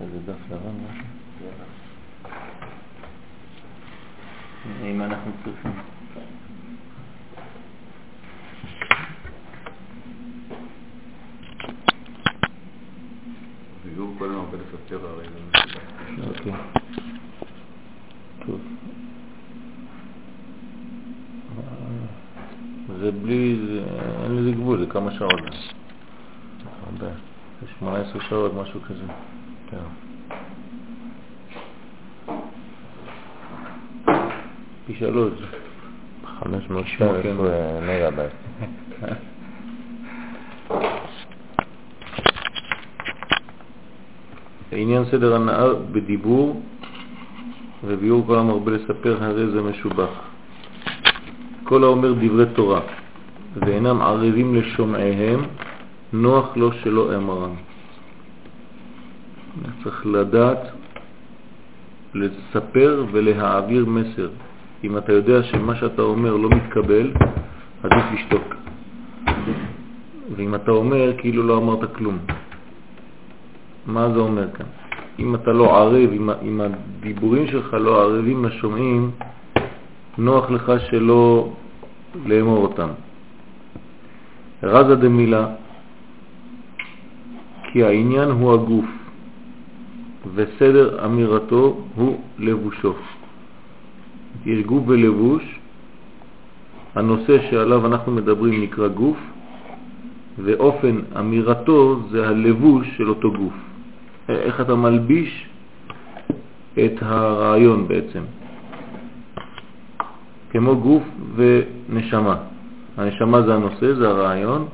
איזה דף לבן משהו? אם אנחנו צריכים. אוקיי. טוב. זה בלי, זה- אין לזה גבול, זה כמה שעות. הרבה. זה 18 שעות, משהו כזה. כן. פי שלוש. 512 מגה-בייט. עניין סדר הנאה בדיבור וביור כל המרבה לספר הרי זה משובח. כל האומר דברי תורה ואינם ערבים לשומעיהם, נוח לו שלא אמרם. צריך לדעת לספר ולהעביר מסר. אם אתה יודע שמה שאתה אומר לא מתקבל, עדיף לשתוק. ואם אתה אומר, כאילו לא אמרת כלום. מה זה אומר כאן? אם אתה לא ערב, אם, אם הדיבורים שלך לא ערבים לשומעים, נוח לך שלא לאמור אותם. רזה דמילה, כי העניין הוא הגוף, וסדר אמירתו הוא לבושו. גוף ולבוש, הנושא שעליו אנחנו מדברים נקרא גוף, ואופן אמירתו זה הלבוש של אותו גוף. איך אתה מלביש את הרעיון בעצם. כמו גוף ונשמה. הנשמה זה הנושא, זה הרעיון,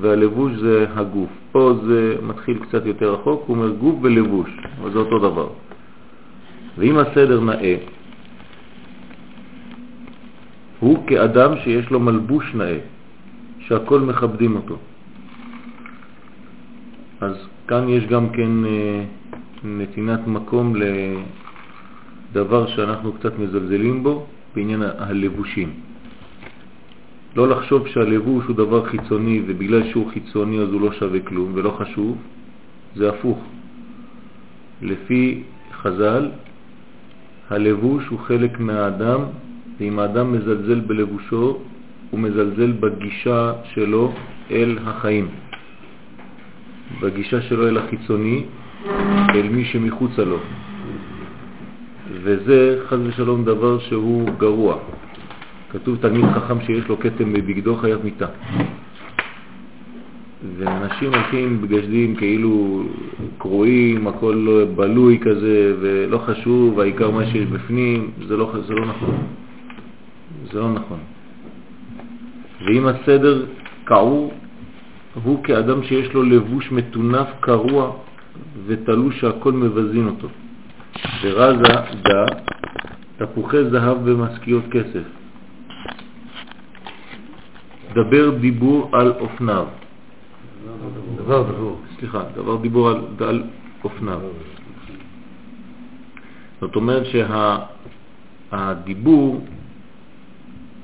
והלבוש זה הגוף. פה זה מתחיל קצת יותר רחוק, הוא אומר גוף ולבוש, אבל זה אותו דבר. ואם הסדר נאה, הוא כאדם שיש לו מלבוש נאה, שהכל מכבדים אותו. אז כאן יש גם כן אה, נתינת מקום לדבר שאנחנו קצת מזלזלים בו, בעניין הלבושים. לא לחשוב שהלבוש הוא דבר חיצוני ובגלל שהוא חיצוני אז הוא לא שווה כלום ולא חשוב, זה הפוך. לפי חז"ל, הלבוש הוא חלק מהאדם, ואם האדם מזלזל בלבושו, הוא מזלזל בגישה שלו אל החיים. בגישה שלו אל החיצוני, אל מי שמחוצה לו. וזה חז ושלום דבר שהוא גרוע. כתוב תלמיד חכם שיש לו כתם בבגדו חייב מיטה. ואנשים הולכים בגשדים כאילו קרועים, הכל לא בלוי כזה ולא חשוב, העיקר מה שיש בפנים, זה לא, זה לא נכון. זה לא נכון. ואם הסדר קעור, הוא כאדם שיש לו לבוש מתונף קרוע ותלוש שהכל מבזין אותו. ורזה דה תפוחי זהב במשכיות כסף. דבר דיבור על אופניו. דבר דבר. סליחה, דבר דיבור על, על אופניו. זאת אומרת שהדיבור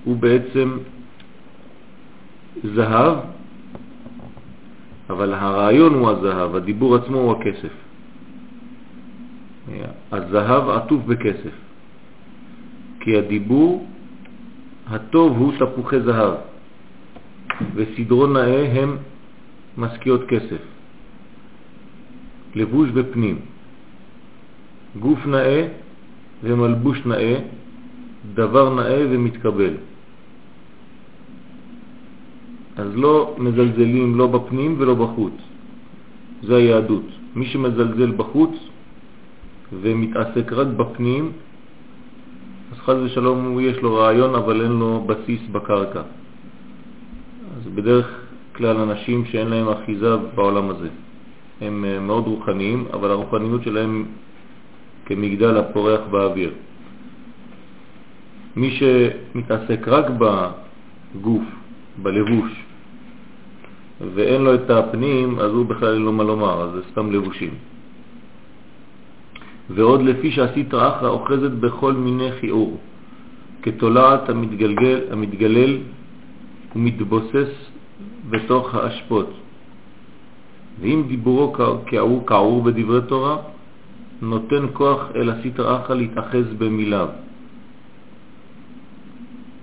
הוא בעצם זהב, אבל הרעיון הוא הזהב, הדיבור עצמו הוא הכסף. הזהב עטוף בכסף, כי הדיבור הטוב הוא תפוחי זהב, וסדרו נאה הם משכיות כסף, לבוש ופנים, גוף נאה ומלבוש נאה, דבר נאה ומתקבל. אז לא מזלזלים לא בפנים ולא בחוץ. זה היהדות. מי שמזלזל בחוץ ומתעסק רק בפנים, אז חז ושלום יש לו רעיון אבל אין לו בסיס בקרקע. אז בדרך כלל אנשים שאין להם אחיזה בעולם הזה. הם אה, מאוד רוחניים, אבל הרוחניות שלהם כמגדל הפורח באוויר. מי שמתעסק רק בגוף, בלבוש, ואין לו את הפנים, אז הוא בכלל לא מה לומר, אז זה סתם לבושים. ועוד לפי שעשית אחרא אוחזת בכל מיני חיעור, כתולעת המתגלגל, המתגלל ומתבוסס בתוך האשפות. ואם דיבורו כעור, כעור בדברי תורה, נותן כוח אל הסטרא אחא להתאחז במיליו.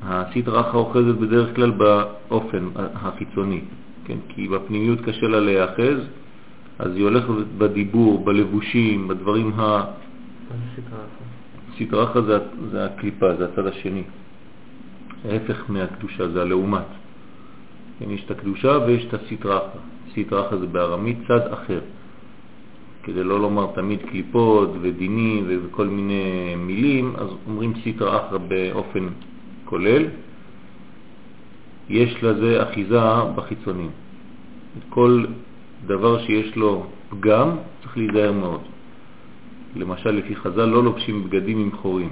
הסטרא אחא אוחזת בדרך כלל באופן החיצוני, כן? כי בפנימיות קשה לה להיאחז, אז היא הולכת בדיבור, בלבושים, בדברים ה... סטרא אחא זה, זה הקליפה, זה הצד השני. ההפך מהקדושה, זה הלעומת. כן, יש את הקדושה ויש את. סטרא אחא זה בארמית צד אחר. כדי לא לומר תמיד קליפות ודינים וכל מיני מילים, אז אומרים סטרא אחא באופן כולל. יש לזה אחיזה בחיצונים. כל דבר שיש לו פגם צריך להיזהר מאוד. למשל, לפי חז"ל לא לובשים בגדים עם חורים.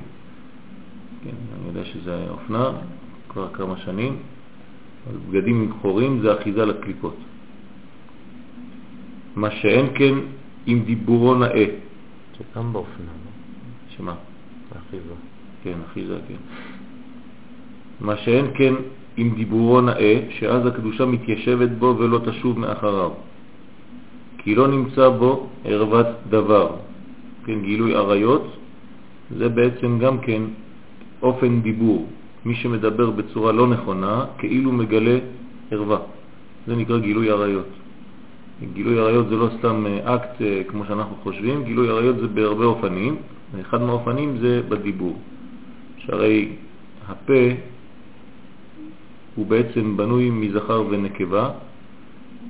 כן, אני יודע שזה אופנה כבר כמה שנים, אז בגדים עם חורים זה אחיזה לקליפות. מה שאין כן עם דיבורו נאה. זה גם באופנה, לא? שמה? אחיזה. כן, אחיזה, כן. מה שאין כן עם דיבורו נאה, שאז הקדושה מתיישבת בו ולא תשוב מאחריו. כי לא נמצא בו ערוות דבר. כן, גילוי עריות זה בעצם גם כן אופן דיבור. מי שמדבר בצורה לא נכונה, כאילו מגלה ערווה. זה נקרא גילוי עריות. גילוי עריות זה לא סתם אה, אקט אה, כמו שאנחנו חושבים, גילוי עריות זה בהרבה אופנים, אחד מהאופנים זה בדיבור. שהרי הפה הוא בעצם בנוי מזכר ונקבה,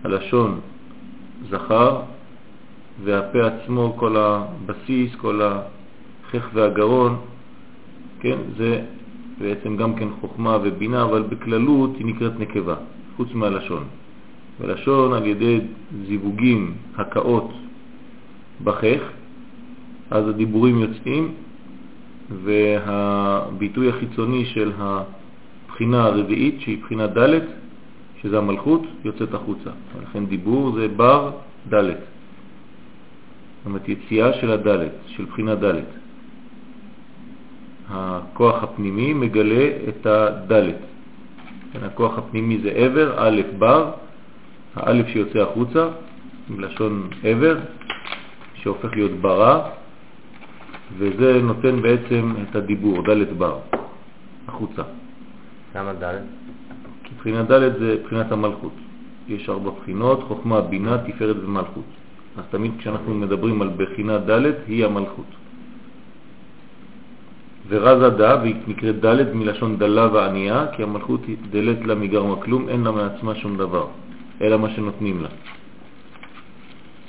הלשון זכר, והפה עצמו, כל הבסיס, כל החך והגרון, כן, זה בעצם גם כן חוכמה ובינה, אבל בכללות היא נקראת נקבה, חוץ מהלשון. ולשון על ידי זיווגים, הקאות בחך, אז הדיבורים יוצאים, והביטוי החיצוני של הבחינה הרביעית, שהיא בחינה ד', שזה המלכות, יוצאת החוצה. ולכן דיבור זה בר ד'. זאת אומרת יציאה של הד', של בחינה ד'. הכוח הפנימי מגלה את הד'. כן, הכוח הפנימי זה עבר, א' בר, האלף שיוצא החוצה, מלשון עבר, שהופך להיות ברא, וזה נותן בעצם את הדיבור, ד' בר, החוצה. למה ד'? כי בחינת ד' זה בחינת המלכות. יש ארבע בחינות, חוכמה, בינה, תפארת ומלכות. אז תמיד כשאנחנו מדברים על בחינה ד' היא המלכות. ורזה דה, והיא נקראת ד' מלשון דלה וענייה, כי המלכות דלת לה מגרמה כלום, אין לה מעצמה שום דבר. אלא מה שנותנים לה.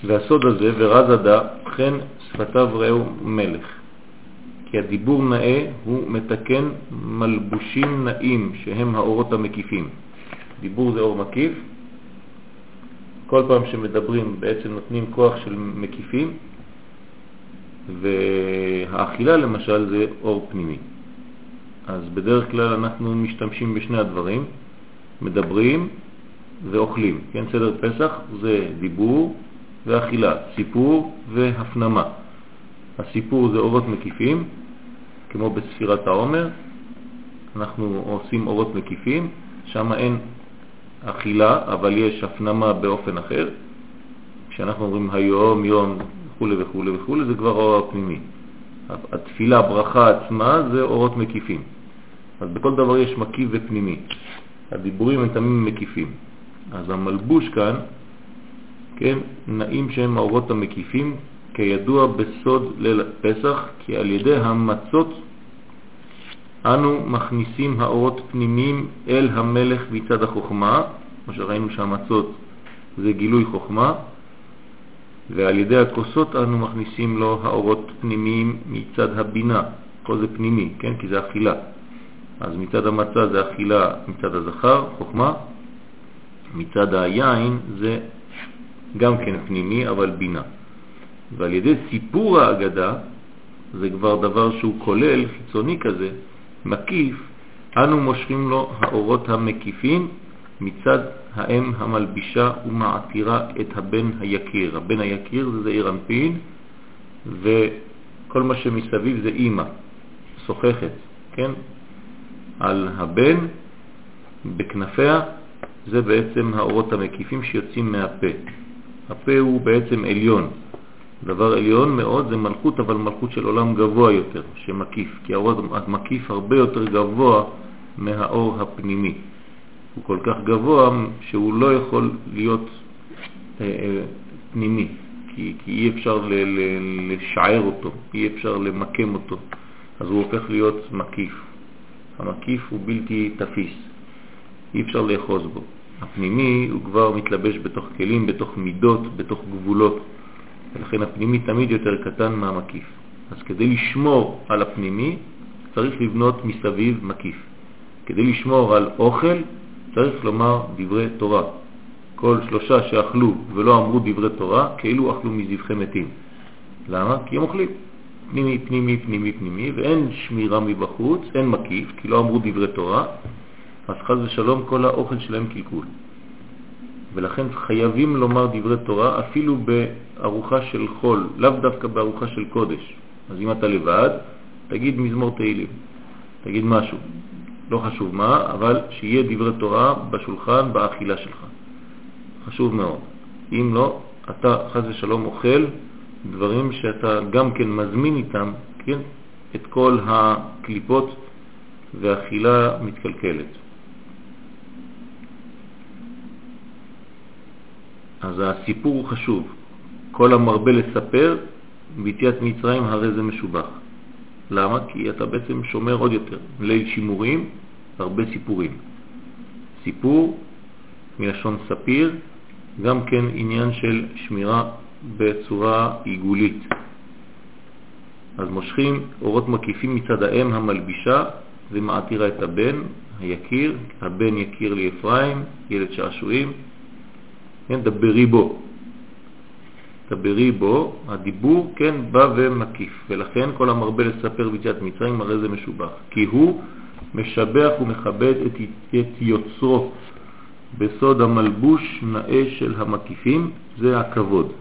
והסוד הזה, ורז עדה, כן שפתיו ראו מלך. כי הדיבור נאה הוא מתקן מלבושים נאים, שהם האורות המקיפים. דיבור זה אור מקיף. כל פעם שמדברים בעצם נותנים כוח של מקיפים, והאכילה למשל זה אור פנימי. אז בדרך כלל אנחנו משתמשים בשני הדברים, מדברים ואוכלים. כן, סדר פסח זה דיבור ואכילה, סיפור והפנמה. הסיפור זה אורות מקיפים, כמו בספירת העומר, אנחנו עושים אורות מקיפים, שם אין אכילה, אבל יש הפנמה באופן אחר. כשאנחנו אומרים היום, יום וכו' וכו' וכו', זה כבר אור הפנימי. התפילה, הברכה עצמה, זה אורות מקיפים. אז בכל דבר יש מקיף ופנימי. הדיבורים הם תמיד מקיפים. אז המלבוש כאן, כן, נעים שהם האורות המקיפים, כידוע בסוד ליל פסח, כי על ידי המצות אנו מכניסים האורות פנימיים אל המלך מצד החוכמה, כמו שראינו שהמצות זה גילוי חוכמה, ועל ידי הכוסות אנו מכניסים לו האורות פנימיים מצד הבינה, כל זה פנימי, כן? כי זה אכילה. אז מצד המצה זה אכילה מצד הזכר, חוכמה, מצד היין זה גם כן פנימי, אבל בינה. ועל ידי סיפור האגדה, זה כבר דבר שהוא כולל, חיצוני כזה, מקיף, אנו מושכים לו האורות המקיפים מצד האם המלבישה ומעתירה את הבן היקיר. הבן היקיר זה זעיר אנפין, וכל מה שמסביב זה אימא, שוחכת, כן? על הבן בכנפיה זה בעצם האורות המקיפים שיוצאים מהפה. הפה הוא בעצם עליון, דבר עליון מאוד זה מלכות, אבל מלכות של עולם גבוה יותר, שמקיף, כי האור המקיף הרבה יותר גבוה מהאור הפנימי. הוא כל כך גבוה שהוא לא יכול להיות אה, אה, פנימי, כי, כי אי אפשר ל, ל, לשער אותו, אי אפשר למקם אותו, אז הוא הופך להיות מקיף. המקיף הוא בלתי תפיס, אי אפשר לאחוז בו. הפנימי הוא כבר מתלבש בתוך כלים, בתוך מידות, בתוך גבולות, ולכן הפנימי תמיד יותר קטן מהמקיף. אז כדי לשמור על הפנימי צריך לבנות מסביב מקיף. כדי לשמור על אוכל צריך לומר דברי תורה. כל שלושה שאכלו ולא אמרו דברי תורה, כאילו אכלו מזבחי מתים. למה? כי הם אוכלים. פנימי, פנימי, פנימי, פנימי, ואין שמירה מבחוץ, אין מקיף, כי לא אמרו דברי תורה, אז חז ושלום כל האוכל שלהם קלקול. ולכן חייבים לומר דברי תורה אפילו בארוחה של חול, לאו דווקא בארוחה של קודש. אז אם אתה לבד, תגיד מזמור תהילים, תגיד משהו, לא חשוב מה, אבל שיהיה דברי תורה בשולחן, באכילה שלך. חשוב מאוד. אם לא, אתה חז ושלום אוכל דברים שאתה גם כן מזמין איתם, כן, את כל הקליפות והאכילה מתקלקלת. אז הסיפור הוא חשוב. כל המרבה לספר, ביציאת מצרים הרי זה משובח. למה? כי אתה בעצם שומר עוד יותר. ליל שימורים, הרבה סיפורים. סיפור מלשון ספיר, גם כן עניין של שמירה בצורה עיגולית. אז מושכים אורות מקיפים מצד האם המלבישה ומעתירה את הבן, היקיר, הבן יקיר לי אפרים, ילד שעשועים, כן, דברי בו. דברי בו, הדיבור כן בא ומקיף, ולכן כל המרבה לספר ביציאת מצרים הרי זה משובח, כי הוא משבח ומכבד את, את יוצרו. בסוד המלבוש נאה של המקיפים, זה הכבוד.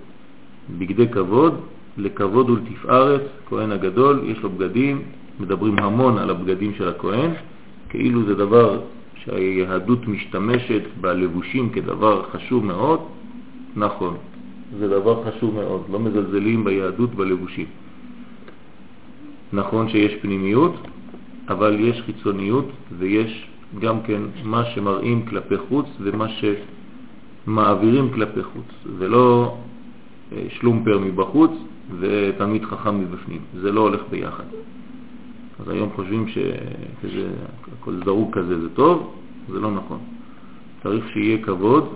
בגדי כבוד, לכבוד ולתפארת, כהן הגדול, יש לו בגדים, מדברים המון על הבגדים של הכהן, כאילו זה דבר שהיהדות משתמשת בלבושים כדבר חשוב מאוד, נכון, זה דבר חשוב מאוד, לא מזלזלים ביהדות בלבושים. נכון שיש פנימיות, אבל יש חיצוניות ויש גם כן מה שמראים כלפי חוץ ומה שמעבירים כלפי חוץ, ולא אה, שלומפר מבחוץ ותלמיד חכם מבפנים. זה לא הולך ביחד. אז היום חושבים שהכל זרוק כזה זה טוב, זה לא נכון. צריך שיהיה כבוד,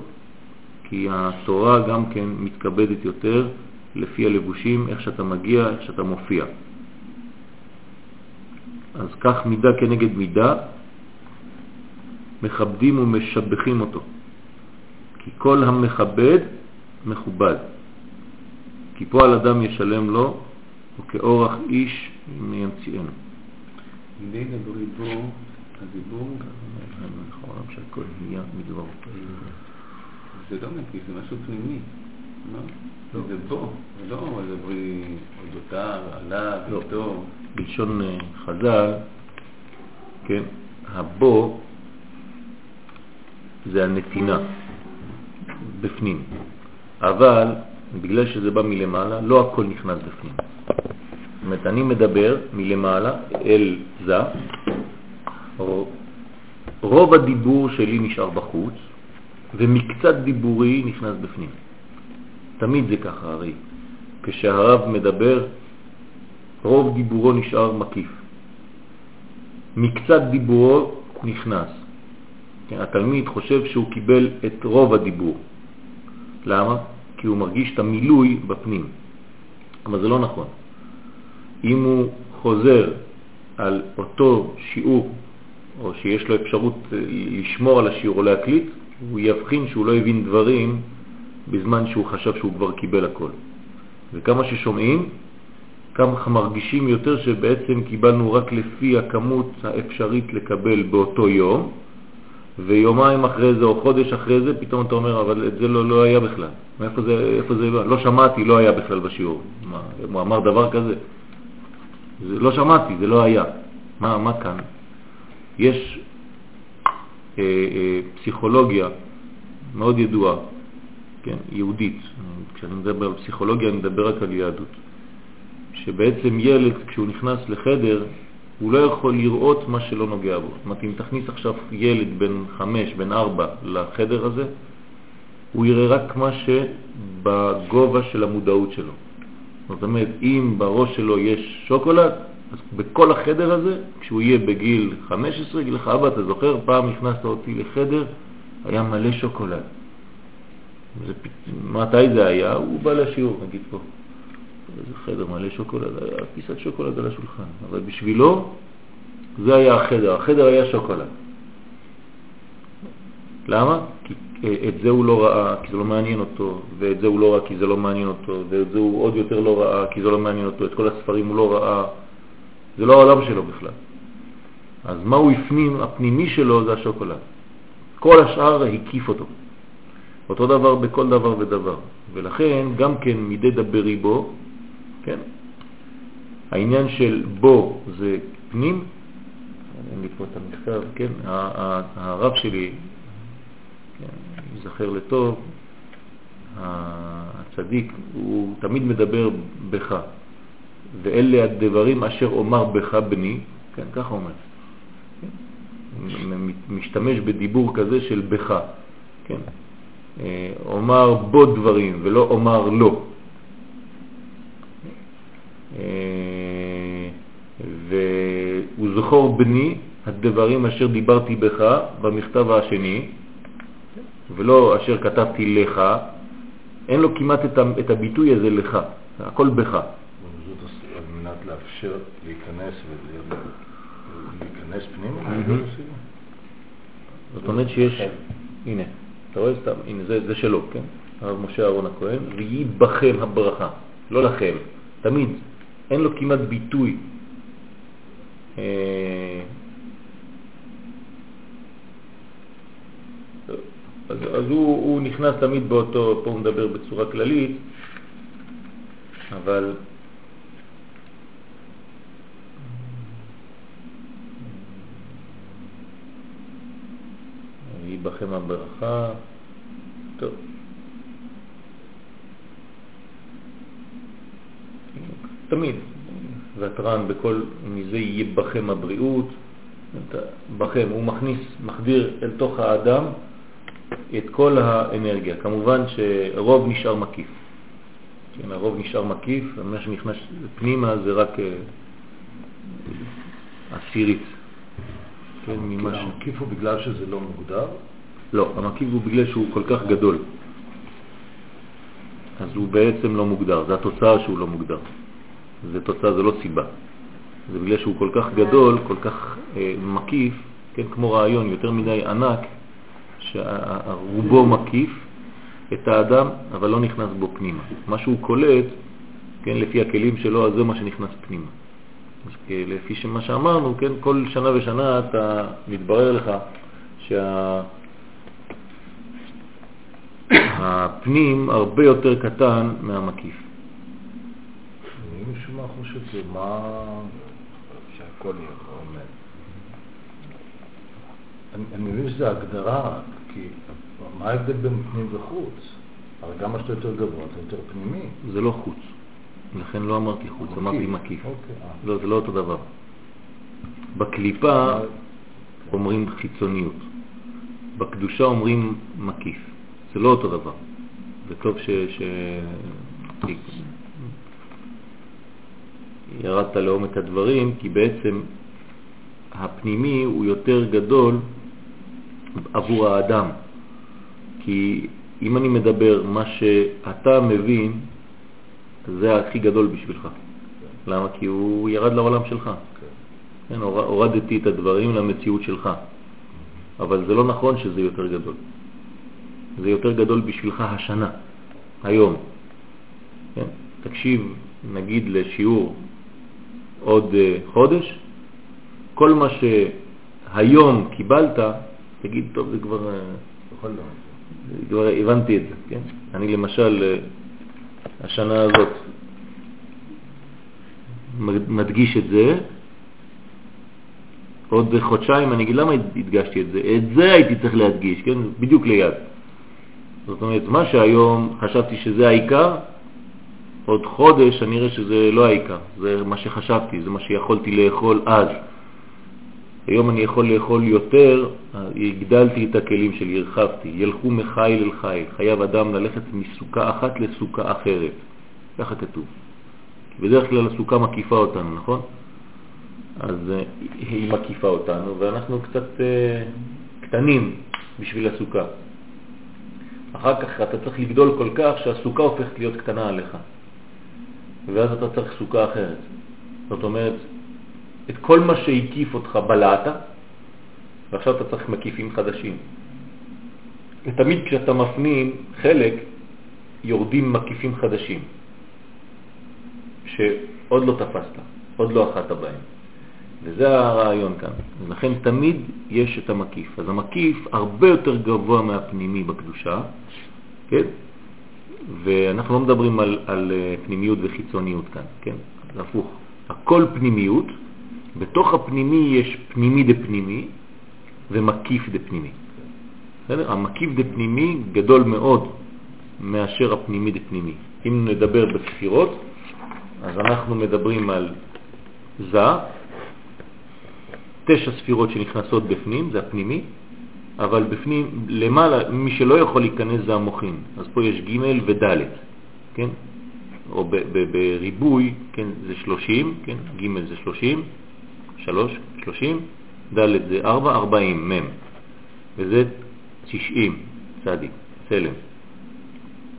כי התורה גם כן מתכבדת יותר לפי הלבושים, איך שאתה מגיע, איך שאתה מופיע. אז כך מידה כנגד מידה, מכבדים ומשבחים אותו. כי כל המכבד מכובד. כי פועל אדם ישלם לו, וכאורח איש מימציאנו. דברי בו, הדיבור, העולם שהכל נהיה מדבר. זה לא נקי, זה משהו פנימי, לא? זה בו, זה לא דברי אודותיו, עליו, לא. איתו. בלשון אה, חז"ל, כן, הבו זה הנתינה בפנים, אבל בגלל שזה בא מלמעלה, לא הכל נכנס בפנים. זאת אומרת, אני מדבר מלמעלה אל זה, רוב הדיבור שלי נשאר בחוץ, ומקצת דיבורי נכנס בפנים. תמיד זה ככה, הרי. כשהרב מדבר, רוב דיבורו נשאר מקיף. מקצת דיבורו נכנס. כן, התלמיד חושב שהוא קיבל את רוב הדיבור. למה? כי הוא מרגיש את המילוי בפנים. אבל זה לא נכון. אם הוא חוזר על אותו שיעור, או שיש לו אפשרות אה, לשמור על השיעור או להקליט, הוא יבחין שהוא לא הבין דברים בזמן שהוא חשב שהוא כבר קיבל הכל. וכמה ששומעים, כמה מרגישים יותר שבעצם קיבלנו רק לפי הכמות האפשרית לקבל באותו יום, ויומיים אחרי זה או חודש אחרי זה, פתאום אתה אומר, אבל את זה לא, לא היה בכלל. מאיפה זה, איפה זה? לא שמעתי, לא היה בכלל בשיעור. מה, הוא אמר דבר כזה? זה, לא שמעתי, זה לא היה. מה, מה כאן? יש פסיכולוגיה מאוד ידועה כן, יהודית. כשאני מדבר על פסיכולוגיה אני מדבר רק על יהדות. שבעצם ילד כשהוא נכנס לחדר הוא לא יכול לראות מה שלא נוגע בו. זאת אומרת, אם תכניס עכשיו ילד בן חמש, בן ארבע לחדר הזה, הוא יראה רק מה שבגובה של המודעות שלו. זאת אומרת, אם בראש שלו יש שוקולד, אז בכל החדר הזה, כשהוא יהיה בגיל 15, גיל לך, אבא, אתה זוכר, פעם נכנסת אותי לחדר, היה מלא שוקולד. זה, מתי זה היה? הוא בא לשיעור, נגיד פה. איזה חדר מלא שוקולד, היה פיסת שוקולד על השולחן. אבל בשבילו זה היה החדר, החדר היה שוקולד. למה? כי אה, את זה הוא לא ראה, כי זה לא מעניין אותו, ואת זה הוא לא ראה כי זה לא מעניין אותו, ואת זה הוא עוד יותר לא ראה כי זה לא מעניין אותו, את כל הספרים הוא לא ראה, זה לא העולם שלו בכלל. אז מה הוא הפנים, הפנימי שלו זה השוקולד. כל השאר הקיף אותו. אותו דבר בכל דבר ודבר. ולכן גם כן מדי דברי בו, כן? העניין של בו זה פנים, אין לי פה את המכתב, כן? הרב שלי, כן, יזכר לטוב, הצדיק, הוא תמיד מדבר בך, ואלה הדברים אשר אומר בך בני, כן, ככה אומר. כן? משתמש בדיבור כזה של בך, כן? אה, אומר בו דברים ולא אומר לא. אה, והוא זכור בני הדברים אשר דיברתי בך במכתב השני, ולא אשר כתבתי לך, אין לו כמעט את הביטוי הזה לך, הכל בך. לאפשר להיכנס ולהיכנס פנימה? זאת אומרת שיש, הנה, אתה רואה סתם, הנה זה, זה שלו, כן? הרב משה אהרון הכהן, ויהי בכם הברכה, לא לכם, תמיד, אין לו כמעט ביטוי. אה, אז, אז הוא, הוא נכנס תמיד באותו, פה הוא מדבר בצורה כללית, אבל יהי בכם הברכה. טוב. תמיד, ותרן בכל, מזה יהיה בכם הבריאות, בכם, הוא מכניס, מחדיר אל תוך האדם את כל האנרגיה. כמובן שרוב נשאר מקיף. כן, הרוב נשאר מקיף, ומה שנכנס פנימה זה רק אה, עשירית. כן, ממה ש... המקיף הוא בגלל שזה לא מוגדר? לא, המקיף הוא בגלל שהוא כל כך גדול. אז הוא בעצם לא מוגדר, זה התוצאה שהוא לא מוגדר. זה תוצאה, זה לא סיבה. זה בגלל שהוא כל כך גדול, כל כך אה, מקיף, כן, כמו רעיון יותר מדי ענק, שרובו מקיף את האדם, אבל לא נכנס בו פנימה. מה שהוא קולט, כן, לפי הכלים שלו, אז זה מה שנכנס פנימה. אז לפי מה שאמרנו, כן, כל שנה ושנה אתה מתברר לך שהפנים הרבה יותר קטן מהמקיף. אני משום מה חושב שמה... שהכל יהיה עומד. אני מבין שזו הגדרה, כי מה ההבדל בין פנים וחוץ? הרי גם מה שאתה יותר גבוה, אתה יותר פנימי. זה לא חוץ. לכן לא אמרתי חוץ, אמרתי מקיף. אוקיי, אה. לא, זה לא אותו דבר. בקליפה אומרים חיצוניות, בקדושה אומרים מקיף. זה לא אותו דבר. זה טוב ש... ש... ירדת לעומק הדברים, כי בעצם הפנימי הוא יותר גדול עבור האדם. כי אם אני מדבר מה שאתה מבין, זה הכי גדול בשבילך. למה? כי הוא ירד לעולם שלך. כן, הורדתי את הדברים למציאות שלך. אבל זה לא נכון שזה יותר גדול. זה יותר גדול בשבילך השנה, היום. כן? תקשיב, נגיד, לשיעור עוד אה, חודש, כל מה שהיום קיבלת, תגיד, טוב, זה כבר... להיות. כבר הבנתי את זה, כן? אני למשל, אה, השנה הזאת מדגיש את זה, עוד חודשיים אני אגיד למה הדגשתי את זה, את זה הייתי צריך להדגיש, כן? בדיוק ליד. זאת אומרת, מה שהיום חשבתי שזה העיקר, עוד חודש אני אראה שזה לא העיקר, זה מה שחשבתי, זה מה שיכולתי לאכול אז. היום אני יכול לאכול יותר, הגדלתי את הכלים שלי, הרחבתי, ילכו מחיל אל חיל, חייב אדם ללכת מסוכה אחת לסוכה אחרת, ככה כתוב. בדרך כלל הסוכה מקיפה אותנו, נכון? אז אה, היא מקיפה אותנו ואנחנו קצת uh, קטנים בשביל הסוכה. אחר כך אתה צריך לגדול כל כך שהסוכה הופכת להיות קטנה עליך, ואז אתה צריך סוכה אחרת. זאת אומרת, את כל מה שהקיף אותך בלעת, ועכשיו אתה צריך מקיפים חדשים. ותמיד כשאתה מפנים חלק, יורדים מקיפים חדשים, שעוד לא תפסת, עוד לא אחת בהם. וזה הרעיון כאן. ולכן תמיד יש את המקיף. אז המקיף הרבה יותר גבוה מהפנימי בקדושה, כן? ואנחנו לא מדברים על, על אה, פנימיות וחיצוניות כאן, כן? זה הפוך. הכל פנימיות, בתוך הפנימי יש פנימי דפנימי ומקיף דפנימי. בסדר? המקיף דפנימי גדול מאוד מאשר הפנימי דפנימי. אם נדבר בספירות, אז אנחנו מדברים על זה, תשע ספירות שנכנסות בפנים, זה הפנימי, אבל בפנים, למעלה, מי שלא יכול להיכנס זה המוחין. אז פה יש ג' וד', כן? או בריבוי, כן, זה 30, כן? ג' זה 30, 3, 30, ד' זה 4, 40, מ', וזה 90, צדיק, צלם.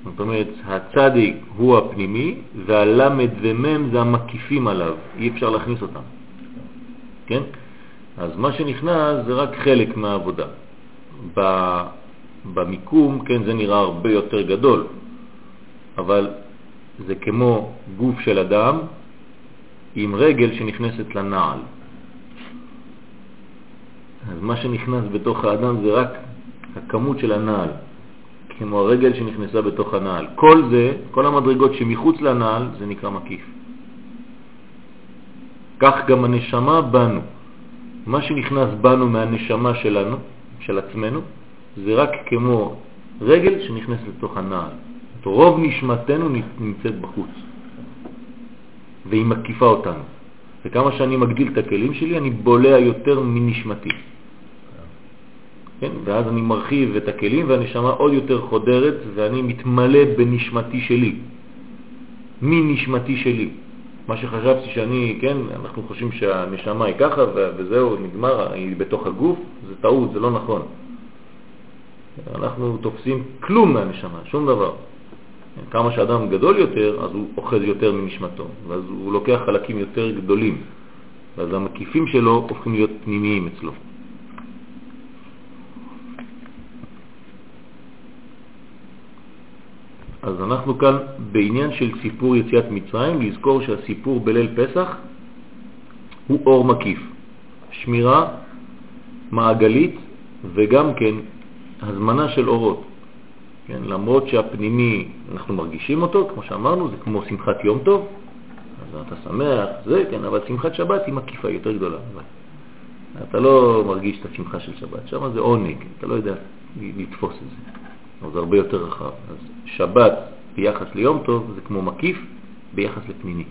זאת אומרת, הצדיק הוא הפנימי, והלמד ומם זה המקיפים עליו, אי אפשר להכניס אותם. כן? אז מה שנכנס זה רק חלק מהעבודה. במיקום, כן, זה נראה הרבה יותר גדול, אבל זה כמו גוף של אדם עם רגל שנכנסת לנעל. אז מה שנכנס בתוך האדם זה רק הכמות של הנעל, כמו הרגל שנכנסה בתוך הנעל. כל זה, כל המדרגות שמחוץ לנעל, זה נקרא מקיף. כך גם הנשמה בנו. מה שנכנס בנו מהנשמה שלנו, של עצמנו, זה רק כמו רגל שנכנס לתוך הנעל. רוב נשמתנו נמצאת בחוץ, והיא מקיפה אותנו. וכמה שאני מגדיל את הכלים שלי, אני בולע יותר מנשמתי. כן? ואז אני מרחיב את הכלים והנשמה עוד יותר חודרת ואני מתמלא בנשמתי שלי, מנשמתי שלי. מה שחשבתי שאני, כן, אנחנו חושבים שהנשמה היא ככה וזהו, נגמר, היא בתוך הגוף, זה טעות, זה לא נכון. אנחנו תופסים כלום מהנשמה, שום דבר. כמה שאדם גדול יותר, אז הוא אוחז יותר מנשמתו, ואז הוא לוקח חלקים יותר גדולים, ואז המקיפים שלו הופכים להיות פנימיים אצלו. אז אנחנו כאן בעניין של סיפור יציאת מצרים, לזכור שהסיפור בליל פסח הוא אור מקיף, שמירה מעגלית וגם כן הזמנה של אורות. כן, למרות שהפנימי, אנחנו מרגישים אותו, כמו שאמרנו, זה כמו שמחת יום טוב, אז אתה שמח, זה, כן, אבל שמחת שבת היא מקיפה יותר גדולה. אתה לא מרגיש את השמחה של שבת, שם זה עונג, אתה לא יודע לתפוס את זה. אבל זה הרבה יותר רחב. אז שבת ביחס ליום טוב זה כמו מקיף ביחס לפנימי.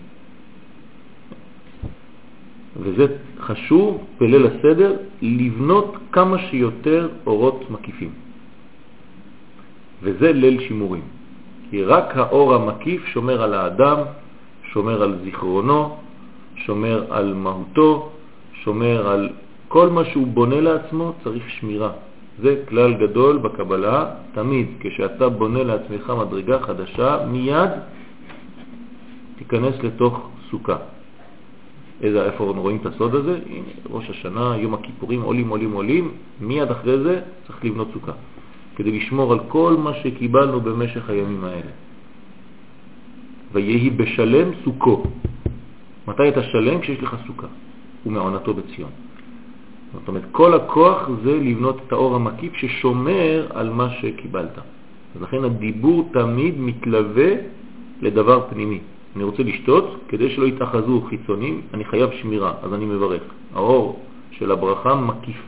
וזה חשוב בליל הסדר לבנות כמה שיותר אורות מקיפים. וזה ליל שימורים. כי רק האור המקיף שומר על האדם, שומר על זיכרונו, שומר על מהותו, שומר על כל מה שהוא בונה לעצמו, צריך שמירה. זה כלל גדול בקבלה, תמיד כשאתה בונה לעצמך מדרגה חדשה, מיד תיכנס לתוך סוכה. איזה, איפה רואים את הסוד הזה? הנה, ראש השנה, יום הכיפורים, עולים, עולים, עולים, מיד אחרי זה צריך לבנות סוכה, כדי לשמור על כל מה שקיבלנו במשך הימים האלה. ויהי בשלם סוכו. מתי אתה שלם? כשיש לך סוכה, ומעונתו בציון. זאת אומרת, כל הכוח זה לבנות את האור המקיף ששומר על מה שקיבלת. אז לכן הדיבור תמיד מתלווה לדבר פנימי. אני רוצה לשתות, כדי שלא יתאחזו חיצונים, אני חייב שמירה, אז אני מברך. האור של הברכה מקיף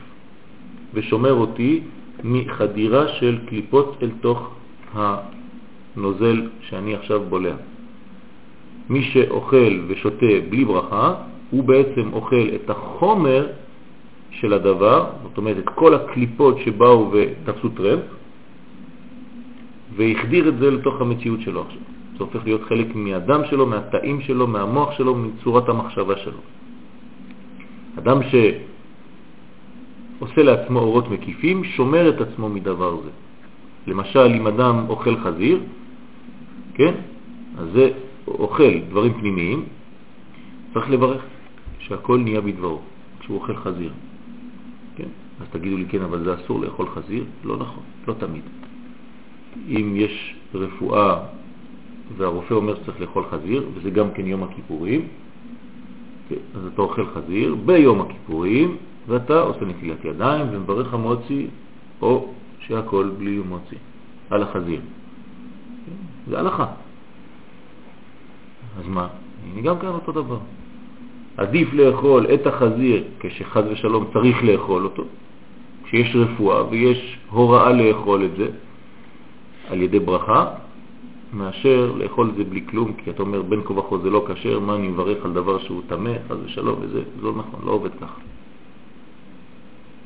ושומר אותי מחדירה של קליפות אל תוך הנוזל שאני עכשיו בולע. מי שאוכל ושותה בלי ברכה, הוא בעצם אוכל את החומר של הדבר, זאת אומרת את כל הקליפות שבאו ותפסו טרמפ, והחדיר את זה לתוך המציאות שלו עכשיו. זה הופך להיות חלק מהדם שלו, מהתאים שלו, מהמוח שלו, מצורת המחשבה שלו. אדם שעושה לעצמו אורות מקיפים, שומר את עצמו מדבר זה. למשל, אם אדם אוכל חזיר, כן? אז זה אוכל דברים פנימיים, צריך לברך שהכל נהיה בדברו, כשהוא אוכל חזיר. אז תגידו לי, כן, אבל זה אסור לאכול חזיר? לא נכון, לא תמיד. אם יש רפואה והרופא אומר שצריך לאכול חזיר, וזה גם כן יום הכיפורים, כן, אז אתה אוכל חזיר ביום הכיפורים, ואתה עושה נטילת ידיים ומברך המוציא, או שהכל בלי מוציא, על החזיר. זה הלכה. אז מה? הנה גם כאן אותו דבר. עדיף לאכול את החזיר כשחז ושלום צריך לאכול אותו, כשיש רפואה ויש הוראה לאכול את זה על ידי ברכה, מאשר לאכול את זה בלי כלום, כי אתה אומר בין כה וכה זה לא כשר, מה אני מברך על דבר שהוא טמא, חז ושלום, וזה זה לא נכון, לא עובד ככה.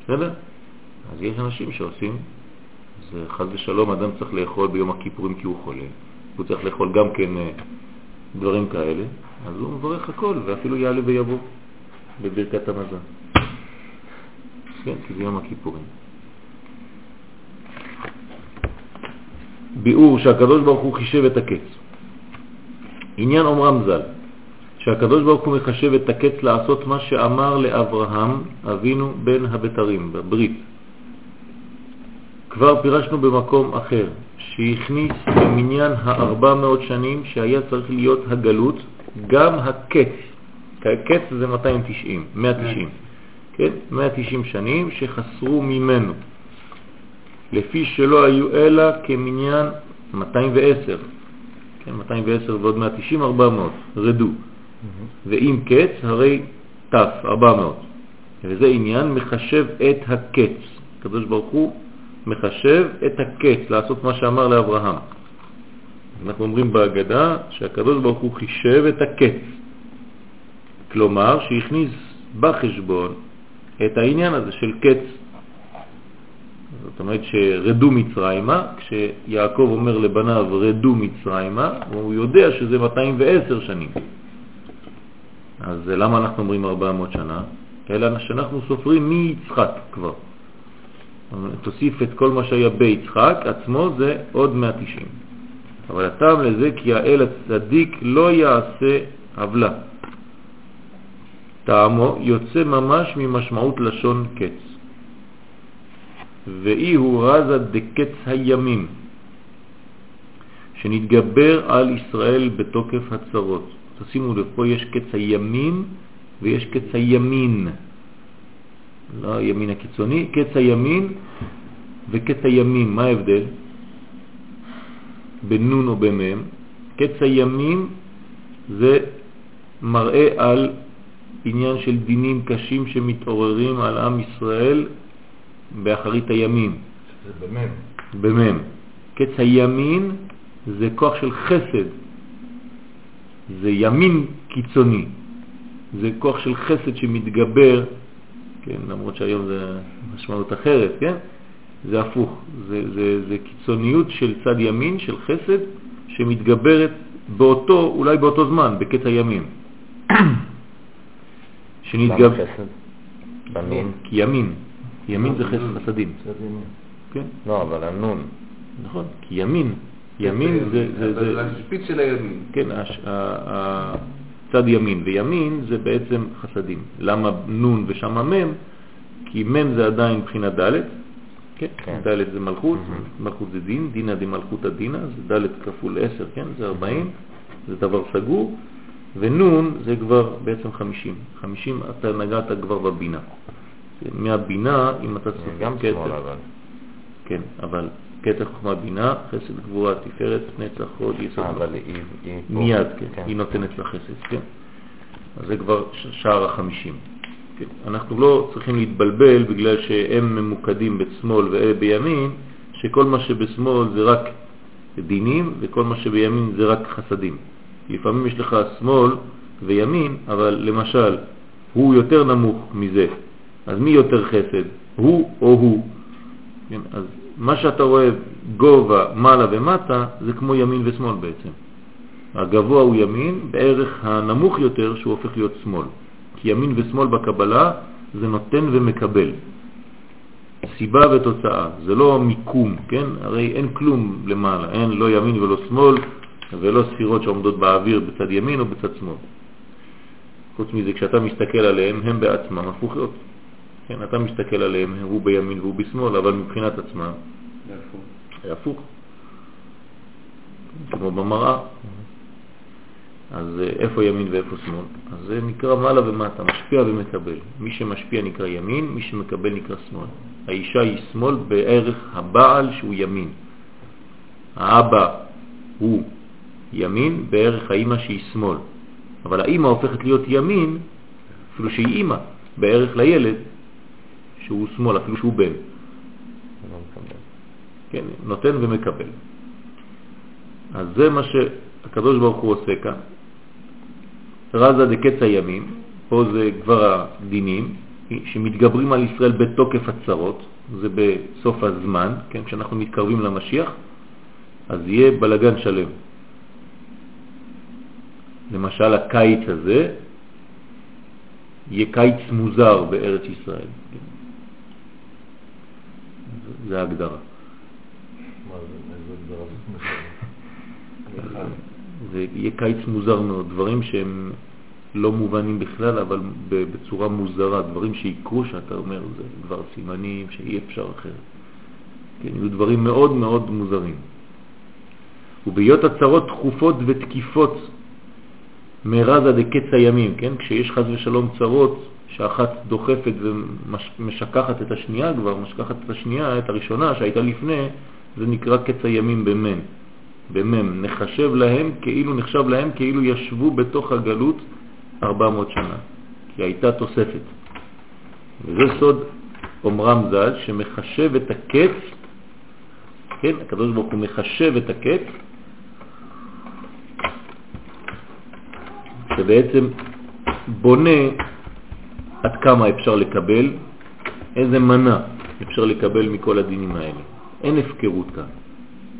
בסדר? אז יש אנשים שעושים, זה חז ושלום, אדם צריך לאכול ביום הכיפורים כי הוא חולה, הוא צריך לאכול גם כן אה, דברים כאלה, אז הוא מברך הכל, ואפילו יעלה ויבוא בברכת המזון. כן, כי זה יום הכיפורים. ביאור שהקדוש ברוך הוא חישב את הקץ. עניין אומרם ז"ל, שהקדוש ברוך הוא מחשב את הקץ לעשות מה שאמר לאברהם אבינו בן הבתרים, בברית. כבר פירשנו במקום אחר, שהכניס במניין ה-400 שנים שהיה צריך להיות הגלות, גם הקץ. הקץ זה 290, 190. כן? 190 שנים שחסרו ממנו. לפי שלא היו אלא כמניין 210, כן, 210 ועוד 190, 400, רדו. ואם קץ, הרי תף, 400. וזה עניין מחשב את הקץ. הקדוש ברוך הוא מחשב את הקץ, לעשות מה שאמר לאברהם. אנחנו אומרים בהגדה שהקדוש ברוך הוא חישב את הקץ. כלומר, שהכניס בחשבון את העניין הזה של קץ זאת אומרת שרדו מצרימה, כשיעקב אומר לבניו רדו מצרימה, הוא יודע שזה 210 שנים. אז למה אנחנו אומרים 400 שנה? אלא שאנחנו סופרים מיצחק כבר. תוסיף את כל מה שהיה ביצחק עצמו, זה עוד 190. אבל הטעם לזה כי האל הצדיק לא יעשה עוולה. טעמו יוצא ממש ממשמעות לשון קץ. ואי הוא רזה דקץ הימים, שנתגבר על ישראל בתוקף הצרות. תשימו לב, פה יש קץ הימים ויש קץ הימין. לא הימין הקיצוני, קץ הימין וקץ הימים. מה ההבדל? בנון או במם. קץ הימים זה מראה על עניין של דינים קשים שמתעוררים על עם ישראל באחרית הימים. זה במם. במם. קץ הימין זה כוח של חסד, זה ימין קיצוני, זה כוח של חסד שמתגבר, כן, למרות שהיום זה משמעות אחרת, כן? זה הפוך, זה, זה, זה קיצוניות של צד ימין, של חסד, שמתגברת באותו, אולי באותו זמן, בקץ הימין. למה חסד? ימין? כי ימין. ימין זה חסד חסדים. כן. לא, אבל הנון. נכון, כי ימין, ימין זה... זה השפיץ של הימין. כן, צד ימין וימין זה בעצם חסדים. למה נון ושם מם? כי מם זה עדיין בחינה ד', כן, כן. ד' זה מלכות, מלכות זה דין, דינא דמלכותא דינא, זה ד' כפול 10, כן, זה 40, זה דבר סגור, ונון זה כבר בעצם 50. 50 אתה נגעת כבר בבינה. מהבינה, אם אתה סופר גם אבל. כן, אבל קטע חוכמה בינה, חסד גבורה, תפארת, נצח, הוד, יסוד. אה, אבל היא... מיד, כן, כן, היא נותנת לה חסד, כן. אז זה כבר שער החמישים. כן. אנחנו לא צריכים להתבלבל בגלל שהם ממוקדים בשמאל ואלה בימין, שכל מה שבשמאל זה רק דינים, וכל מה שבימין זה רק חסדים. לפעמים יש לך שמאל וימין, אבל למשל, הוא יותר נמוך מזה, אז מי יותר חסד, הוא או הוא? כן, אז מה שאתה רואה גובה, מעלה ומטה, זה כמו ימין ושמאל בעצם. הגבוה הוא ימין, בערך הנמוך יותר שהוא הופך להיות שמאל. כי ימין ושמאל בקבלה זה נותן ומקבל. סיבה ותוצאה, זה לא מיקום, כן? הרי אין כלום למעלה, אין לא ימין ולא שמאל ולא ספירות שעומדות באוויר בצד ימין או בצד שמאל. חוץ מזה, כשאתה מסתכל עליהם, הם בעצמם הפוכות. כן, אתה מסתכל עליהם, הוא בימין והוא בשמאל, אבל מבחינת עצמם, זה הפוך. כמו במראה. אז אה, איפה ימין ואיפה שמאל? אז זה נקרא מעלה ומטה, משפיע ומקבל. מי שמשפיע נקרא ימין, מי שמקבל נקרא שמאל. האישה היא שמאל בערך הבעל שהוא ימין. האבא הוא ימין בערך האימא שהיא שמאל. אבל האימא הופכת להיות ימין, אפילו שהיא אימא, בערך לילד שהוא שמאל, אפילו שהוא בן. כן, נותן ומקבל. אז זה מה שהקדוש ברוך הוא עושה כאן. רזה דקץ הימים, פה זה כבר הדינים, שמתגברים על ישראל בתוקף הצרות, זה בסוף הזמן, כן, כשאנחנו מתקרבים למשיח, אז יהיה בלגן שלם. למשל הקיץ הזה, יהיה קיץ מוזר בארץ ישראל. זה ההגדרה. זה יהיה קיץ מוזר מאוד, דברים שהם לא מובנים בכלל, אבל בצורה מוזרה, דברים שיקרו שאתה אומר, זה כבר סימנים שאי אפשר אחרת. כן, יהיו דברים מאוד מאוד מוזרים. ובהיות הצרות תכופות ותקיפות מרזה דקץ הימים, כן? כשיש חז ושלום צרות, שאחת דוחפת ומשכחת את השנייה כבר, משכחת את השנייה, את הראשונה שהייתה לפני, זה נקרא קץ הימים במן. במם, נחשב להם כאילו, נחשב להם כאילו ישבו בתוך הגלות 400 שנה, כי הייתה תוספת. וזה סוד אומרם ז"ל, שמחשב את הקץ, כן, הקדוש הוא מחשב את הקץ, שבעצם בונה עד כמה אפשר לקבל, איזה מנה אפשר לקבל מכל הדינים האלה. אין הפקרות כאן.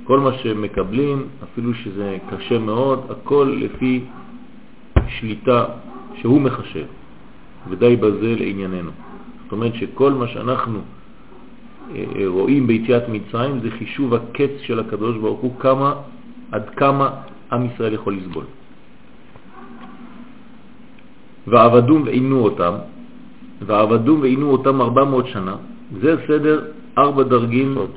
כל מה שמקבלים, אפילו שזה קשה מאוד, הכל לפי שליטה שהוא מחשב, ודי בזה לענייננו. זאת אומרת שכל מה שאנחנו אה, אה, רואים ביציאת מצרים זה חישוב הקץ של הקדוש ברוך הוא, כמה, עד כמה עם ישראל יכול לסבול. ועבדום ועינו אותם, ועבדום ועינו אותם 400 שנה, זה סדר ארבע דרגים סוד.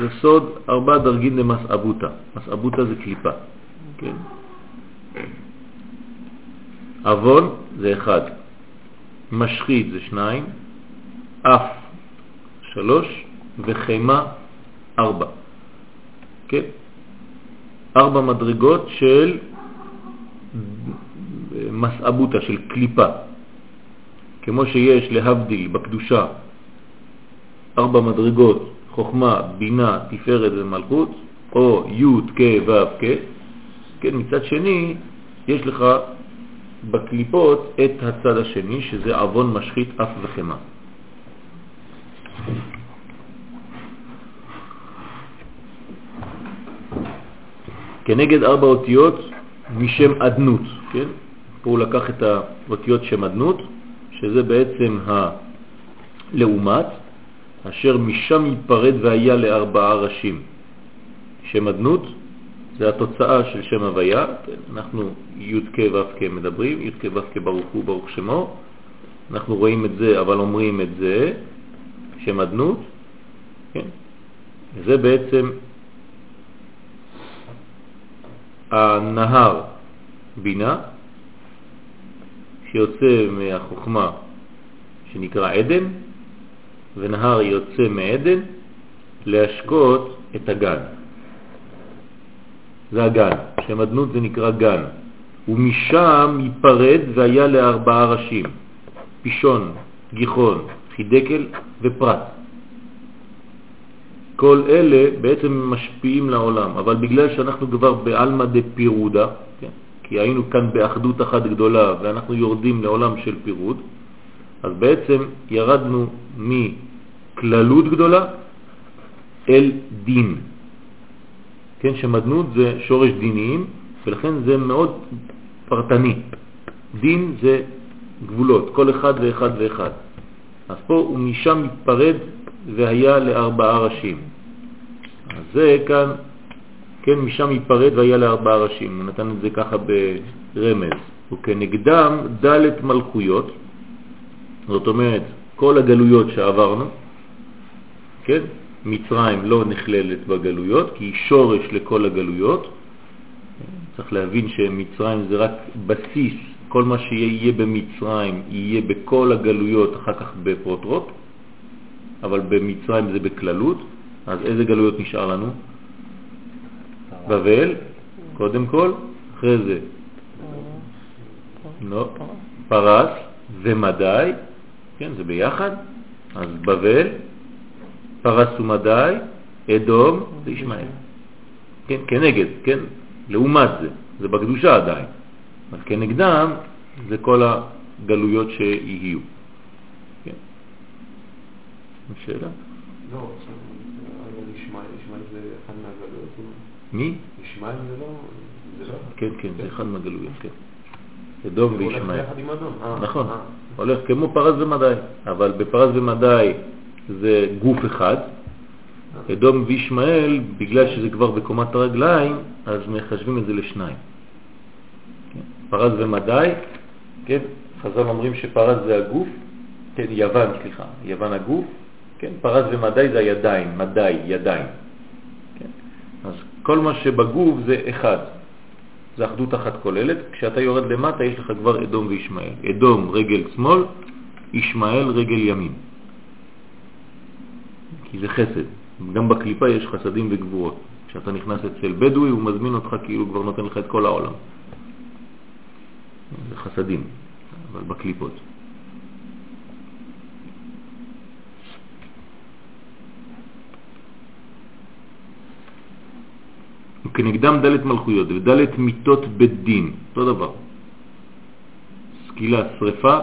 זה סוד ארבע דרגים למסעבותה. מסעבותה זה קליפה, כן? אבון זה אחד, משחית זה שניים, אף שלוש וחמה ארבע. כן? ארבע מדרגות של מסעבותה, של קליפה. כמו שיש להבדיל בקדושה ארבע מדרגות חוכמה, בינה, תפארת ומלכות, או י' כ' ו' כ', כן, מצד שני יש לך בקליפות את הצד השני, שזה אבון משחית אף וחמה. כנגד ארבע אותיות משם עדנות, כן? פה הוא לקח את האותיות שם עדנות, שזה בעצם הלעומת, אשר משם ייפרד והיה לארבעה ראשים. שם אדנות זה התוצאה של שם הוויה, אנחנו י' כ' ו' כ' מדברים, י' כ' ו' כ' ברוך הוא ברוך שמו, אנחנו רואים את זה אבל אומרים את זה, שם אדנות, כן? זה בעצם הנהר בינה שיוצא מהחוכמה שנקרא עדן, ונהר יוצא מעדן להשקות את הגן. זה הגן, שם אדנות זה נקרא גן. ומשם ייפרד והיה לארבעה ראשים, פישון, גיחון, חידקל ופרט. כל אלה בעצם משפיעים לעולם, אבל בגלל שאנחנו כבר בעלמא דפירודה, כן? כי היינו כאן באחדות אחת גדולה ואנחנו יורדים לעולם של פירוד, אז בעצם ירדנו מכללות גדולה אל דין. כן, שמדנות זה שורש דיניים, ולכן זה מאוד פרטני. דין זה גבולות, כל אחד ואחד ואחד. אז פה הוא משם מתפרד והיה לארבעה ראשים. אז זה כאן, כן, משם מתפרד והיה לארבעה ראשים. הוא נתן את זה ככה ברמז. וכנגדם דלת מלכויות, זאת אומרת, כל הגלויות שעברנו, כן, מצרים לא נכללת בגלויות, כי היא שורש לכל הגלויות. צריך להבין שמצרים זה רק בסיס, כל מה שיהיה במצרים יהיה בכל הגלויות, אחר כך בפרוטרוט, אבל במצרים זה בכללות. אז איזה גלויות נשאר לנו? בבל, קודם כל, אחרי זה לא, פרס ומדי, כן, זה ביחד, אז בבל, פרס ומדי, אדום וישמעאל. כן, כנגד, כן, לעומת זה, זה בקדושה עדיין. אבל כנגדם זה כל הגלויות שיהיו. כן. שאלה? לא, ישמעאל זה אחד מהגלויות? מי? ישמעאל זה לא... כן, כן, זה אחד מהגלויות, כן. אדום וישמעאל. אה, נכון, אה. הולך כמו פרס ומדי, אבל בפרס ומדי זה גוף אחד, אדום וישמעאל, בגלל שזה כבר בקומת הרגליים, אז מחשבים את זה לשניים. כן? פרס ומדי, כן? חז"ל אומרים שפרס זה הגוף, כן, יוון, סליחה, יוון הגוף, כן? פרס ומדי זה הידיים, מדי, ידיים. כל מה שבגוף זה אחד, זה אחדות אחת כוללת. כשאתה יורד למטה יש לך כבר אדום וישמעאל. אדום רגל שמאל, ישמעאל רגל ימין. כי זה חסד. גם בקליפה יש חסדים וגבורות. כשאתה נכנס אצל בדואי הוא מזמין אותך כאילו כבר נותן לך את כל העולם. זה חסדים, אבל בקליפות. וכנגדם דלת מלכויות ודלת מיטות בית דין, אותו דבר. סקילה, שריפה,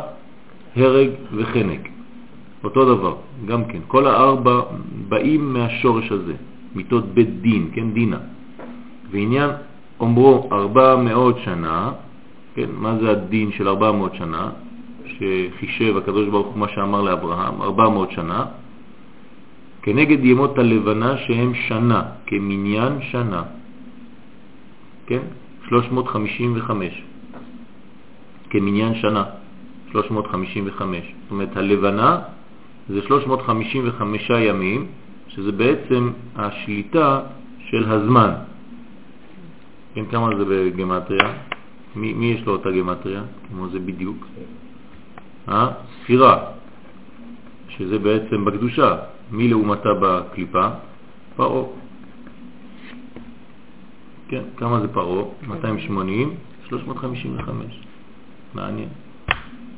הרג וחנק. אותו דבר, גם כן. כל הארבע באים מהשורש הזה, מיטות בית דין, כן, דינה. ועניין אומרו ארבע מאות שנה, כן, מה זה הדין של ארבע מאות שנה? שחישב הקדוש ברוך הוא מה שאמר לאברהם, ארבע מאות שנה, כנגד ימות הלבנה שהם שנה, כמניין שנה. כן? 355. כמניין שנה, 355. זאת אומרת, הלבנה זה 355 ימים, שזה בעצם השליטה של הזמן. כן, כמה זה בגמטריה? מי, מי יש לו אותה גמטריה? כמו זה בדיוק? אה? ספירה, שזה בעצם בקדושה. מי לעומתה בקליפה? פרעה. כן, כמה זה פרעה? 280, 355. מעניין.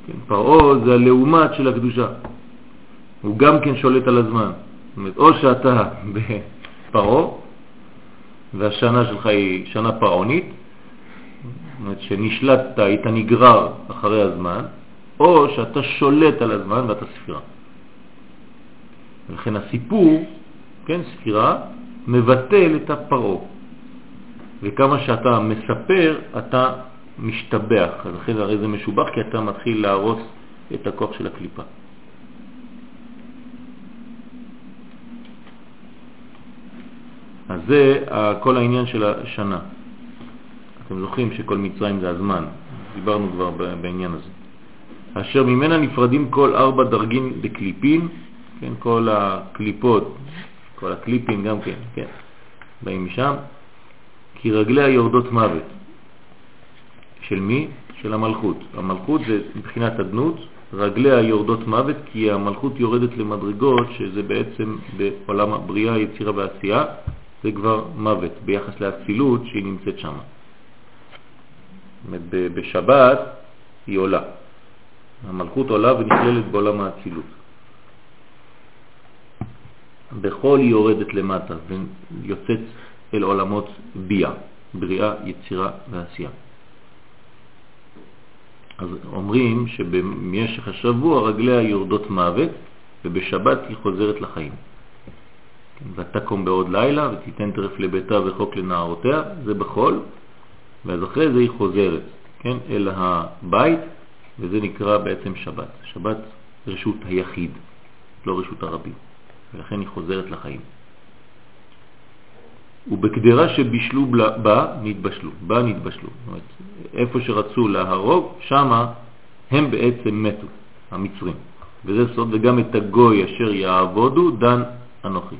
כן, פרעה זה הלעומת של הקדושה. הוא גם כן שולט על הזמן. זאת אומרת, או שאתה בפרעה, והשנה שלך היא שנה פרעונית, זאת אומרת שנשלטת, היית נגרר אחרי הזמן, או שאתה שולט על הזמן ואתה ספירה. ולכן הסיפור, כן, ספירה, מבטל את הפרעה. וכמה שאתה מספר, אתה משתבח. אז אחרי זה הרי זה משובח, כי אתה מתחיל להרוס את הכוח של הקליפה. אז זה כל העניין של השנה. אתם זוכרים שכל מצרים זה הזמן, דיברנו כבר בעניין הזה. אשר ממנה נפרדים כל ארבע דרגים בקליפים, כן, כל הקליפות, כל הקליפים גם כן, כן, באים משם, כי רגליה יורדות מוות. של מי? של המלכות. המלכות זה מבחינת אדנות, רגליה יורדות מוות כי המלכות יורדת למדרגות שזה בעצם בעולם הבריאה, יצירה ועשייה, זה כבר מוות ביחס לאצילות שהיא נמצאת שם. בשבת היא עולה. המלכות עולה ונכללת בעולם האצילות. בחול היא יורדת למטה ויוצאת אל עולמות בייה, בריאה, יצירה ועשייה. אז אומרים שבמשך השבוע רגליה יורדות מוות ובשבת היא חוזרת לחיים. ותקום בעוד לילה ותיתן טרף לביתה וחוק לנערותיה, זה בחול, ואז אחרי זה היא חוזרת כן, אל הבית, וזה נקרא בעצם שבת. שבת רשות היחיד, לא רשות הרבים, ולכן היא חוזרת לחיים. ובקדרה שבישלו בה נתבשלו, בה נתבשלו. זאת אומרת, איפה שרצו להרוג, שמה הם בעצם מתו, המצרים. וזה סוד, וגם את הגוי אשר יעבודו דן אנוכי.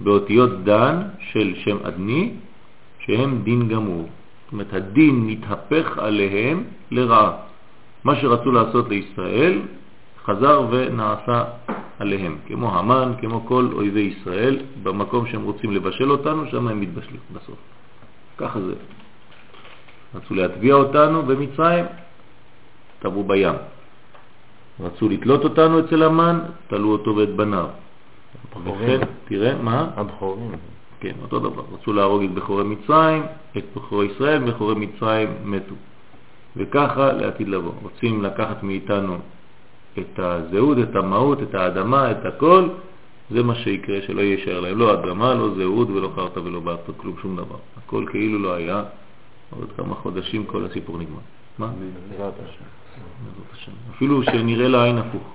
באותיות דן של שם אדני, שהם דין גמור. זאת אומרת, הדין נתהפך עליהם לרעה. מה שרצו לעשות לישראל חזר ונעשה עליהם, כמו המן, כמו כל אויבי ישראל, במקום שהם רוצים לבשל אותנו, שם הם מתבשלים בסוף. ככה זה. רצו להטביע אותנו במצרים, טבעו בים. רצו לתלות אותנו אצל המן, תלו אותו ואת בניו. הבכורים. תראה, מה? הבכורים. כן, אותו דבר. רצו להרוג את בכורי מצרים, את בכורי ישראל, בכורי מצרים מתו. וככה לעתיד לבוא. רוצים לקחת מאיתנו את הזהות, את המהות, את האדמה, את הכל, זה מה שיקרה, שלא יישאר להם לא אדמה, לא זהות ולא חרטה ולא בארטה, כלום, שום דבר. הכל כאילו לא היה, עוד כמה חודשים כל הסיפור נגמר. מה? בעזרת השם. בעזרת השם. אפילו שנראה לעין הפוך.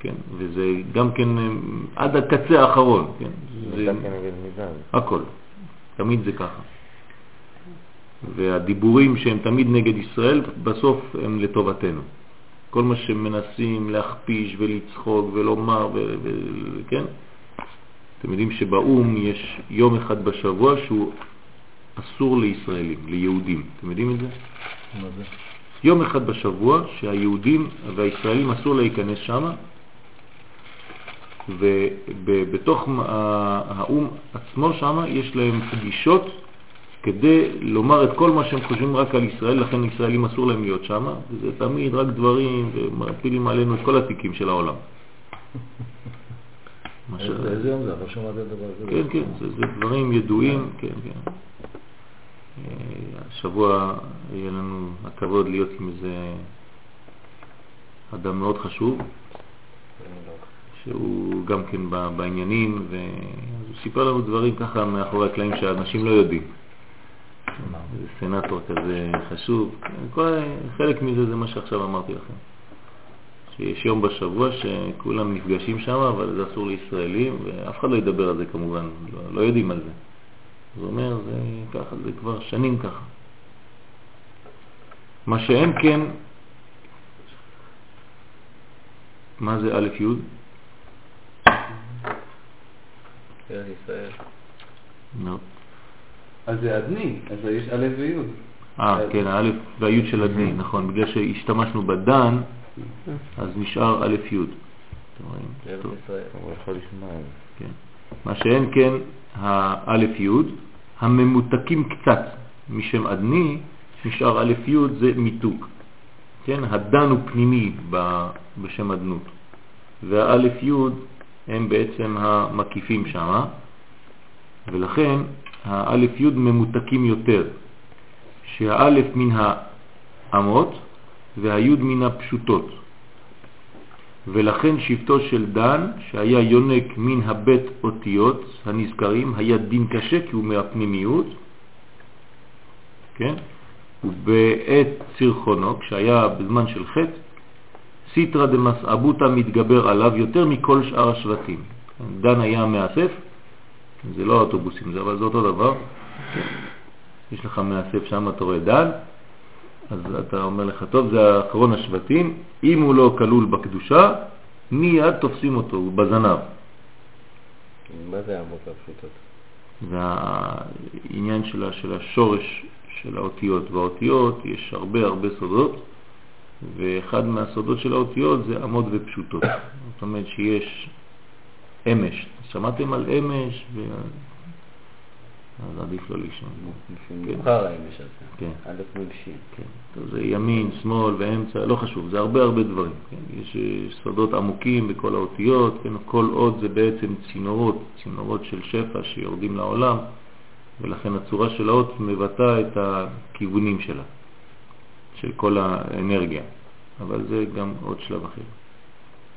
כן, וזה גם כן אה, עד הקצה האחרון, כן. זה מידה. הכל. תמיד זה ככה. והדיבורים שהם תמיד נגד ישראל, בסוף הם לטובתנו. כל מה שמנסים להכפיש ולצחוק ולומר, ו- ו- כן? אתם יודעים שבאו"ם יש יום אחד בשבוע שהוא אסור לישראלים, ליהודים. אתם יודעים את זה? מה זה? יום אחד בשבוע שהיהודים והישראלים אסור להיכנס שם, ובתוך האו"ם עצמו שם יש להם פגישות כדי לומר את כל מה שהם חושבים רק על ישראל, לכן ישראלים אסור להם להיות שם, וזה תמיד רק דברים, ומפילים עלינו את כל התיקים של העולם. איזה יום זה? לא שמעתי דבר כזה. כן, כן, זה, זה דברים ידועים, כן, כן. אה, השבוע יהיה לנו הכבוד להיות עם איזה אדם מאוד חשוב, שהוא גם כן בעניינים, והוא סיפר לנו דברים ככה מאחורי הקלעים שאנשים לא יודעים. מה? זה סנטור כזה חשוב, כל, חלק מזה זה מה שעכשיו אמרתי לכם. שיש יום בשבוע שכולם נפגשים שם, אבל זה אסור לישראלים, ואף אחד לא ידבר על זה כמובן, לא, לא יודעים על זה. זה אומר, זה ככה, זה כבר שנים ככה. מה שאין כן, מה זה א' י'? ארץ ישראל. נו. אז זה אדני, אז יש א' וי'. אה, כן, האלף והי' של הדני, נכון, בגלל שהשתמשנו בדן, אז נשאר א' י'. אתם רואים? כן. מה שאין כן האלף י' הממותקים קצת משם אדני, נשאר א' י' זה מיתוק. כן, הדן הוא פנימי ב- בשם אדנות, והאלף י' הם בעצם המקיפים שם, ולכן האלף י' ממותקים יותר, שהאלף מן האמות והי' מן הפשוטות. ולכן שבטו של דן, שהיה יונק מן הבית אותיות הנזכרים, היה דין קשה כי הוא מהפנימיות, כן? ובעת צרחונו, כשהיה בזמן של חטא, סיטרא דמסעבותא מתגבר עליו יותר מכל שאר השבטים. דן היה מאסף, זה לא האוטובוסים, זה, אבל זה אותו דבר. יש לך מאסף שם, אתה רואה דן, אז אתה אומר לך, טוב, זה אחרון השבטים, אם הוא לא כלול בקדושה, מיד תופסים אותו, הוא בזנב. מה זה האמות הפשוטות? והעניין של, של השורש של האותיות, והאותיות יש הרבה הרבה סודות, ואחד מהסודות של האותיות זה אמות ופשוטות. זאת אומרת שיש אמש, שמעתם על אמש? ו... אז עדיף לא לישון. כן. מאוחר האמש הזה. כן. מול שין. כן. טוב, זה ימין, שמאל ואמצע, לא חשוב, זה הרבה הרבה דברים. כן? יש אה, סודות עמוקים בכל האותיות, כן? כל עוד זה בעצם צינורות, צינורות של שפע שיורדים לעולם, ולכן הצורה של האות מבטא את הכיוונים שלה, של כל האנרגיה. אבל זה גם עוד שלב אחר.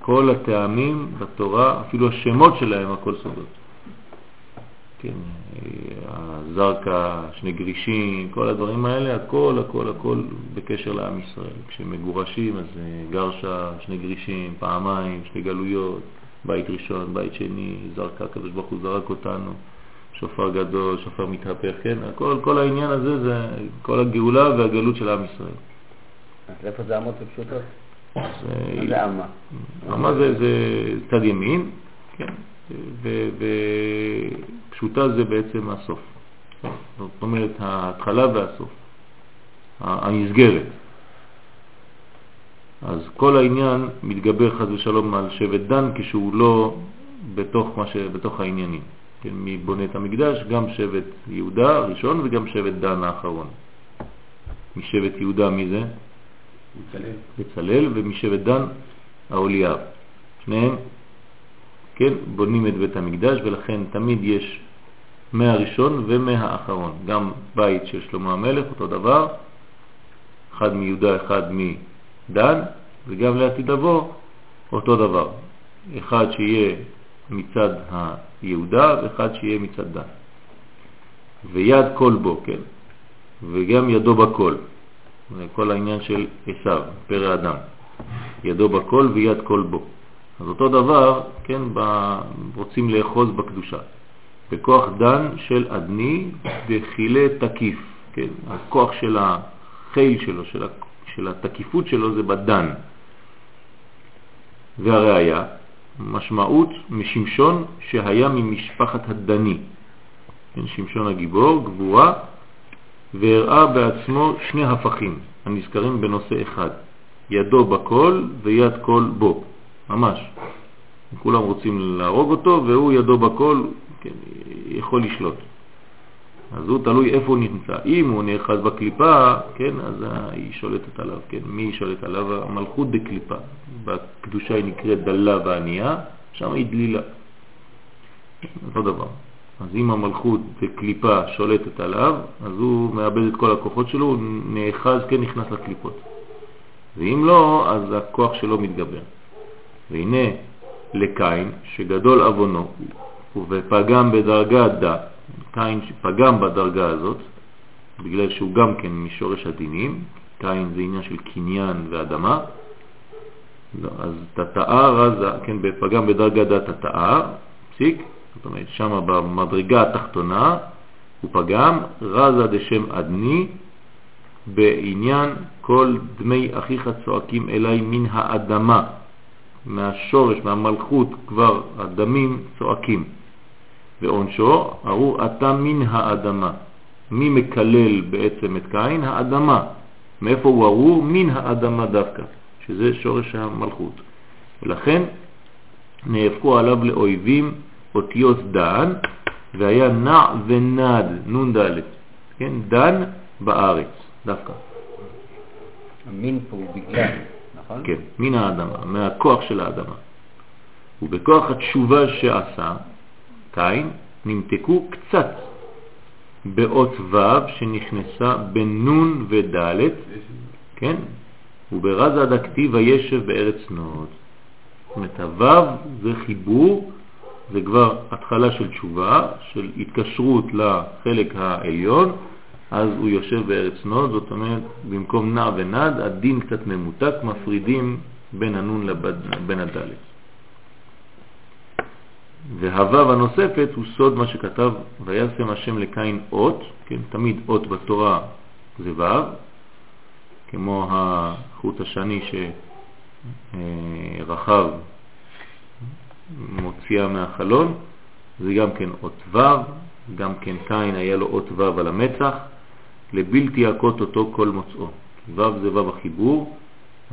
כל הטעמים בתורה, אפילו השמות שלהם, הכל סודות. כן, הזרקה, שני גרישים, כל הדברים האלה, הכל, הכל, הכל בקשר לעם ישראל. כשמגורשים אז אה, גרשה, שני גרישים, פעמיים, שני גלויות, בית ראשון, בית שני, זרקה, הקדוש ברוך הוא זרק אותנו, שופר גדול, שופר מתהפך, כן, הכל, כל העניין הזה זה כל הגאולה והגלות של עם ישראל. אז איפה זה אמות ופשוטות? אה, זה אמה? רמה זה, צד ימין, כן, ופשוטה זה בעצם הסוף. זאת אומרת, ההתחלה והסוף, המסגרת. אז כל העניין מתגבר חז ושלום על שבט דן כשהוא לא בתוך, מה ש... בתוך העניינים. כן, מי בונה את המקדש? גם שבט יהודה הראשון וגם שבט דן האחרון. משבט יהודה מי זה? בצלאל, ומשבט דן האוליאב. שניהם, כן, בונים את בית המקדש, ולכן תמיד יש מהראשון ומהאחרון. גם בית של שלמה המלך, אותו דבר, אחד מיהודה, אחד מדן, וגם לעתיד לבוא, אותו דבר. אחד שיהיה מצד היהודה ואחד שיהיה מצד דן. ויד כל בו, כן, וגם ידו בכל. כל העניין של עשיו, פרא אדם. ידו בכל ויד כל בו. אז אותו דבר, כן, ב... רוצים לאחוז בקדושה. בכוח דן של אדני בחילה תקיף, כן, הכוח של החיל שלו, של, ה... של התקיפות שלו זה בדן. והראיה, משמעות משמשון שהיה ממשפחת הדני. כן, שמשון הגיבור, גבורה, והראה בעצמו שני הפכים הנזכרים בנושא אחד, ידו בכל ויד כל בו, ממש. כולם רוצים להרוג אותו והוא ידו בכל, כן, יכול לשלוט. אז הוא תלוי איפה הוא נמצא. אם הוא נאחז בקליפה, כן, אז היא שולטת עליו, כן, מי היא שולטת עליו? המלכות דקליפה. בקדושה היא נקראת דלה וענייה, שם היא דלילה. אותו דבר. אז אם המלכות בקליפה שולטת עליו, אז הוא מאבד את כל הכוחות שלו, הוא נאחז, כן נכנס לקליפות. ואם לא, אז הכוח שלו מתגבר. והנה לקין, שגדול אבונו, ופגם בדרגה דה, קין שפגם בדרגה הזאת, בגלל שהוא גם כן משורש הדינים, קין זה עניין של קניין ואדמה, לא, אז תתאה רזה, כן, פגם בדרגה דה תתאה, פסיק, זאת אומרת, שם במדרגה התחתונה הוא פגם, רזה דשם אדני, בעניין כל דמי אחיך צועקים אליי מן האדמה, מהשורש, מהמלכות, כבר הדמים צועקים. ועונשו, הראו אתה מן האדמה. מי מקלל בעצם את קין? האדמה. מאיפה הוא ארור? מן האדמה דווקא, שזה שורש המלכות. ולכן נאבקו עליו לאויבים אותיות דן, והיה נע ונד, נון ד', כן, דן בארץ, דווקא. המין פה הוא בגלל, נכון? כן, מן האדמה, מהכוח של האדמה. ובכוח התשובה שעשה, קין, נמתקו קצת באות ו' שנכנסה בנון וד', כן, וברזא דא כתיב וישב בארץ נוד. זאת אומרת, הו' זה חיבור זה כבר התחלה של תשובה, של התקשרות לחלק העליון, אז הוא יושב בארץ נוד, זאת אומרת, במקום נע ונד, הדין קצת ממותק, מפרידים בין הנון לבין הדלת. והוו הנוספת הוא סוד מה שכתב, וישם השם לקין אות, כן, תמיד אות בתורה זה וו, כמו החוט השני שרחב מוציאה מהחלון, זה גם כן אות ו', גם כן קין היה לו אות ו' על המצח, לבלתי יכות אותו כל מוצאו. ו' זה ו' החיבור,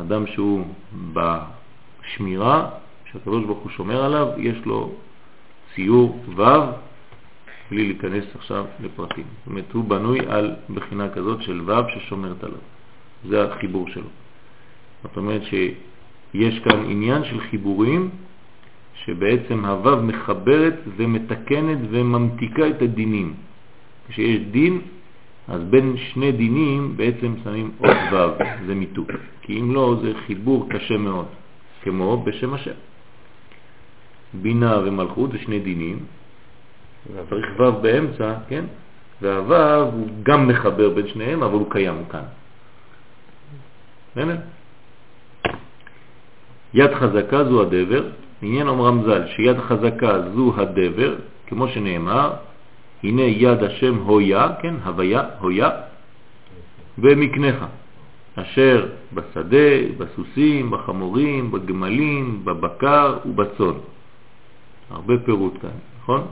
אדם שהוא בשמירה, שהקדוש ברוך הוא שומר עליו, יש לו ציור ו', בלי להיכנס עכשיו לפרטים. זאת אומרת, הוא בנוי על בחינה כזאת של ו' ששומרת עליו. זה החיבור שלו. זאת אומרת שיש כאן עניין של חיבורים שבעצם הו' מחברת ומתקנת וממתיקה את הדינים. כשיש דין, אז בין שני דינים בעצם שמים עוד ו', זה מיתוק. כי אם לא, זה חיבור קשה מאוד, כמו בשם השם. בינה ומלכות זה שני דינים, צריך ו' באמצע, כן? והו' הוא גם מחבר בין שניהם, אבל הוא קיים כאן. באמת? יד חזקה זו הדבר, עניין רמז"ל שיד חזקה זו הדבר, כמו שנאמר, הנה יד השם הויה, כן, הוויה, הויה, ומקנך, אשר בשדה, בסוסים, בחמורים, בגמלים, בבקר ובצון. הרבה פירוט כאן, נכון?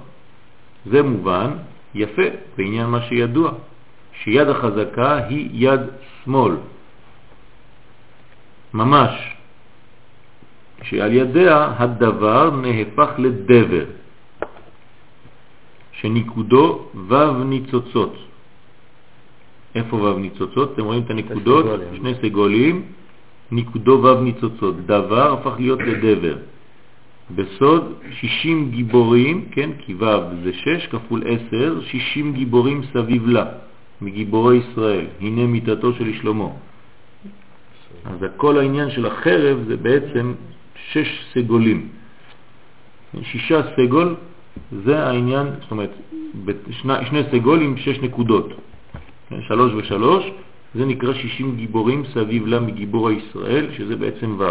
זה מובן יפה בעניין מה שידוע, שיד החזקה היא יד שמאל, ממש, שעל ידיה הדבר נהפך לדבר, שניקודו וו ניצוצות. איפה וו ניצוצות? אתם רואים את הנקודות? שני סגולים, ניקודו וו ניצוצות. דבר הפך להיות לדבר. בסוד 60 גיבורים, כן, כי ו' זה 6 כפול 10, 60 גיבורים סביב לה, מגיבורי ישראל. הנה מיטתו של שלמה. אז כל העניין של החרב זה בעצם שש סגולים. שישה סגול זה העניין, זאת אומרת, שני, שני סגול עם שש נקודות. כן, שלוש ושלוש, זה נקרא שישים גיבורים סביב לה מגיבור הישראל, שזה בעצם ו'.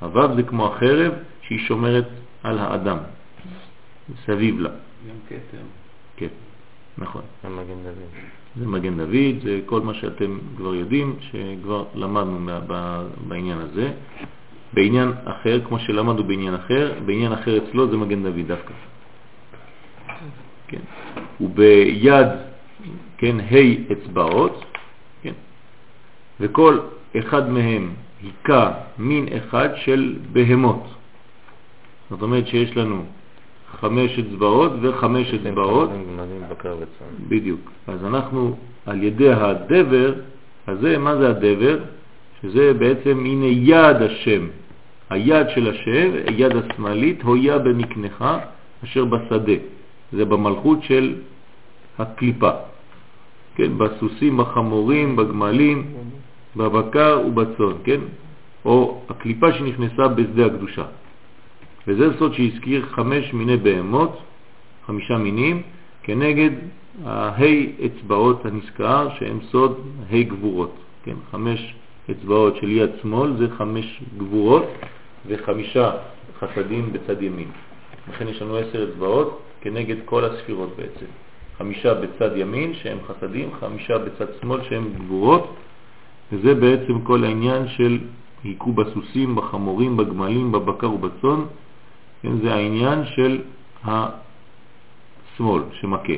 הו' זה כמו החרב שהיא שומרת על האדם, סביב לה. גם כתר. כן, נכון. זה מגן דוד. זה מגן דוד, זה כל מה שאתם כבר יודעים, שכבר למדנו בעניין הזה. בעניין אחר, כמו שלמדנו בעניין אחר, בעניין אחר אצלו זה מגן דוד דווקא. כן. וביד, כן, ה' אצבעות, כן, וכל אחד מהם היכה מין אחד של בהמות. זאת אומרת שיש לנו חמש אצבעות וחמש אצבעות. בדיוק. אז אנחנו על ידי הדבר הזה, מה זה הדבר? שזה בעצם הנה יד השם, היד של השם, היד השמאלית, הויה במקנך אשר בשדה. זה במלכות של הקליפה. כן, בסוסים, בחמורים, בגמלים, בבקר ובצון, כן? או הקליפה שנכנסה בשדה הקדושה. וזה סוד שהזכיר חמש מיני בהמות, חמישה מינים, כנגד ההי אצבעות הנזכר, שהם סוד ה' גבורות. כן, חמש אצבעות של יד שמאל זה חמש גבורות וחמישה חסדים בצד ימין. לכן יש לנו עשר אצבעות כנגד כל הספירות בעצם. חמישה בצד ימין שהם חסדים, חמישה בצד שמאל שהם גבורות, וזה בעצם כל העניין של היכו בסוסים, בחמורים, בגמלים, בבקר ובצון, כן, זה העניין של השמאל שמכה.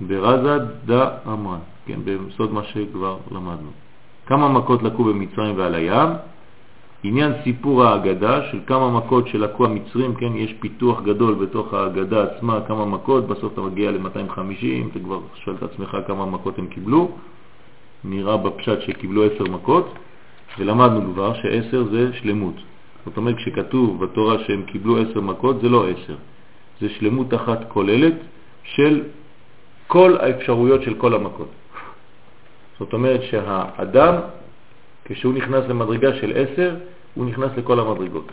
ברזה דה אמרה, כן, בסוד מה שכבר למדנו. כמה מכות לקו במצרים ועל הים, עניין סיפור האגדה של כמה מכות שלקו המצרים, כן, יש פיתוח גדול בתוך האגדה עצמה, כמה מכות, בסוף אתה מגיע ל-250, אתה כבר שואל את עצמך כמה מכות הם קיבלו, נראה בפשט שקיבלו עשר מכות, ולמדנו כבר שעשר זה שלמות. זאת אומרת, כשכתוב בתורה שהם קיבלו עשר מכות, זה לא עשר, זה שלמות אחת כוללת של כל האפשרויות של כל המכות. זאת אומרת שהאדם, כשהוא נכנס למדרגה של עשר, הוא נכנס לכל המדרגות.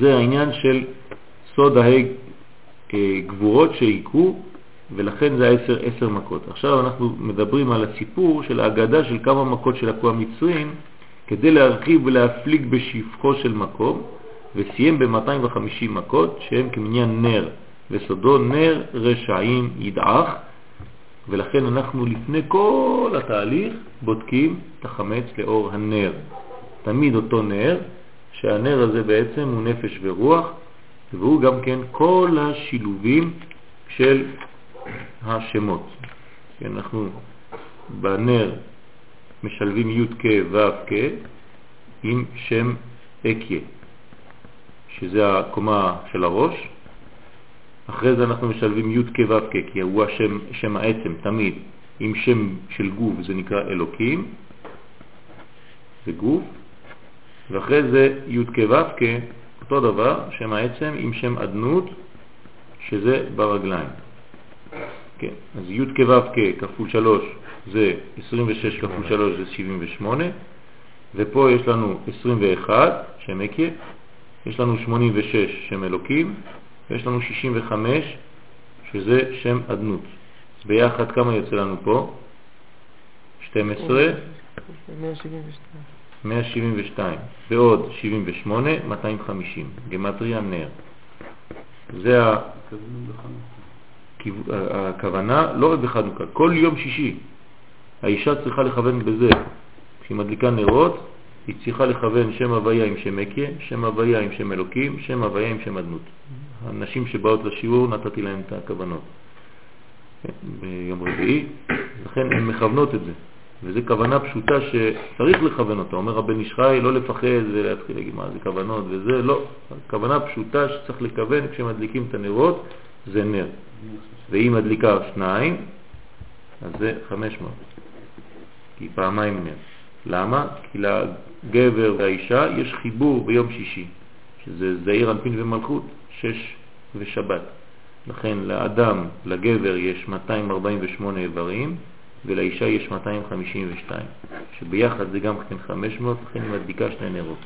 זה העניין של סוד ההי אה, גבורות שהיכו, ולכן זה עשר, עשר מכות. עכשיו אנחנו מדברים על הסיפור של ההגדה של כמה מכות של הכו המצרים, כדי להרחיב ולהפליג בשפחו של מקום, וסיים ב-250 מכות שהם כמניין נר, וסודו נר רשעים ידעך, ולכן אנחנו לפני כל התהליך בודקים את החמץ לאור הנר. תמיד אותו נר, שהנר הזה בעצם הוא נפש ורוח, והוא גם כן כל השילובים של השמות. כן, אנחנו בנר משלבים י' כ' ו' כ' עם שם אקיה, שזה הקומה של הראש, אחרי זה אנחנו משלבים י' כ' ו' כ', כי הוא השם, שם העצם תמיד, עם שם של גוף, זה נקרא אלוקים, זה גוף, ואחרי זה י' כ' ו' כ', אותו דבר, שם העצם עם שם אדנות, שזה ברגליים. כן, אז י' כ' ו' כ' כפול 3 זה 26 כפול 3 זה 78, ופה יש לנו 21 שם אקיה, יש לנו 86 שם אלוקים, ויש לנו 65 שזה שם אדנות. ביחד כמה יוצא לנו פה? 12? 172. 172, ועוד 78, 250, גמטריה נר. זה הכוונה, לא רק בחנוכה, כל יום שישי האישה צריכה לכוון בזה. כשהיא מדליקה נרות, היא צריכה לכוון שם הוויה עם שם אקיה, שם הוויה עם שם אלוקים, שם הוויה עם שם אדנות. הנשים שבאות לשיעור נתתי להן את הכוונות ביום רביעי, לכן הן מכוונות את זה. וזו כוונה פשוטה שצריך לכוון אותה. אומר הבן ישחי לא לפחד ולהתחיל להגיד מה זה כוונות וזה, לא. כוונה פשוטה שצריך לכוון כשמדליקים את הנרות זה נר. ואם מדליקה שניים, אז זה 500. כי פעמיים נר. למה? כי לגבר והאישה יש חיבור ביום שישי, שזה זעיר אנפין ומלכות, שש ושבת. לכן לאדם, לגבר יש 248 איברים, ולאישה יש 252, שביחד זה גם כן 500, לכן היא מדליקה שני נרות.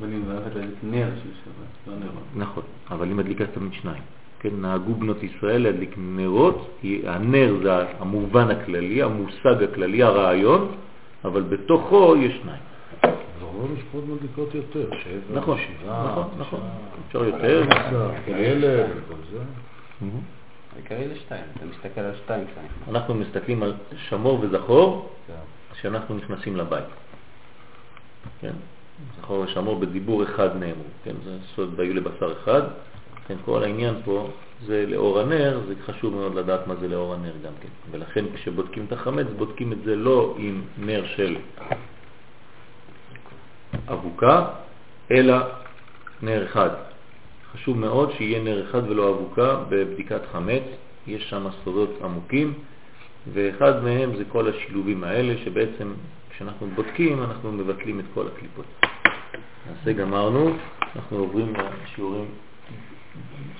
אבל היא מברכת להדליק נר של שבת, לא נרות. נכון, אבל היא מדליקה תמיד שניים. כן, נהגו בנות ישראל להדליק נרות, כי הנר זה המובן הכללי, המושג הכללי, הרעיון, אבל בתוכו יש שניים. ברור משפחות מדליקות יותר, שבע, נכון, שבעה, נכון, נכון. תשעה, אפשר יותר. כאלה וכל זה. העיקרי זה שתיים, אתה מסתכל על שתיים. אנחנו מסתכלים על שמור וזכור כן. כשאנחנו נכנסים לבית. כן? זכור ושמור בדיבור אחד נאמרו, כן? זה סוד והיו לבשר אחד. כן, כל העניין פה זה לאור הנר, זה חשוב מאוד לדעת מה זה לאור הנר גם כן. ולכן כשבודקים את החמץ, בודקים את זה לא עם נר של אבוקה, אלא נר אחד. חשוב מאוד שיהיה נר אחד ולא אבוקה בבדיקת חמץ, יש שם סודות עמוקים, ואחד מהם זה כל השילובים האלה, שבעצם כשאנחנו בודקים אנחנו מבטלים את כל הקליפות. נעשה גמרנו, אנחנו עוברים לשיעורים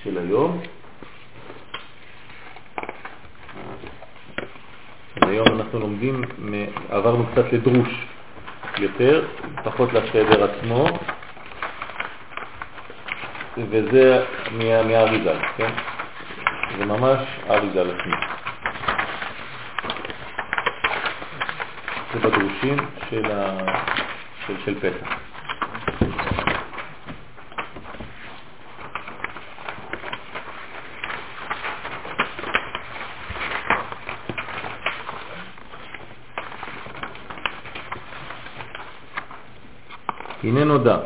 של היום. היום אנחנו לומדים, עברנו קצת לדרוש יותר, פחות לסדר עצמו, וזה מה- מהאריזל, כן? זה ממש אריזל עצמי. זה בדרושים של, ה... של, של פסח. הנה נודע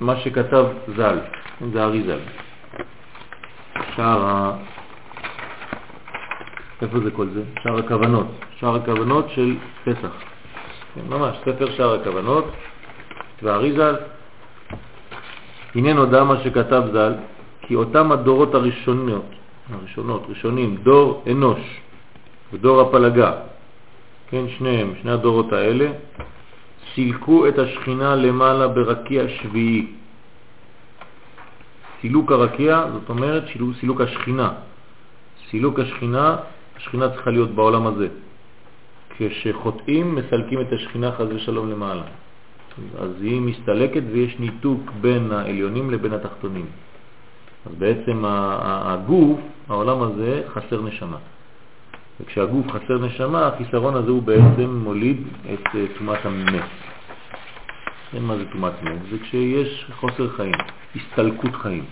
מה שכתב ז"ל, זה ארי ז"ל. שער ה... איפה זה כל זה? שער הכוונות. שער הכוונות של פסח. כן, ממש, ספר שער הכוונות, והארי ז"ל. הנה נודע מה שכתב ז"ל, כי אותם הדורות הראשונות, הראשונות, ראשונים, דור אנוש ודור הפלגה, כן, שניהם, שני הדורות האלה, סילקו את השכינה למעלה ברקיע שביעי. סילוק הרקיע, זאת אומרת סילוק, סילוק השכינה. סילוק השכינה, השכינה צריכה להיות בעולם הזה. כשחוטאים מסלקים את השכינה חז ושלום למעלה. אז היא מסתלקת ויש ניתוק בין העליונים לבין התחתונים. אז בעצם הגוף, העולם הזה, חסר נשמה. וכשהגוף חסר נשמה, החיסרון הזה הוא בעצם מוליד את אה, תומת המת. כן, מה זה תומת מת? זה כשיש חוסר חיים, הסתלקות חיים.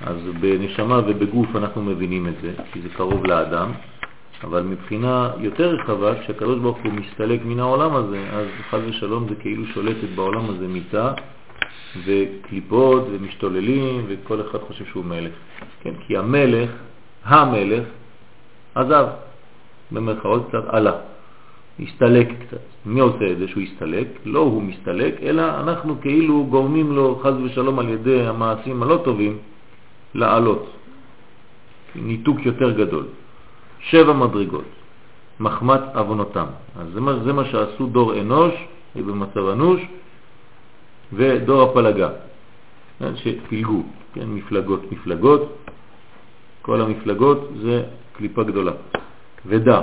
אז בנשמה ובגוף אנחנו מבינים את זה, כי זה קרוב לאדם, אבל מבחינה יותר רחבה, כשהקדוש ברוך הוא מסתלק מן העולם הזה, אז חד ושלום זה כאילו שולטת בעולם הזה מיטה וקליפות ומשתוללים וכל אחד חושב שהוא מלך. כן, כי המלך, המלך, עזב, במרכאות קצת עלה. הסתלק קצת. מי עושה את זה שהוא הסתלק? לא הוא מסתלק, אלא אנחנו כאילו גורמים לו חז ושלום על ידי המעשים הלא טובים לעלות. ניתוק יותר גדול. שבע מדרגות, מחמת אבונותם. אז זה מה, זה מה שעשו דור אנוש, במצב אנוש, ודור הפלגה, כן, שפילגו, כן, מפלגות, מפלגות, כל המפלגות זה קליפה גדולה. ודע,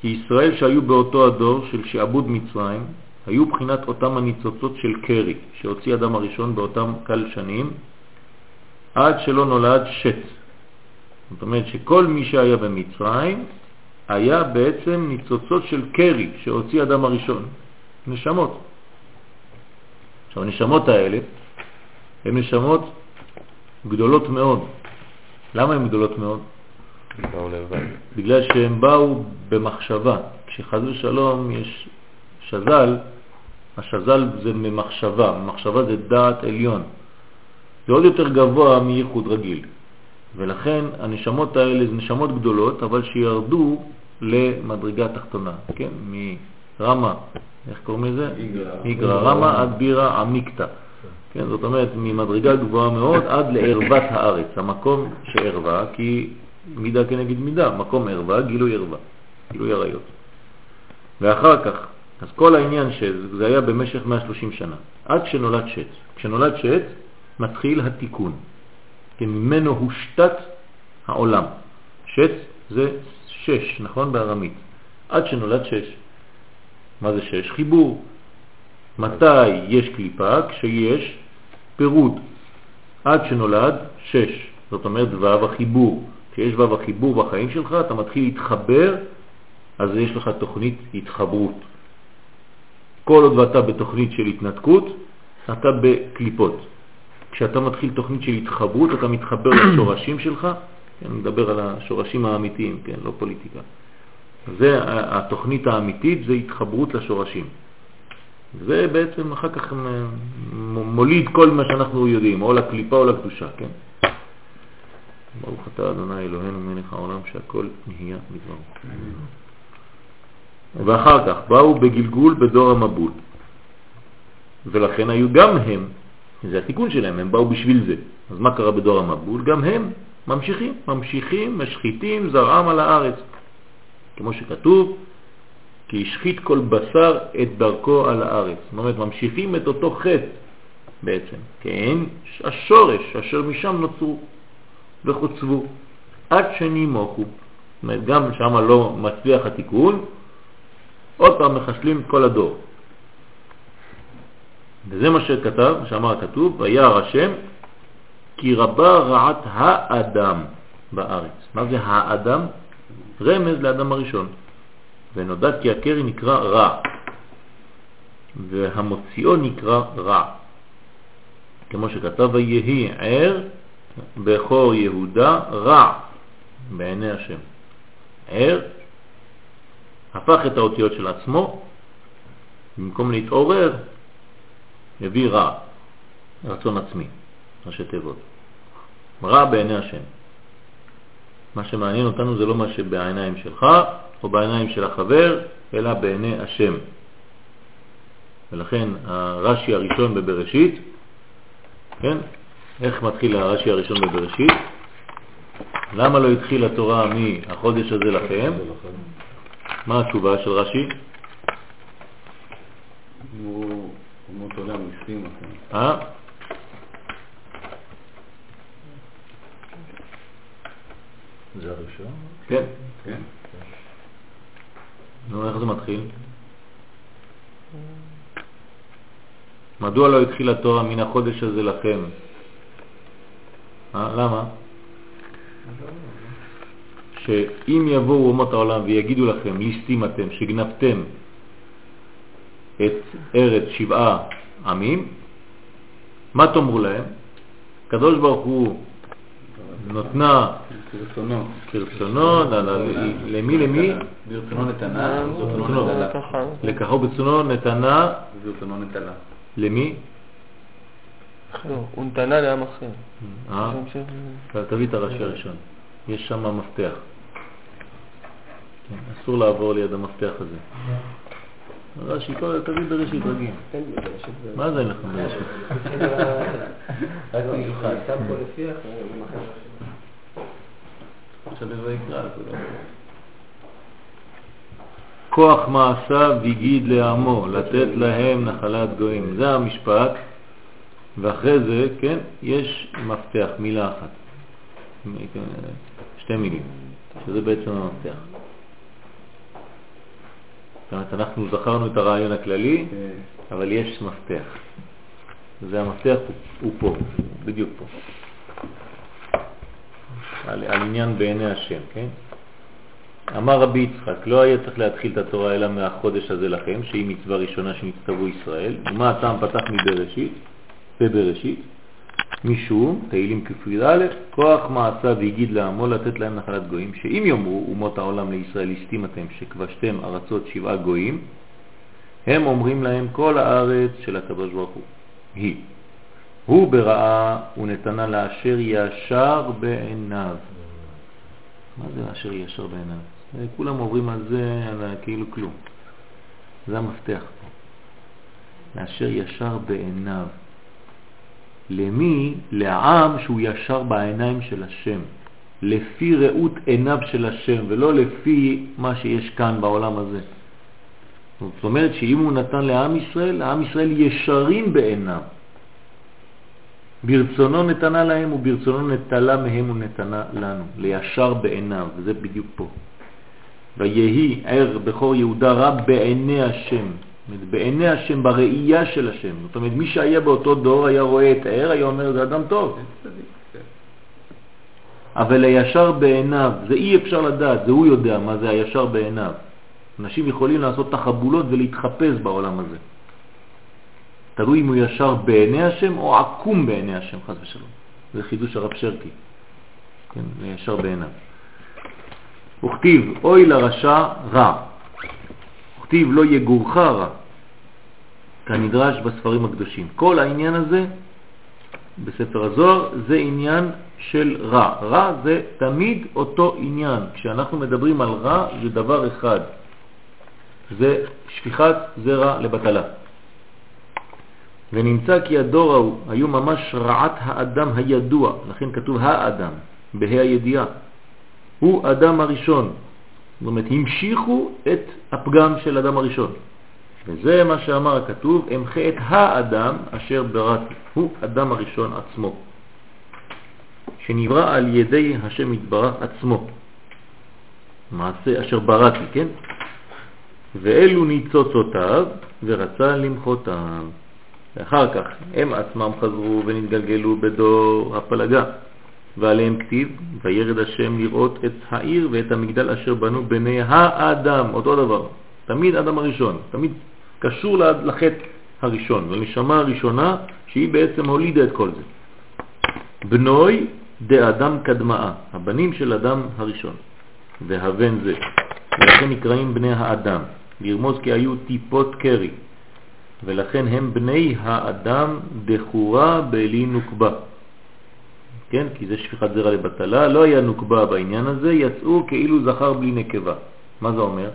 כי ישראל שהיו באותו הדור של שעבוד מצרים, היו בחינת אותם הניצוצות של קרי, שהוציא אדם הראשון באותם קל שנים, עד שלא נולד שץ. זאת אומרת שכל מי שהיה במצרים היה בעצם ניצוצות של קרי שהוציא אדם הראשון, נשמות. עכשיו, הנשמות האלה הן נשמות גדולות מאוד. למה הן גדולות מאוד? באו לבד. בגלל שהם באו במחשבה. כשחז ושלום יש שזל, השזל זה ממחשבה, מחשבה זה דעת עליון. זה עוד יותר גבוה מייחוד רגיל. ולכן הנשמות האלה זה נשמות גדולות, אבל שירדו למדרגה תחתונה, כן? מרמה, איך קוראים לזה? איגרא רמה עד בירה עמיקתא. כן, זאת אומרת, ממדרגה גבוהה מאוד עד לערוות הארץ, המקום שערווה, כי מידה כנגד מידה, מקום ערווה, גילוי ערווה, גילוי עריות. ואחר כך, אז כל העניין שזה היה במשך 130 שנה, עד שנולד שץ. כשנולד שץ, מתחיל התיקון. כי ממנו הושתת העולם. שץ זה שש, נכון? בארמית. עד שנולד שש. מה זה שש? חיבור. מתי יש קליפה? כשיש פירוד. עד שנולד שש. זאת אומרת ו' החיבור. כשיש ו' החיבור בחיים שלך, אתה מתחיל להתחבר, אז יש לך תוכנית התחברות. כל עוד ואתה בתוכנית של התנתקות, אתה בקליפות. כשאתה מתחיל תוכנית של התחברות, אתה מתחבר לשורשים שלך, כן, אני מדבר על השורשים האמיתיים, כן, לא פוליטיקה. זה התוכנית האמיתית, זה התחברות לשורשים. זה בעצם אחר כך מוליד כל מה שאנחנו יודעים, או לקליפה או לקדושה, כן? ברוך אתה אדוני אלוהינו מלך העולם שהכל נהיה מדברו. ואחר כך באו בגלגול בדור המבול, ולכן היו גם הם זה התיקון שלהם, הם באו בשביל זה. אז מה קרה בדור המבול? גם הם ממשיכים, ממשיכים, משחיתים זרעם על הארץ. כמו שכתוב, כי השחית כל בשר את דרכו על הארץ. זאת אומרת, ממשיכים את אותו חטא בעצם, כן? השורש אשר משם נוצרו וחוצבו, עד שנימוכו. זאת אומרת, גם שם לא מצליח התיקון, עוד פעם מחשלים את כל הדור. וזה מה שכתב, שאמר הכתוב, וירא השם כי רבה רעת האדם בארץ. מה זה האדם? רמז לאדם הראשון. ונודע כי הקרי נקרא רע, והמוציאו נקרא רע. כמו שכתב, ויהי ער בכור יהודה רע בעיני השם. ער הפך את האותיות של עצמו, במקום להתעורר, מביא רע, רצון עצמי, ראשי תיבות. רע בעיני השם. מה שמעניין אותנו זה לא מה שבעיניים שלך או בעיניים של החבר, אלא בעיני השם. ולכן הרש"י הראשון בבראשית, כן? איך מתחיל הרש"י הראשון בבראשית? למה לא התחיל התורה מהחודש הזה לכם? מה התשובה של רש"י? לכם. אה? זה הראשון? כן. כן. נו, איך זה מתחיל? מדוע לא התחיל התורה מן החודש הזה לכם? אה, למה? שאם יבואו אומות העולם ויגידו לכם, ליסטים אתם, שגנבתם את ארץ שבעה עמים, מה תאמרו להם? הקדוש ברוך הוא נותנה כרצונו. כרצונו, למי למי? ברצונו נתנה, ברצונו ברצונו. נטלה. לקחו ברצונו נתנה. למי? לא, הוא נתנה לעם אחר. אה? תביא את הראשי הראשון, יש שם מפתח. כן, אסור לעבור ליד המפתח הזה. רש"י, תביא בראשית רגיל. מה זה אין לך בראשית? רק מיוחד. עכשיו לא... כוח מעשיו הגיד לעמו, לתת להם נחלת גויים. זה המשפט, ואחרי זה, כן, יש מפתח, מילה אחת. שתי מילים, שזה בעצם המפתח. זאת אומרת, אנחנו זכרנו את הרעיון הכללי, אבל יש מפתח. זה המפתח הוא, פה, בדיוק פה. על, על עניין בעיני השם, כן? אמר רבי יצחק, לא היה צריך להתחיל את התורה אלא מהחודש הזה לכם, שהיא מצווה ראשונה שנצטוו ישראל. ומה הטעם פתח מבראשית? בבראשית. משום, תהילים כ"א, כוח מעשיו והגיד לעמו לתת להם נחלת גויים, שאם יאמרו אומות העולם לישראל הסתים אתם שכבשתם ארצות שבעה גויים, הם אומרים להם כל הארץ של הקדוש ברוך הוא היא. הוא בראה ונתנה לאשר ישר בעיניו. מה זה אשר ישר בעיניו? כולם עוברים על זה על כאילו כלום. זה המפתח פה. לאשר ישר בעיניו. למי? לעם שהוא ישר בעיניים של השם. לפי ראות עיניו של השם, ולא לפי מה שיש כאן בעולם הזה. זאת אומרת שאם הוא נתן לעם ישראל, לעם ישראל ישרים בעיניו. ברצונו נתנה להם וברצונו נטלה מהם ונתנה לנו, לישר בעיניו, וזה בדיוק פה. ויהי ער בכור יהודה רע בעיני השם, אומרת, בעיני השם, בראייה של השם. זאת אומרת, מי שהיה באותו דור היה רואה את הער, היה אומר, זה אדם טוב. כן. אבל הישר בעיניו, זה אי אפשר לדעת, זה הוא יודע מה זה הישר בעיניו. אנשים יכולים לעשות תחבולות ולהתחפש בעולם הזה. תלוי אם הוא ישר בעיני השם או עקום בעיני השם, חס ושלום. זה חידוש הרב שרקי. כן, ישר בעיניו. וכתיב, אוי לרשע רע. וכתיב, לא יגורך רע. כנדרש בספרים הקדושים. כל העניין הזה בספר הזוהר זה עניין של רע. רע זה תמיד אותו עניין. כשאנחנו מדברים על רע זה דבר אחד. זה שפיכת זרע לבטלה. ונמצא כי הדור ההוא היו ממש רעת האדם הידוע, לכן כתוב האדם, בה"א הידיעה. הוא אדם הראשון. זאת אומרת, המשיכו את הפגם של אדם הראשון. וזה מה שאמר הכתוב, אמחה את האדם אשר בראתי. הוא אדם הראשון עצמו, שנברא על ידי השם יתברך עצמו. מעשה אשר בראתי, כן? ואלו ניצוצותיו ורצה למחותם. ואחר כך הם עצמם חזרו ונתגלגלו בדור הפלגה, ועליהם כתיב, וירד השם לראות את העיר ואת המגדל אשר בנו בני האדם, אותו דבר, תמיד אדם הראשון, תמיד קשור לחטא הראשון, לנשמה הראשונה שהיא בעצם הולידה את כל זה. בנוי דאדם קדמאה, הבנים של אדם הראשון, והבן זה, ולכן נקראים בני האדם, לרמוז כי היו טיפות קרי, ולכן הם בני האדם דחורה בלי נוקבה. כן, כי זה שפיכת זרע לבטלה, לא היה נוקבה בעניין הזה, יצאו כאילו זכר בלי נקבה. מה זה אומר?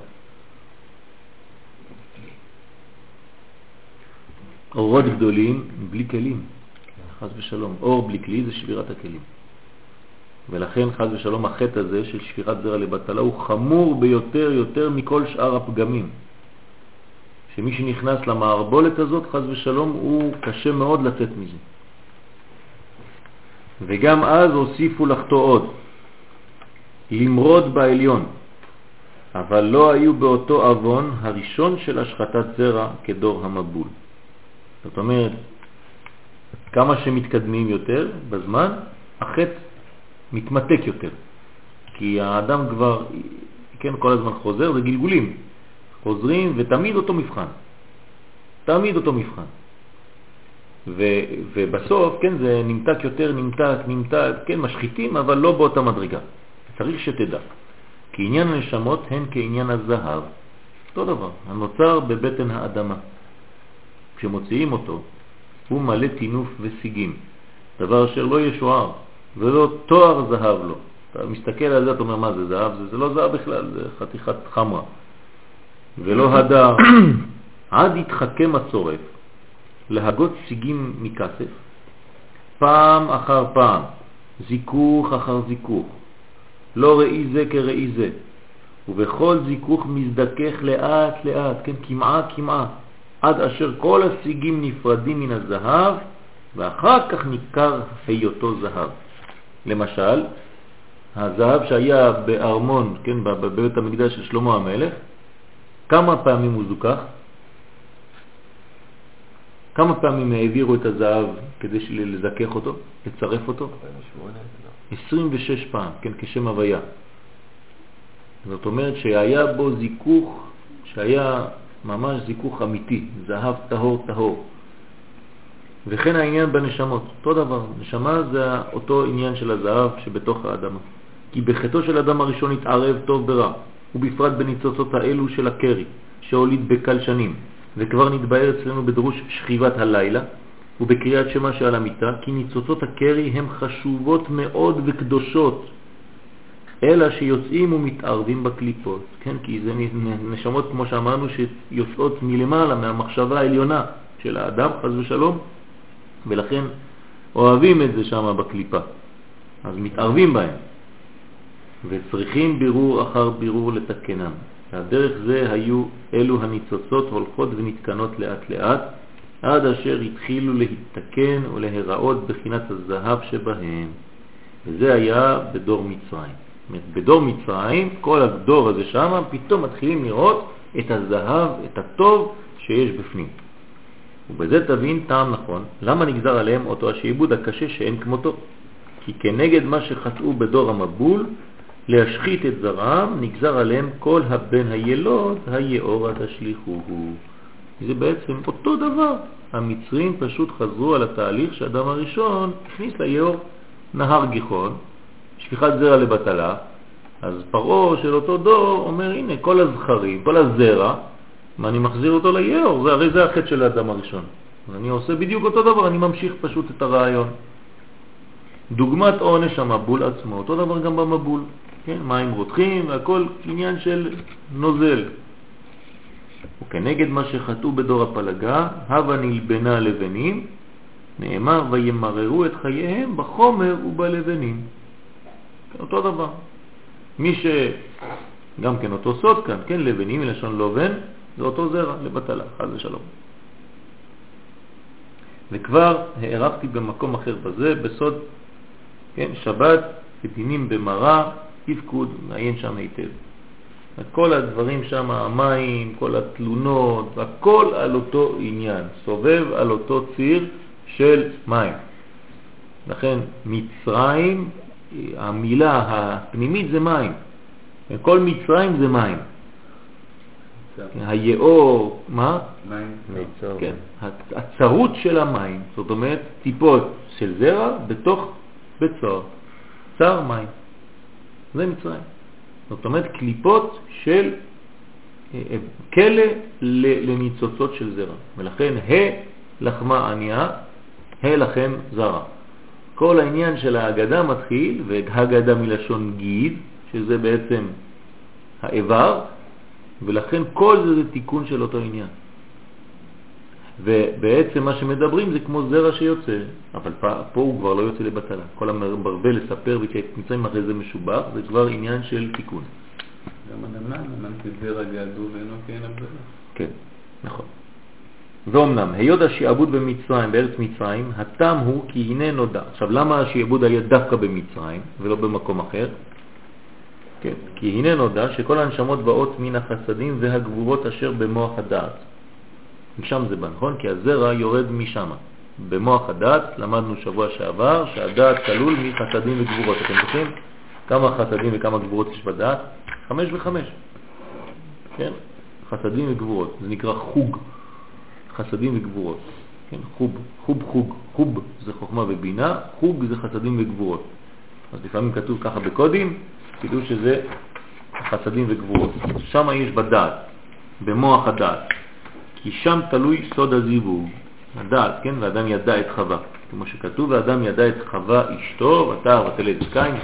אורות גדולים בלי כלים, חז ושלום. אור בלי כלי זה שבירת הכלים. ולכן חז ושלום החטא הזה של שפיכת זרע לבטלה הוא חמור ביותר יותר מכל שאר הפגמים. שמי שנכנס למערבולת הזאת, חז ושלום, הוא קשה מאוד לצאת מזה. וגם אז הוסיפו לחטוא עוד, למרוד בעליון, אבל לא היו באותו אבון הראשון של השחטת זרע כדור המבול. זאת אומרת, כמה שמתקדמים יותר בזמן, החטא מתמתק יותר. כי האדם כבר, כן, כל הזמן חוזר, זה גלגולים. חוזרים ותמיד אותו מבחן. תמיד אותו מבחן. ו, ובסוף, כן, זה נמתק יותר, נמתק, נמתק, כן, משחיתים, אבל לא באותה מדרגה. צריך שתדע. כי עניין הנשמות הן כעניין הזהב. אותו דבר, הנוצר בבטן האדמה. כשמוציאים אותו, הוא מלא תינוף וסיגים, דבר אשר לא ישוער, ולא תואר זהב לו. אתה מסתכל על זה, אתה אומר, מה זה זהב? זה, זה לא זהב בכלל, זה חתיכת חמרה. ולא הדר, עד יתחכם הצורף להגות סיגים מכסף, פעם אחר פעם, זיכוך אחר זיכוך, לא ראי זה כראי זה, ובכל זיכוך מזדכך לאט לאט, כן, כמעה כמעה, עד אשר כל הסיגים נפרדים מן הזהב, ואחר כך ניכר היותו זהב. למשל, הזהב שהיה בארמון, כן, בבית המקדש של שלמה המלך, כמה פעמים הוא זוכח? כמה פעמים העבירו את הזהב כדי לזכך אותו, לצרף אותו? 26 פעם, כן, כשם הוויה. זאת אומרת שהיה בו זיכוך, שהיה ממש זיכוך אמיתי, זהב טהור טהור. וכן העניין בנשמות, אותו דבר, נשמה זה אותו עניין של הזהב שבתוך האדמה. כי בחטאו של אדם הראשון התערב טוב ברע, ובפרט בניצוצות האלו של הקרי, שהוליד בקל שנים, וכבר נתבהר אצלנו בדרוש שכיבת הלילה, ובקריאת שמה שעל המיטה, כי ניצוצות הקרי הן חשובות מאוד וקדושות, אלא שיוצאים ומתערבים בקליפות, כן? כי זה נשמות, כמו שאמרנו, שיוצאות מלמעלה, מהמחשבה העליונה של האדם, חז ושלום, ולכן אוהבים את זה שם בקליפה, אז מתערבים בהם, וצריכים בירור אחר בירור לתקנם. והדרך זה היו אלו הניצוצות הולכות ונתקנות לאט לאט, עד אשר התחילו להתתקן ולהיראות בחינת הזהב שבהם. וזה היה בדור מצרים. בדור מצרים, כל הדור הזה שם, פתאום מתחילים לראות את הזהב, את הטוב שיש בפנים. ובזה תבין טעם נכון, למה נגזר עליהם אותו השעבוד הקשה שאין כמותו. כי כנגד מה שחטאו בדור המבול, להשחית את זרם, נגזר עליהם כל הבן הילוד, היאורה תשליחוהו. זה בעצם אותו דבר. המצרים פשוט חזרו על התהליך שאדם הראשון הכניס ליאור נהר גיחון, שפיכת זרע לבטלה, אז פרעה של אותו דור אומר, הנה, כל הזכרים, כל הזרע, מה אני מחזיר אותו ליאור? זה, הרי זה החטא של האדם הראשון. אני עושה בדיוק אותו דבר, אני ממשיך פשוט את הרעיון. דוגמת עונש המבול עצמו, אותו דבר גם במבול. כן, מים רותחים והכל עניין של נוזל. וכנגד מה שחטאו בדור הפלגה, הווה נלבנה לבנים, נאמר וימררו את חייהם בחומר ובלבנים. כן, אותו דבר. מי ש... גם כן אותו סוד כאן, כן, לבנים מלשון לובן, זה אותו זרע לבטלה, חז ושלום. וכבר הערכתי במקום אחר בזה, בסוד, כן, שבת, ודינים במרה, תפקוד, מעיין שם היטב. כל הדברים שם, המים, כל התלונות, הכל על אותו עניין, סובב על אותו ציר של מים. לכן מצרים, המילה הפנימית זה מים. כל מצרים זה מים. היאור, מה? מים. כן, הצרות של המים, זאת אומרת טיפות של זרע בתוך בית סוהר, צר מים. זה מצרים. זאת אומרת קליפות של אה, אה, כלא לניצוצות של זרע. ולכן ה' לחמה ענייה, ה' לכם זרע. כל העניין של ההגדה מתחיל, והגדה מלשון גיד, שזה בעצם האיבר, ולכן כל זה זה תיקון של אותו עניין. ובעצם מה שמדברים זה כמו זרע שיוצא, אבל פה, פה הוא כבר לא יוצא לבטלה. כל המרבה לספר וכמצרים אחרי זה משובח, זה כבר עניין של תיקון. גם הנמן, נמן כזרע געדו ואינו כן הבדלה. כן, נכון. ואומנם, היות השעבוד במצרים, בארץ מצרים, הטעם הוא כי הנה נודע. עכשיו, למה השעבוד היה דווקא במצרים ולא במקום אחר? כן, כי הנה נודע שכל הנשמות באות מן החסדים והגבורות אשר במוח הדעת. משם זה בא, נכון? כי הזרע יורד משם. במוח הדת, למדנו שבוע שעבר שהדת כלול מחסדים וגבורות. אתם זוכרים? כמה חסדים וכמה גבורות יש בדת? חמש וחמש. כן? חסדים וגבורות. זה נקרא חוג. חסדים וגבורות. כן? חוב, חוב חוג. חוב זה חוכמה ובינה, חוג זה חסדים וגבורות. אז לפעמים כתוב ככה בקודים, תדעו שזה חסדים וגבורות. שם יש בדעת, במוח הדעת. כי שם תלוי סוד הזיווג, הדעת, כן? ואדם ידע את חווה. כמו שכתוב, ואדם ידע את חווה אשתו, ותער ותלד קין.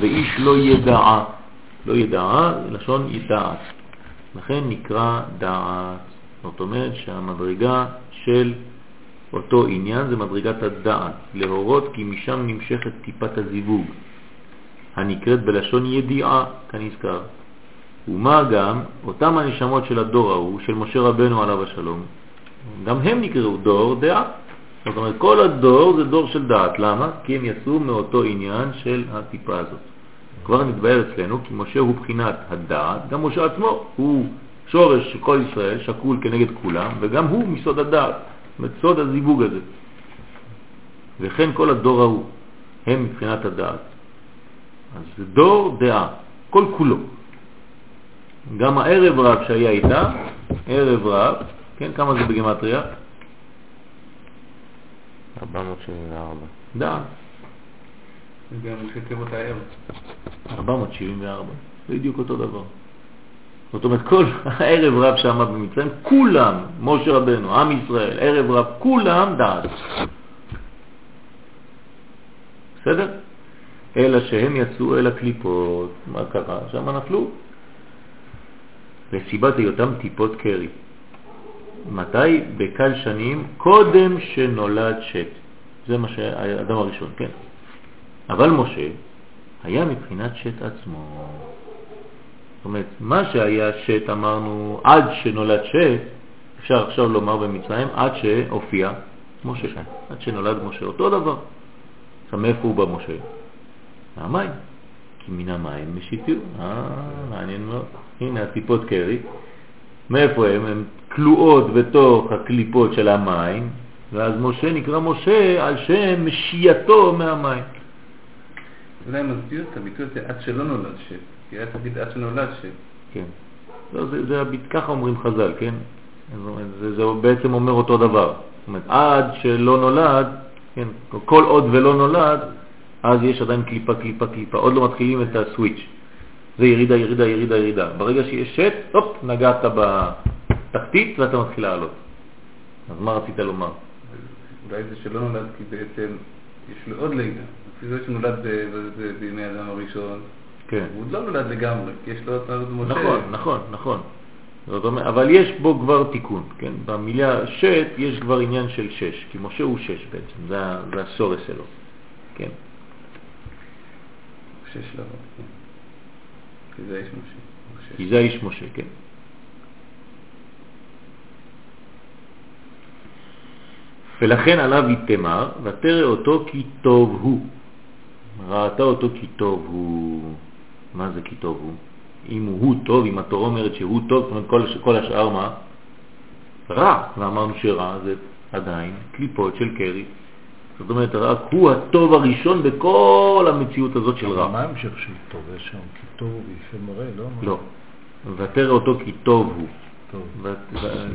ואיש לא ידעה, לא ידעה, לשון ידעת. לכן נקרא דעת. זאת אומרת שהמדרגה של אותו עניין זה מדרגת הדעת, להורות כי משם נמשכת טיפת הזיווג, הנקראת בלשון ידיעה, כנזכר. ומה גם, אותם הנשמות של הדור ההוא, של משה רבנו עליו השלום, גם הם נקראו דור דעה. זאת אומרת, כל הדור זה דור של דעת. למה? כי הם יצאו מאותו עניין של הטיפה הזאת. כבר נתבהר אצלנו, כי משה הוא בחינת הדעת, גם משה עצמו הוא שורש של כל ישראל, שקול כנגד כולם, וגם הוא מסוד הדעת, מסוד הזיווג הזה. וכן כל הדור ההוא, הם מבחינת הדעת. אז זה דור דעה, כל כולו. גם הערב רב שהיה איתה, ערב רב, כן, כמה זה בגמטריה? 474. דעת. וגם ראשי תיבות הערב. 474, בדיוק אותו דבר. זאת אומרת, כל הערב רב שם במצרים, כולם, משה רבנו, עם ישראל, ערב רב, כולם דעת. בסדר? אלא שהם יצאו אל הקליפות, מה קרה? שם נפלו. לסיבת היותם טיפות קרי. מתי? בקל שנים קודם שנולד שת. זה מה שהאדם הראשון, כן. אבל משה היה מבחינת שת עצמו. זאת אומרת, מה שהיה שת, אמרנו, עד שנולד שת, אפשר עכשיו לומר במצרים, עד שהופיע משה, עד שנולד משה, אותו דבר. עכשיו, מאיפה הוא בא משה? מהמים. מן המים משיתיו. אה, מעניין מאוד. הנה הטיפות קרי. מאיפה הם? הן כלואות בתוך הקליפות של המים, ואז משה נקרא משה על שם משייתו מהמים. אולי מסביר את הביטוי הזה עד שלא נולד שת. כי היה תגיד עד שנולד שת. כן. לא, זה, זה, הביט- ככה אומרים חז"ל, כן? זה, זה בעצם אומר אותו דבר. זאת אומרת, עד שלא נולד, כן, כל עוד ולא נולד, אז יש עדיין קליפה, קליפה, קליפה. עוד לא מתחילים את הסוויץ'. זה ירידה, ירידה, ירידה, ירידה. ברגע שיש שט, הופ, נגעת בתחתית ואתה מתחיל לעלות. אז מה רצית לומר? אולי זה שלא נולד כי בעצם יש לו עוד לידה. לפי זה שנולד בימי האדם הראשון, כן. הוא עוד לא נולד לגמרי, כי יש לו עוד משה. נכון, נכון, נכון. זאת אומרת, אבל יש בו כבר תיקון, כן? במילה שט יש כבר עניין של שש, כי משה הוא שש בעצם, זה, זה הסורס שלו, כן? כן. כי זה האיש משה. כי. זה משה, כן. ולכן עליו יתמר, ותרא אותו כי טוב הוא. ראתה אותו כי טוב הוא. מה זה כי טוב הוא? אם הוא טוב, אם התורה אומרת שהוא טוב, זאת אומרת כל, כל השאר מה? רע, ואמרנו שרע זה עדיין קליפות של קרי. זאת אומרת, רק הוא הטוב הראשון בכל המציאות הזאת של רע. מה ההמשך של טוב? יש שם כי טוב הוא ויפה מראה, לא? לא. ותרא אותו כי טוב הוא. טוב.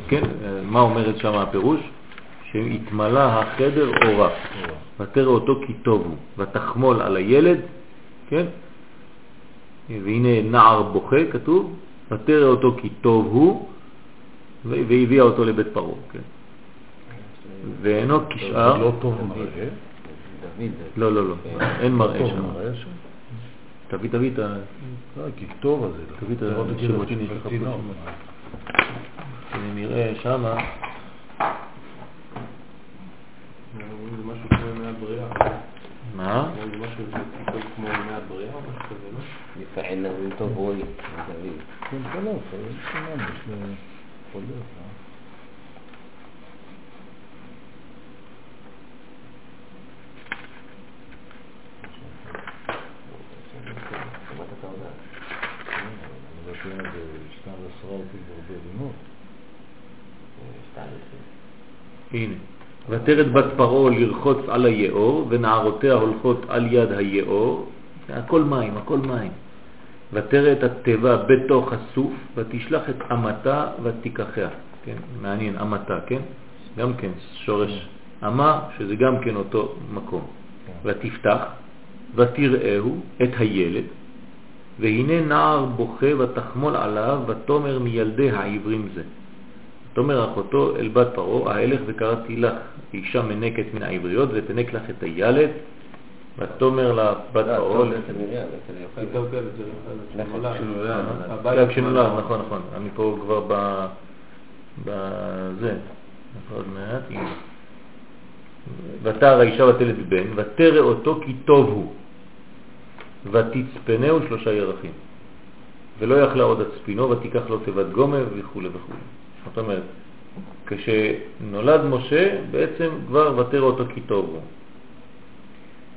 כן, מה אומרת שם הפירוש? שהתמלא החדר אורה. ותרא אותו כי טוב הוא. ותחמול על הילד, כן? והנה נער בוכה, כתוב, ותרא אותו כי טוב הוא, והביאה אותו לבית פרעה, כן? ואינו זה כשאר, לא טוב מראה. לא, לא, לא, אין מראה שם. תביא, תביא את ה... כי טוב הזה. תביא את השמות שלי, בתינוק. נראה שמה, זה משהו כמו ימי הבריאה. מה? זה משהו כמו ימי הבריאה או משהו כזה, לא? נביא טוב רועי, דוד. כן, כן, לא, זה סימן, יש לו... יכול להיות, אה? שמעת את ההודעה? יודע, בשנת עשרה הייתי כבר בלימוד. הנה. ותרת בת פרעה לרחוץ על היאור, ונערותיה הולכות על יד היאור, הכל מים, הכל מים. ותרא את התיבה בתוך הסוף, ותשלח את אמתה ותיקחיה. כן, מעניין, אמתה, כן? גם כן, שורש אמה, שזה גם כן אותו מקום. ותפתח, ותראהו את הילד, והנה נער בוכה ותחמול עליו, ותאמר מילדי העברים זה. תאמר אחותו אל בת פרעה, ההלך וקראתי לך אישה מנקת מן העבריות, ותנק לך את הילד, ותאמר לה בת פרעה. פתאום כן, זה לפני נולד. שנולד. גם כשנולד, נכון, נכון, אני פה כבר ב... בזה, עוד מעט, הנה. ותרא האישה ותלת בן, ותרא אותו כי טוב הוא, ותצפנהו שלושה ירחים. ולא יכלה עוד הצפינו ותיקח לו תיבת גומה וכו' וכו'. זאת אומרת, כשנולד משה, בעצם כבר ותרא אותו כי טוב.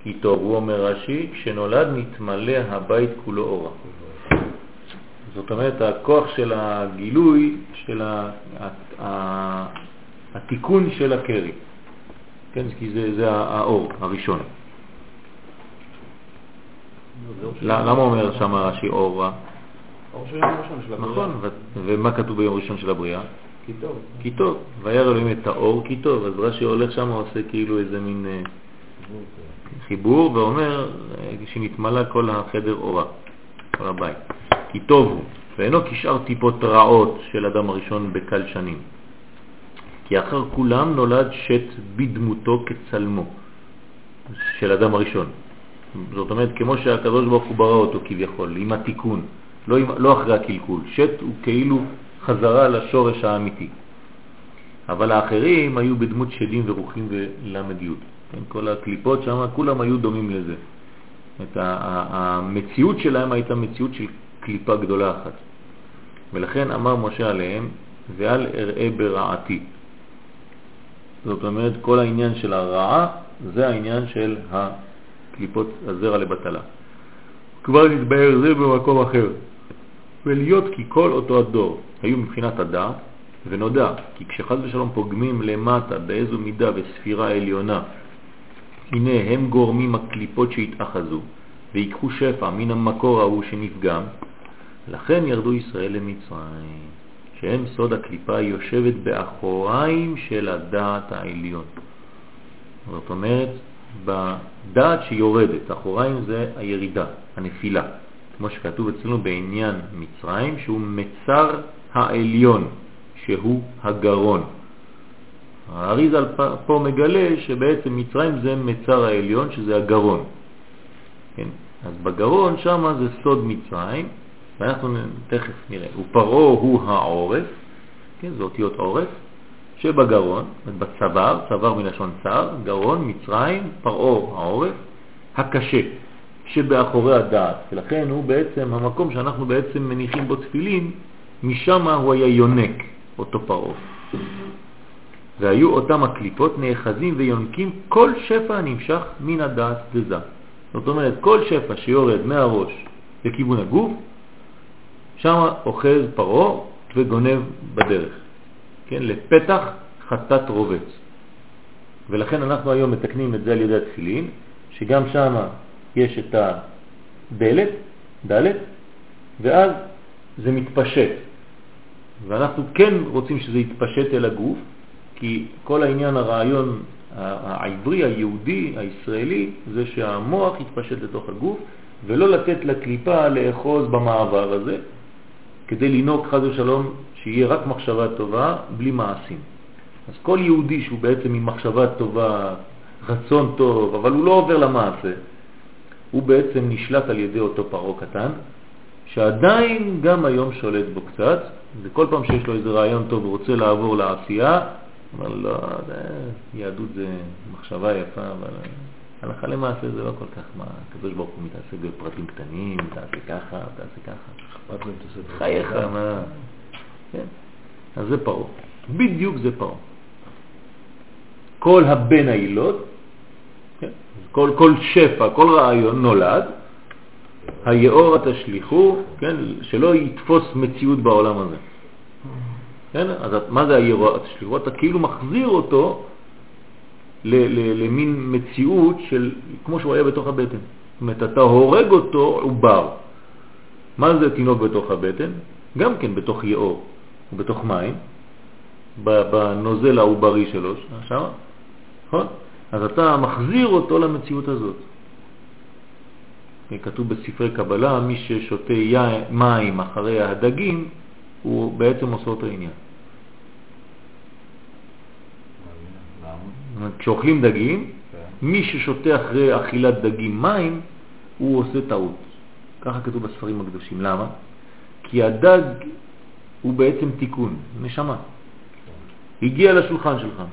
כי אומר רש"י, כשנולד נתמלא הבית כולו אורה. זאת אומרת, הכוח של הגילוי, של התיקון של הקרי. כן, כי זה, זה האור הראשון. למה אומר שם רש"י אור רע? אור של יום ראשון של הבריאה. נכון, ומה כתוב ביום ראשון של הבריאה? כי טוב. כי טוב, וירא אלוהים את האור כי טוב, אז רש"י הולך שם עושה כאילו איזה מין אה, חיבור ואומר אה, שנתמלא כל החדר אורה, כל הבית. כי טוב הוא, ואינו כשאר טיפות רעות של אדם הראשון בקל שנים. כי אחר כולם נולד שת בדמותו כצלמו של אדם הראשון. זאת אומרת, כמו שהקדוש ברוך הוא ברא אותו כביכול, עם התיקון, לא, עם, לא אחרי הקלקול. שת הוא כאילו חזרה לשורש האמיתי. אבל האחרים היו בדמות שדים ורוחים ולמד י'. כן, כל הקליפות שם, כולם היו דומים לזה. את המציאות שלהם הייתה מציאות של קליפה גדולה אחת. ולכן אמר משה עליהם, ואל אראה ברעתי. זאת אומרת, כל העניין של הרעה זה העניין של הקליפות הזרע לבטלה. כבר נתבהר זה במקום אחר. ולהיות כי כל אותו הדור היו מבחינת הדעת, ונודע כי כשחז ושלום פוגמים למטה באיזו מידה וספירה עליונה, הנה הם גורמים הקליפות שהתאחזו, ויקחו שפע מן המקור ההוא שנפגם, לכן ירדו ישראל למצרים, שהם סוד הקליפה יושבת באחוריים של הדעת העליון. זאת אומרת, בדעת שיורדת, אחוריים זה הירידה, הנפילה. כמו שכתוב אצלנו בעניין מצרים, שהוא מצר העליון, שהוא הגרון. האריזל פה מגלה שבעצם מצרים זה מצר העליון, שזה הגרון. כן? אז בגרון שם זה סוד מצרים, ואנחנו תכף נראה. ופרעה הוא העורף, כן, זה אותיות עורף, שבגרון, בצוואר, צוואר מלשון צר, גרון, מצרים, פרעה העורף, הקשה. שבאחורי הדעת, ולכן הוא בעצם המקום שאנחנו בעצם מניחים בו תפילין, משם הוא היה יונק, אותו פרעה. והיו אותם הקליפות נאחזים ויונקים כל שפע נמשך מן הדעת דזה. זאת אומרת, כל שפע שיורד מהראש לכיוון הגוף, שם אוחז פרעה וגונב בדרך, כן, לפתח חטאת רובץ. ולכן אנחנו היום מתקנים את זה על ידי התפילין, שגם שם יש את הדלת, דלת, ואז זה מתפשט. ואנחנו כן רוצים שזה יתפשט אל הגוף, כי כל העניין, הרעיון העברי, היהודי, הישראלי, זה שהמוח יתפשט לתוך הגוף, ולא לתת לקליפה לאחוז במעבר הזה, כדי לנהוג חז ושלום שיהיה רק מחשבה טובה בלי מעשים. אז כל יהודי שהוא בעצם עם מחשבה טובה, רצון טוב, אבל הוא לא עובר למעשה, הוא בעצם נשלט על ידי אותו פרו קטן, שעדיין גם היום שולט בו קצת, וכל פעם שיש לו איזה רעיון טוב ורוצה לעבור לעשייה, אומר לא, יהדות זה מחשבה יפה, אבל הלכה למעשה זה לא כל כך מה, הקדוש ברוך הוא מתעסק בפרטים קטנים, תעשה ככה, תעשה ככה. חייך, מה... כן. אז זה פרו. בדיוק זה פרו. כל הבן העילות כל, כל שפע, כל רעיון נולד, היאור התשליחו, כן, שלא יתפוס מציאות בעולם הזה. כן? אז מה זה היאור התשליחו? אתה כאילו מחזיר אותו למין מציאות של, כמו שהוא היה בתוך הבטן. זאת אומרת, אתה הורג אותו עובר. מה זה תינוק בתוך הבטן? גם כן בתוך יאור, בתוך מים, בנוזל העוברי שלו, שם, נכון? אז אתה מחזיר אותו למציאות הזאת. כתוב בספרי קבלה, מי ששותה מים אחרי הדגים, הוא בעצם עושה אותו עניין. כשאוכלים דגים, מי ששותה אחרי אכילת דגים מים, הוא עושה טעות. ככה כתוב בספרים הקדושים. למה? כי הדג הוא בעצם תיקון, נשמה. הגיע לשולחן שלך,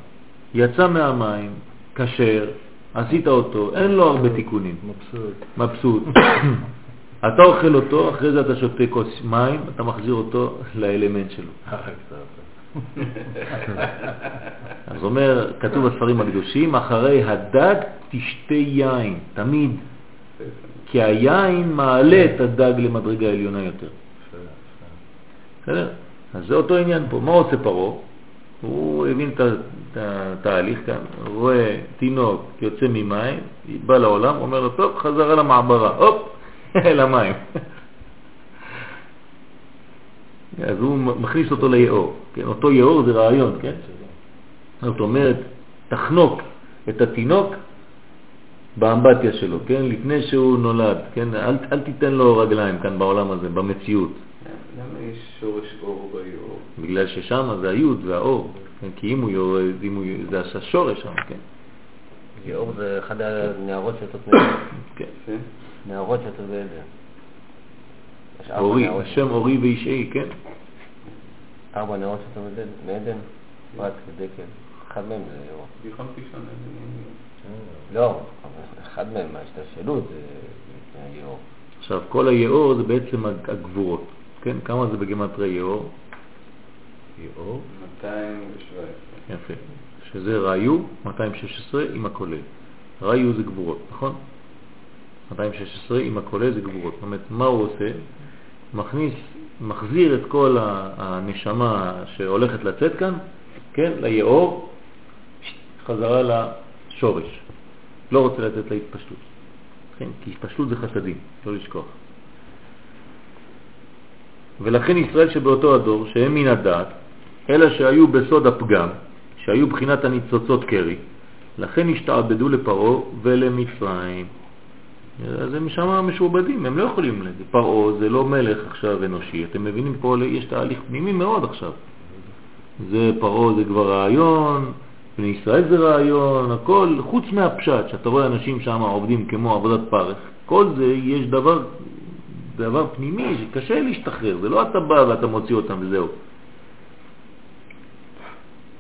יצא מהמים, כשר, עשית אותו, אין לו הרבה תיקונים, מבסוט. מבסוט. אתה אוכל אותו, אחרי זה אתה שותה כוס מים, אתה מחזיר אותו לאלמנט שלו. אז אומר, כתוב בספרים הקדושים, אחרי הדג תשתה יין, תמיד. כי היין מעלה את הדג למדרגה עליונה יותר. בסדר? אז זה אותו עניין פה. מה עושה פרעה? הוא הבין את התהליך כאן, רואה תינוק יוצא ממים, בא לעולם, אומר לו, טוב, חזרה למעברה, הופ, למים. אז הוא מכניס אותו ליאור, כן? אותו יאור זה רעיון, כן? זאת אומרת, תחנוק את התינוק באמבטיה שלו, כן? לפני שהוא נולד, כן? אל, אל תיתן לו רגליים כאן בעולם הזה, במציאות. למה יש שורש אור ביאור? בגלל ששם זה היוד והאור, כן? כי אם הוא יורד, אם הוא, זה השורש שם, כן? יאור זה אחד הנערות שיוצאות. כן. יפה. נערות שיוצאות בעדן. יש ארבע אורי, נערות השם אורי וישעי, כן? ארבע נערות שיוצאות מעדן- מעדן, רק ודקל. אחד מהם זה יאור. עניין. לא, אחד מהם, ההשתלשלות זה זה היאור. עכשיו, כל היאור זה בעצם הג- הגבורות, כן? כמה זה בגמטרי יאור? יאור. 217. יפה. שזה ראיו, 216 עם הכולל. ראיו זה גבורות, נכון? 216 עם הכולל זה גבורות. זאת אומרת, מה הוא עושה? מכניס, מחזיר את כל הנשמה שהולכת לצאת כאן, כן, ליאור, חזרה לשורש. לא רוצה לתת להתפשטות. כן, כי התפשטות זה חסדים, לא לשכוח. ולכן ישראל שבאותו הדור, שהם מן הדעת, אלא שהיו בסוד הפגם, שהיו בחינת הניצוצות קרי, לכן השתעבדו לפרעה ולמצרים. אז הם שם משועבדים, הם לא יכולים לזה. פרעה זה לא מלך עכשיו אנושי, אתם מבינים פה, יש תהליך פנימי מאוד עכשיו. זה פרעה זה כבר רעיון, בני ישראל זה רעיון, הכל, חוץ מהפשט, שאתה רואה אנשים שם עובדים כמו עבודת פרך, כל זה יש דבר, דבר פנימי שקשה להשתחרר, זה לא אתה בא ואתה מוציא אותם וזהו.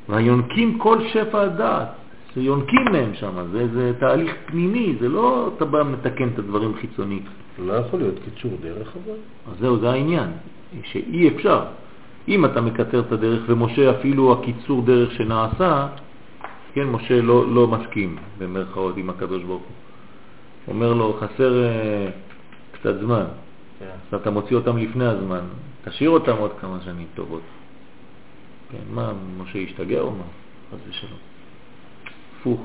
והיונקים כל שפע הדעת, שיונקים מהם שם, זה, זה תהליך פנימי, זה לא אתה בא מתקן את הדברים חיצונית. לא יכול להיות קיצור דרך אבל. אז זהו, זה העניין, שאי אפשר. אם אתה מקצר את הדרך, ומשה אפילו הקיצור דרך שנעשה, כן, משה לא, לא מסכים, במרכאות, עם הקדוש ברוך הוא. אומר לו, חסר אה, קצת זמן, כן. אז אתה מוציא אותם לפני הזמן, תשאיר אותם עוד כמה שנים טובות. כן, מה, משה השתגע או מה? חס ושלום. הפוך.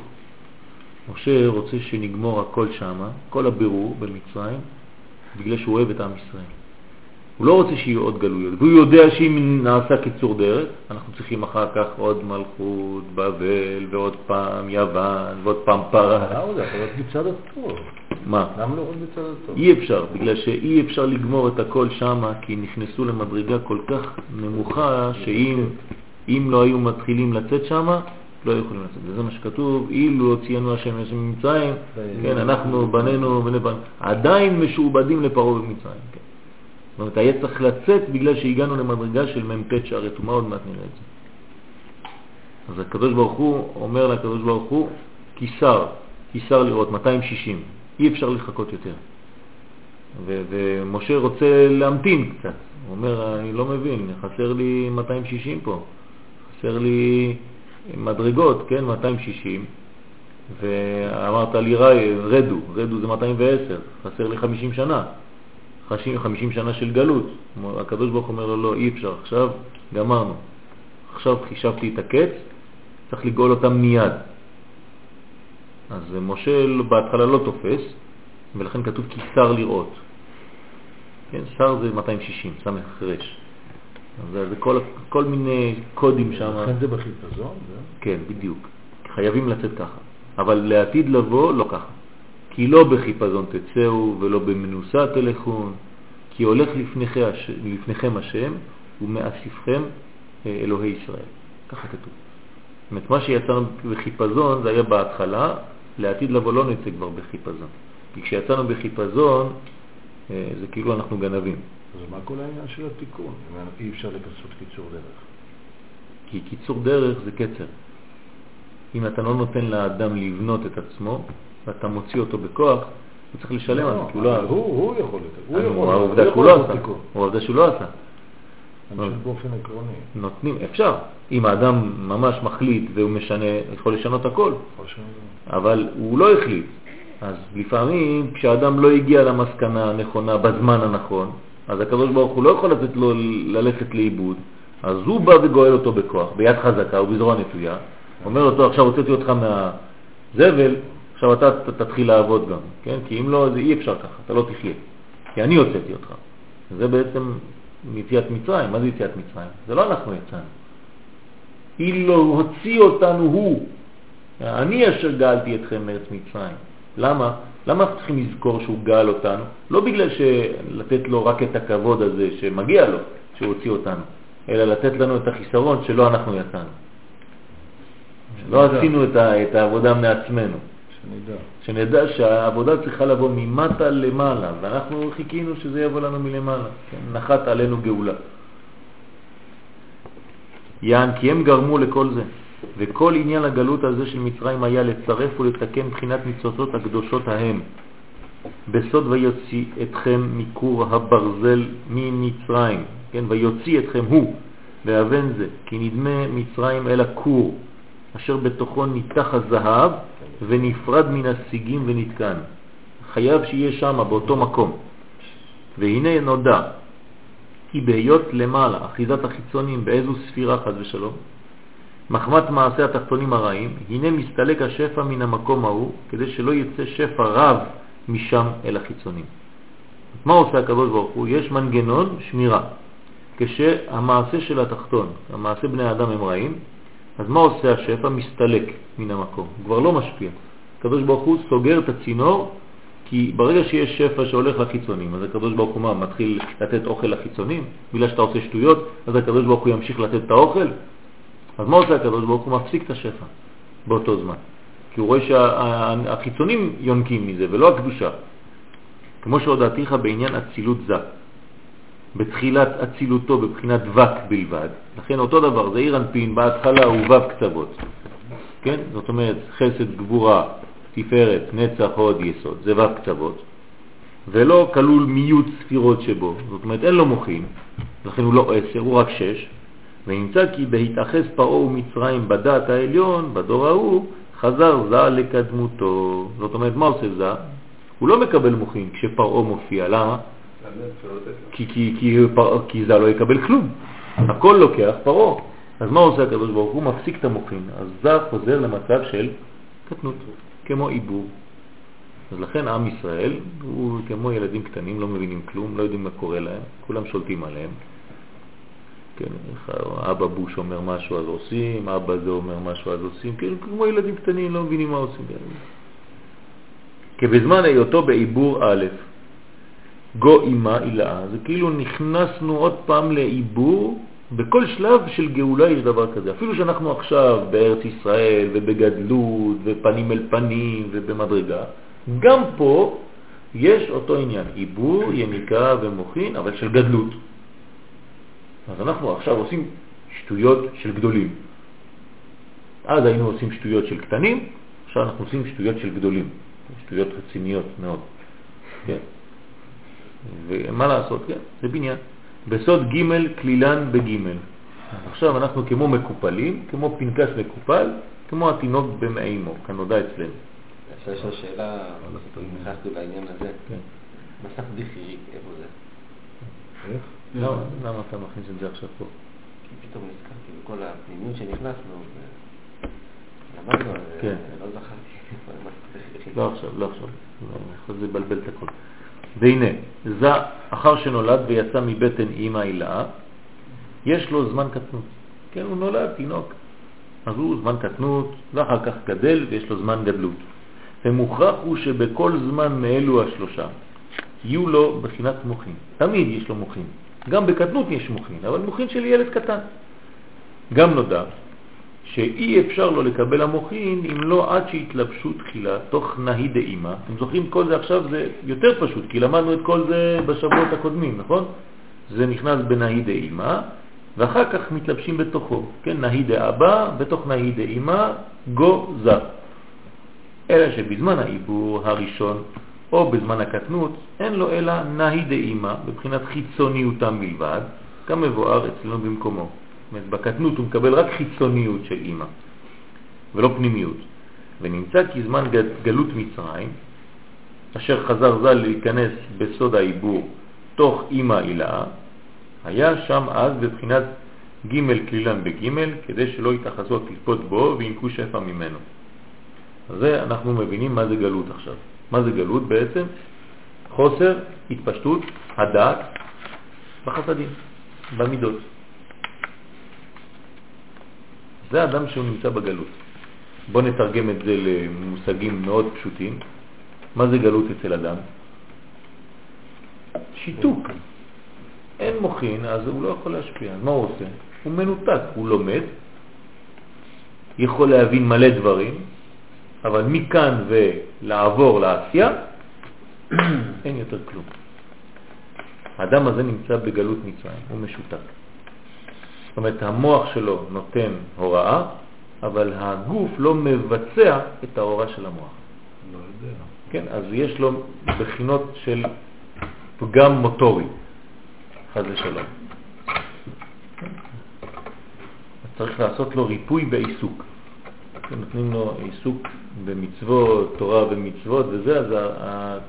משה רוצה שנגמור הכל שמה, כל הבירור במצרים, בגלל שהוא אוהב את עם ישראל. הוא לא רוצה שיהיו עוד גלויות, והוא יודע שאם נעשה קיצור דרך, אנחנו צריכים אחר כך עוד מלכות, בבל, ועוד פעם יוון, ועוד פעם פרס. מה? למה לא עוד מצד הטוב? אי אפשר, בגלל שאי אפשר לגמור את הכל שמה, כי נכנסו למדרגה כל כך נמוכה, שאם אם לא היו מתחילים לצאת שמה, לא היו יכולים לצאת. וזה מה שכתוב, אילו הוציאנו השם השם ממצרים, כן, אנחנו בנינו בני בן, עדיין משועבדים לפרעה במצרים. כן. זאת אומרת, היה צריך לצאת בגלל שהגענו למדרגה של מ"ט שערי טומאה, עוד מעט נראה את זה. אז הקדוש ברוך הוא אומר לקדוש ברוך הוא, כיסר, כיסר לראות, 260, אי אפשר לחכות יותר. ומשה רוצה להמתין קצת. הוא אומר, אני לא מבין, חסר לי 260 פה, חסר לי מדרגות, כן, 260, ואמרת לי, רדו, רדו זה 210, חסר לי 50 שנה, 50, 50 שנה של גלות. הקדוש ברוך אומר לו, לא, אי אפשר, עכשיו גמרנו. עכשיו חישבתי את הקץ, צריך לגאול אותם מיד. אז משה בהתחלה לא תופס, ולכן כתוב כי שר לראות. כן, שר זה 260, סמך רש. אז זה, זה כל, כל מיני קודים שם. לכן זה בחיפזון? כן, בדיוק. חייבים לצאת ככה. אבל לעתיד לבוא, לא ככה. כי לא בחיפזון תצאו ולא במנוסה תלכון, כי הולך לפניכם, לפניכם השם ומאסיפכם אה, אלוהי ישראל. ככה כתוב. זאת אומרת, מה שיצאנו בחיפזון זה היה בהתחלה, לעתיד לבוא לא נצא כבר בחיפזון. כי כשיצאנו בחיפזון, אה, זה כאילו אנחנו גנבים. אז מה כל העניין של התיקון? אי אפשר לעשות קיצור דרך? כי קיצור דרך זה קצר. אם אתה לא נותן לאדם לבנות את עצמו, ואתה מוציא אותו בכוח, הוא צריך לשלם על זה, כי הוא לא... אבל הוא יכול אז יכול העובדה הוא שהוא לא עשה. תיקון. העובדה שהוא לא עשה. אני חושב באופן עקרוני. נותנים, אפשר. אם האדם ממש מחליט והוא משנה, יכול לשנות הכל. אבל הוא לא החליט. אז לפעמים כשאדם לא הגיע למסקנה הנכונה בזמן הנכון, אז הקדוש ברוך הוא לא יכול לתת לו ללכת לאיבוד, אז הוא בא וגואל אותו בכוח, ביד חזקה ובזרוע נטויה, אומר אותו עכשיו הוצאתי אותך מהזבל, עכשיו אתה תתחיל לעבוד גם, כן? כי אם לא, זה אי אפשר ככה, אתה לא תחיה, כי אני הוצאתי אותך. זה בעצם יציאת מצרים, מה זה יציאת מצרים? זה לא אנחנו יצאנו. אילו הוציא אותנו הוא, אני אשר גאלתי אתכם מארץ מצרים. למה? למה אנחנו צריכים לזכור שהוא גאל אותנו? לא בגלל לתת לו רק את הכבוד הזה שמגיע לו, שהוא הוציא אותנו, אלא לתת לנו את החיסרון שלא אנחנו יצאנו. לא. עשינו את, ה, את העבודה מעצמנו. שנדע. שנדע שהעבודה צריכה לבוא ממטה למעלה, ואנחנו חיכינו שזה יבוא לנו מלמעלה. כן? נחת עלינו גאולה. יען כי הם גרמו לכל זה, וכל עניין הגלות הזה של מצרים היה לצרף ולתקן בחינת מצוותות הקדושות ההם. בסוד ויוציא אתכם מכור הברזל ממצרים, כן, ויוציא אתכם הוא, ואבן זה, כי נדמה מצרים אל הכור, אשר בתוכו ניתח הזהב ונפרד מן השיגים ונתקן. חייב שיהיה שם, באותו מקום. והנה נודע, כי בהיות למעלה, אחיזת החיצונים, באיזו ספירה חז ושלום, מחמת מעשה התחתונים הרעים, הנה מסתלק השפע מן המקום ההוא, כדי שלא יצא שפע רב משם אל החיצונים. מה עושה הקדוש ברוך הוא? יש מנגנון שמירה. כשהמעשה של התחתון, המעשה בני האדם הם רעים, אז מה עושה השפע? מסתלק מן המקום, כבר לא משפיע. הקדוש ברוך הוא סוגר את הצינור, כי ברגע שיש שפע שהולך לחיצונים, אז הקדוש ברוך הוא מה, מתחיל לתת אוכל לחיצונים? בגלל שאתה עושה שטויות, אז הקדוש ברוך הוא ימשיך לתת את האוכל? אז מה עושה הקדוש ברוך הוא? מפסיק את השפע באותו זמן. כי הוא רואה שהחיצונים יונקים מזה ולא הקדושה. כמו שהודעתיך בעניין אצילות זה. בתחילת אצילותו בבחינת וק בלבד, לכן אותו דבר, זה עיר אנפין, בהתחלה הוא וו קצוות, כן? זאת אומרת חסד, גבורה, תפארת, נצח, הוד, יסוד, זה וו קצוות, ולא כלול מיעוט ספירות שבו, זאת אומרת אין לו מוחים, לכן הוא לא עשר, הוא רק שש, ונמצא כי בהתאחז פרעה ומצרים בדעת העליון, בדור ההוא, חזר זה לקדמותו. זאת אומרת, מה עושה זה? הוא לא מקבל מוחים כשפרעה מופיע, למה? כי, כי, כי, כי זה לא יקבל כלום. הכל לוקח פרעה. אז מה עושה הקדוש ברוך הוא? מפסיק את המוחים. אז זה חוזר למצב של קטנות, כמו עיבור. אז לכן עם ישראל הוא כמו ילדים קטנים, לא מבינים כלום, לא יודעים מה קורה להם, כולם שולטים עליהם. כן, אבא בוש אומר משהו אז עושים, אבא זה אומר משהו אז עושים, כאילו כמו ילדים קטנים לא מבינים מה עושים. כי בזמן היותו בעיבור א', גו אימה אילאה, זה כאילו נכנסנו עוד פעם לעיבור, בכל שלב של גאולה יש דבר כזה. אפילו שאנחנו עכשיו בארץ ישראל ובגדלות ופנים אל פנים ובמדרגה, גם פה יש אותו עניין, עיבור, יניקה ומוחין, אבל של גדלות. אז אנחנו עכשיו עושים שטויות של גדולים. אז היינו עושים שטויות של קטנים, עכשיו אנחנו עושים שטויות של גדולים, שטויות רציניות מאוד. כן. ומה לעשות? כן, זה בניין. בסוד ג' כלילן בג'. עכשיו אנחנו כמו מקופלים, כמו פנקס מקופל, כמו התינוק במעימו, כנודע אצלנו. אפשר לשאול שאלה, אם נכנסנו לעניין הזה. כן. מסך בכירי, איפה זה? איך? למה למה אתה מכניס את זה עכשיו פה? כי פתאום נזכרתי בכל הפנימיות שנכנסנו, למדנו, כן. לא זכרתי. לא עכשיו, לא עכשיו. לא, זה לבלבל את הכל. והנה, זה אחר שנולד ויצא מבטן אימא הילאה, יש לו זמן קטנות. כן, הוא נולד תינוק. אז הוא זמן קטנות, ואחר כך גדל ויש לו זמן גדלות. ומוכרח הוא שבכל זמן מאלו השלושה יהיו לו בחינת מוחין. תמיד יש לו מוחין. גם בקטנות יש מוחין, אבל מוחין של ילד קטן. גם נודע שאי אפשר לו לקבל המוחין אם לא עד שהתלבשו תחילה תוך נהי דאימה. אתם זוכרים כל זה עכשיו זה יותר פשוט, כי למדנו את כל זה בשבועות הקודמים, נכון? זה נכנס בנהי דאימה, ואחר כך מתלבשים בתוכו, כן, נהי דאבא, בתוך נהי דאמא, גו זה. אלא שבזמן העיבור הראשון, או בזמן הקטנות, אין לו אלא נהי דאמא, בבחינת חיצוניותם בלבד, כמבואר אצלנו במקומו. אומרת, בקטנות הוא מקבל רק חיצוניות של אמא, ולא פנימיות. ונמצא כי זמן גלות מצרים, אשר חזר ז"ל להיכנס בסוד העיבור תוך אמא אילאה, היה שם אז בבחינת ג' כלילן בג' כדי שלא יתאחזו הקליפות בו וינקו שפע ממנו. זה אנחנו מבינים מה זה גלות עכשיו. מה זה גלות בעצם? חוסר התפשטות הדעת בחסדים, במידות. זה אדם שהוא נמצא בגלות. בוא נתרגם את זה למושגים מאוד פשוטים. מה זה גלות אצל אדם? שיתוק. אין מוכין, אז הוא לא יכול להשפיע. מה הוא עושה? הוא מנותק, הוא לומד, יכול להבין מלא דברים, אבל מכאן ולעבור לעשייה, אין יותר כלום. האדם הזה נמצא בגלות מצרים, הוא משותק. זאת אומרת, המוח שלו נותן הוראה, אבל הגוף לא מבצע את ההוראה של המוח. לא יודע. כן, אז יש לו בחינות של פגם מוטורי, חז ושלום. צריך לעשות לו ריפוי בעיסוק. נותנים לו עיסוק במצוות, תורה ומצוות וזה, אז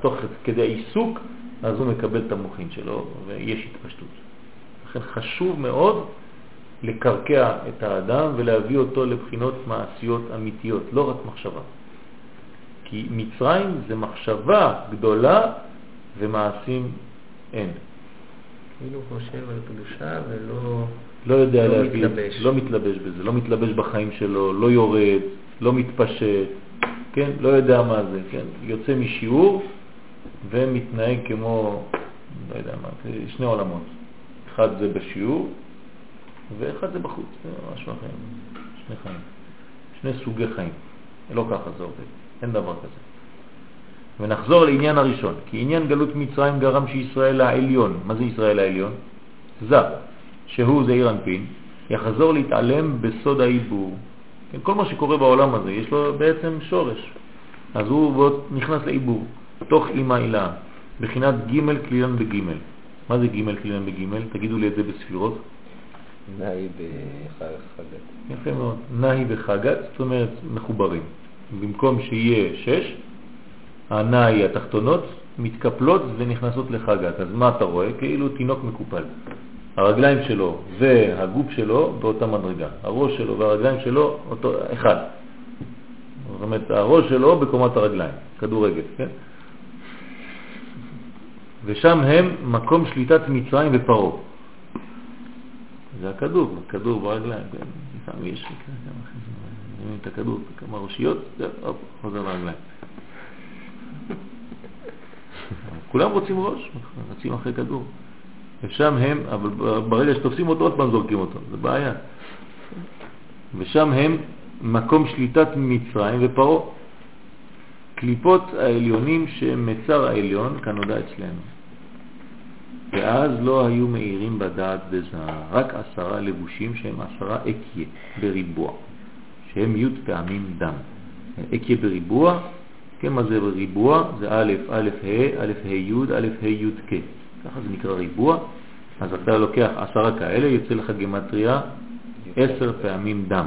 תוך כדי העיסוק, אז הוא מקבל את המוחין שלו ויש התפשטות. לכן חשוב מאוד לקרקע את האדם ולהביא אותו לבחינות מעשיות אמיתיות, לא רק מחשבה. כי מצרים זה מחשבה גדולה ומעשים אין. כאילו חושב על קדושה ולא לא יודע לא להביא, מתלבש. לא מתלבש בזה, לא מתלבש בחיים שלו, לא יורד, לא מתפשט, כן, לא יודע מה זה, כן, יוצא משיעור ומתנהג כמו, לא יודע מה, שני עולמות, אחד זה בשיעור ואחד זה בחוץ, זה משהו אחר, שני חיים, שני סוגי חיים, לא ככה זה עובד, אין דבר כזה. ונחזור לעניין הראשון, כי עניין גלות מצרים גרם שישראל העליון, מה זה ישראל העליון? זה, שהוא זעיר אנפין, יחזור להתעלם בסוד העיבור. כן, כל מה שקורה בעולם הזה, יש לו בעצם שורש. אז הוא ועוד נכנס לעיבור, תוך אימא אילה, בחינת ג' כלילן בג'. מה זה ג' כלילן בג'? תגידו לי את זה בספירות. נאי בחגת. יפה מאוד. נאי וחגת, זאת אומרת מחוברים. במקום שיהיה שש, הנאי התחתונות מתקפלות ונכנסות לחגת. אז מה אתה רואה? כאילו תינוק מקופל. הרגליים שלו והגוף שלו באותה מדרגה. הראש שלו והרגליים שלו אותו אחד. זאת אומרת, הראש שלו בקומת הרגליים, כדורגל, כן? ושם הם מקום שליטת מצרים ופרו. זה הכדור, הכדור ברגליים, כן? לפעמים יש לי כמה את הכדור, כמה ראשיות, חוזר לרגליים. כולם רוצים ראש, רצים אחרי כדור. ושם הם, אבל ברגע שתופסים אותו עוד פעם זורקים אותו, זה בעיה. ושם הם מקום שליטת מצרים ופרו. קליפות העליונים שהם מצר העליון, כנודע אצלנו. ואז לא היו מאירים בדעת בזהר, רק עשרה לבושים שהם עשרה אקיה בריבוע, שהם י' פעמים דם. אקיה בריבוע, כן, מה זה בריבוע? זה א', א', ה', א', ה', י', א', ה', י', כ'. ככה זה נקרא ריבוע. אז אתה לוקח עשרה כאלה, יוצא לך גמטריה עשר פעמים דם,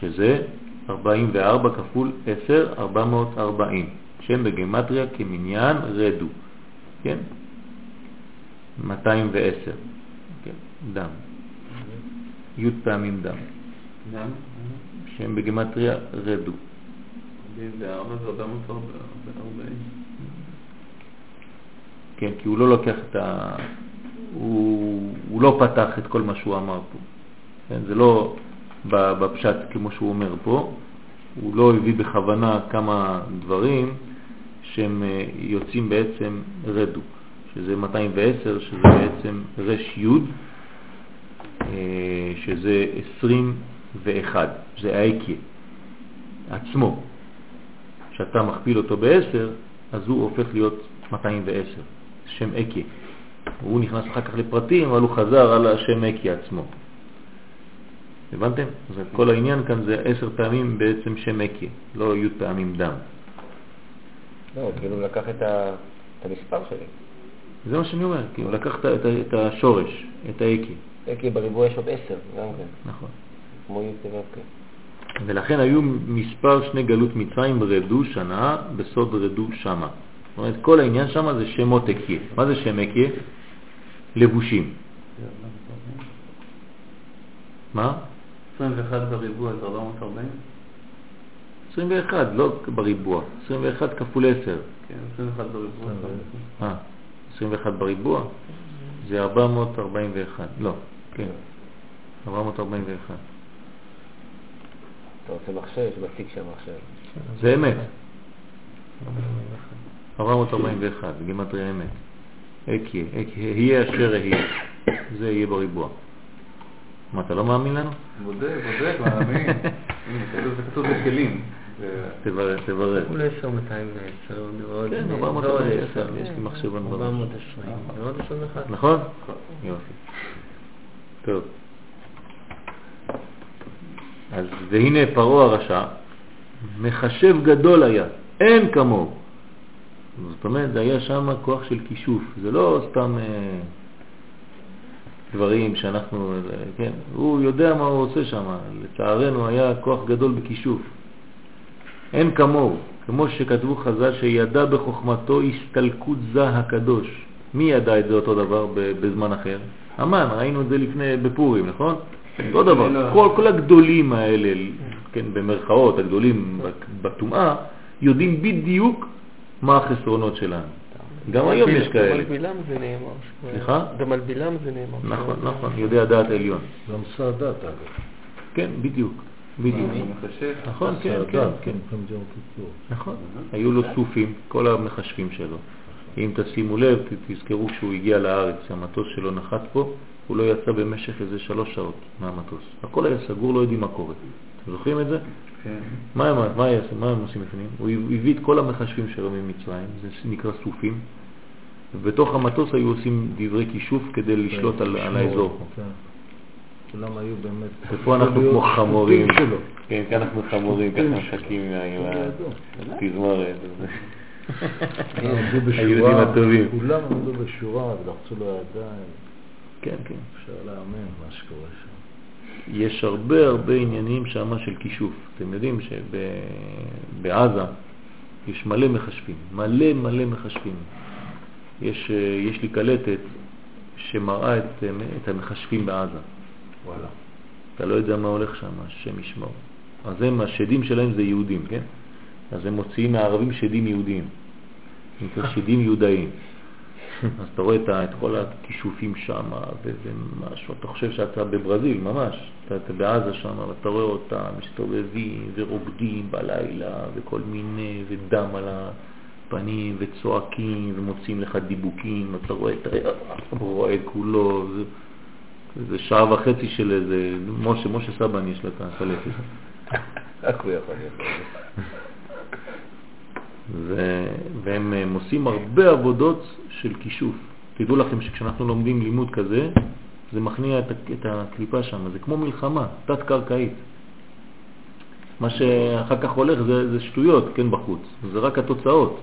שזה 44 כפול 10, 440, שם בגמטריה כמניין רדו, כן? 210, כן? דם. י' פעמים דם, דם? שם בגמטריה רדו. זה ארבע זה 440. כן, כי הוא לא לוקח את ה... הוא, הוא לא פתח את כל מה שהוא אמר פה. כן, זה לא בפשט כמו שהוא אומר פה, הוא לא הביא בכוונה כמה דברים שהם אה, יוצאים בעצם רדו, שזה 210, שזה בעצם רש י', אה, שזה 21, זה האיקיה עצמו. כשאתה מכפיל אותו ב-10, אז הוא הופך להיות 210, שם אקיה. הוא נכנס אחר כך לפרטים, אבל הוא חזר על השם אקי עצמו. הבנתם? אז כל העניין כאן זה עשר פעמים בעצם שם אקי, לא י' פעמים דם. לא, כאילו לקח את המספר שלי. זה מה שאני אומר, כי הוא לקח את, את, את השורש, את האקי, כי בריבוע יש עוד עשר, גם כן. נכון. כמו י' ו' ולכן היו מספר שני גלות מצרים רדו שנה בסוד רדו שמה. זאת אומרת, כל העניין שם זה שמות אקיה. מה זה שם אקיה? לבושים. מה? 21 בריבוע זה 440? 21, לא בריבוע. 21 כפול 10. כן, 21 בריבוע. אה, 21 בריבוע? זה 441. לא, כן. 441. אתה רוצה מחשב? יש בתיק שם מחשב. זה אמת. 441, גימטריה אמת. אקיה, יהיה אשר יהיה. זה יהיה בריבוע. מה, אתה לא מאמין לנו? בודק, בודק, מאמין. זה כתוב בכלים. תברר, תברר. 10, 210, ועוד... כן, ועוד 441, עשר. יש לי מחשבון בראש. 420, ועוד 21. נכון? יופי. טוב. אז והנה פרעה הרשע, מחשב גדול היה, אין כמוהו. זאת אומרת, זה היה שם כוח של כישוף, זה לא סתם אה, דברים שאנחנו, אה, כן, הוא יודע מה הוא עושה שם, לצערנו היה כוח גדול בכישוף. אין כמוהו, כמו שכתבו חז"ל שידע בחוכמתו הסתלקות זה הקדוש. מי ידע את זה אותו דבר ב- בזמן אחר? המן, ראינו את זה לפני, בפורים, נכון? אותו דבר. כל, כל הגדולים האלה, כן, במרכאות, הגדולים בטומאה, יודעים בדיוק מה החסרונות שלנו. גם היום יש גם כאלה. על בלעם זה נאמר. סליחה? גם על בלעם זה נאמר. נכון, נכון, יודע דעת עליון. גם סאדאת, אגב. כן, בדיוק, בדיוק. נכון, כן, כן, כן. נכון. היו לו סופים, כל המחשבים שלו. אם תשימו לב, תזכרו כשהוא הגיע לארץ, המטוס שלו נחת פה, הוא לא יצא במשך איזה שלוש שעות מהמטוס. הכל היה סגור, לא יודעים מה קורה. אתם זוכרים את זה? כן. מה הם, מה יעשו, מה הם עושים בפנים? הוא הביא את כל המחשבים שלו ממצרים, זה נקרא סופים, ובתוך המטוס היו עושים דברי כישוף כדי לשלוט על, האזור. כן. כולם היו באמת... ופה אנחנו כמו חמורים. כן, כאן אנחנו חמורים, ככה מחכים עם התזמורת. היהודים הטובים. כולם עמדו בשורה ולחצו לו ידיים. כן, כן. אפשר להאמין מה שקורה שם. יש הרבה הרבה עניינים שם של כישוף. אתם יודעים שבעזה יש מלא מחשבים, מלא מלא מחשבים. יש, אה, יש לי קלטת שמראה את, אה, את המחשבים בעזה. וואלה. אתה לא יודע מה הולך שם, השם ישמור. אז הם, השדים שלהם זה יהודים, כן? אז הם מוציאים מהערבים שדים יהודיים. נקרא שדים יהודאים. אז אתה רואה את, את כל הכישופים שם, וזה משהו, אתה חושב שאתה בברזיל, ממש. אתה, אתה בעזה שם, ואתה רואה אותם מסתובבים ורוקדים בלילה, וכל מיני, ודם על הפנים, וצועקים, ומוציאים לך דיבוקים, אתה רואה את רואה כולו, זה, זה שעה וחצי של איזה, משה, משה סבן יש לה את הקלטת. רק הוא יכול. והם הם עושים הרבה עבודות של כישוף. תדעו לכם שכשאנחנו לומדים לימוד כזה, זה מכניע את, את הקליפה שם, זה כמו מלחמה, תת-קרקעית. מה שאחר כך הולך זה, זה שטויות, כן, בחוץ, זה רק התוצאות.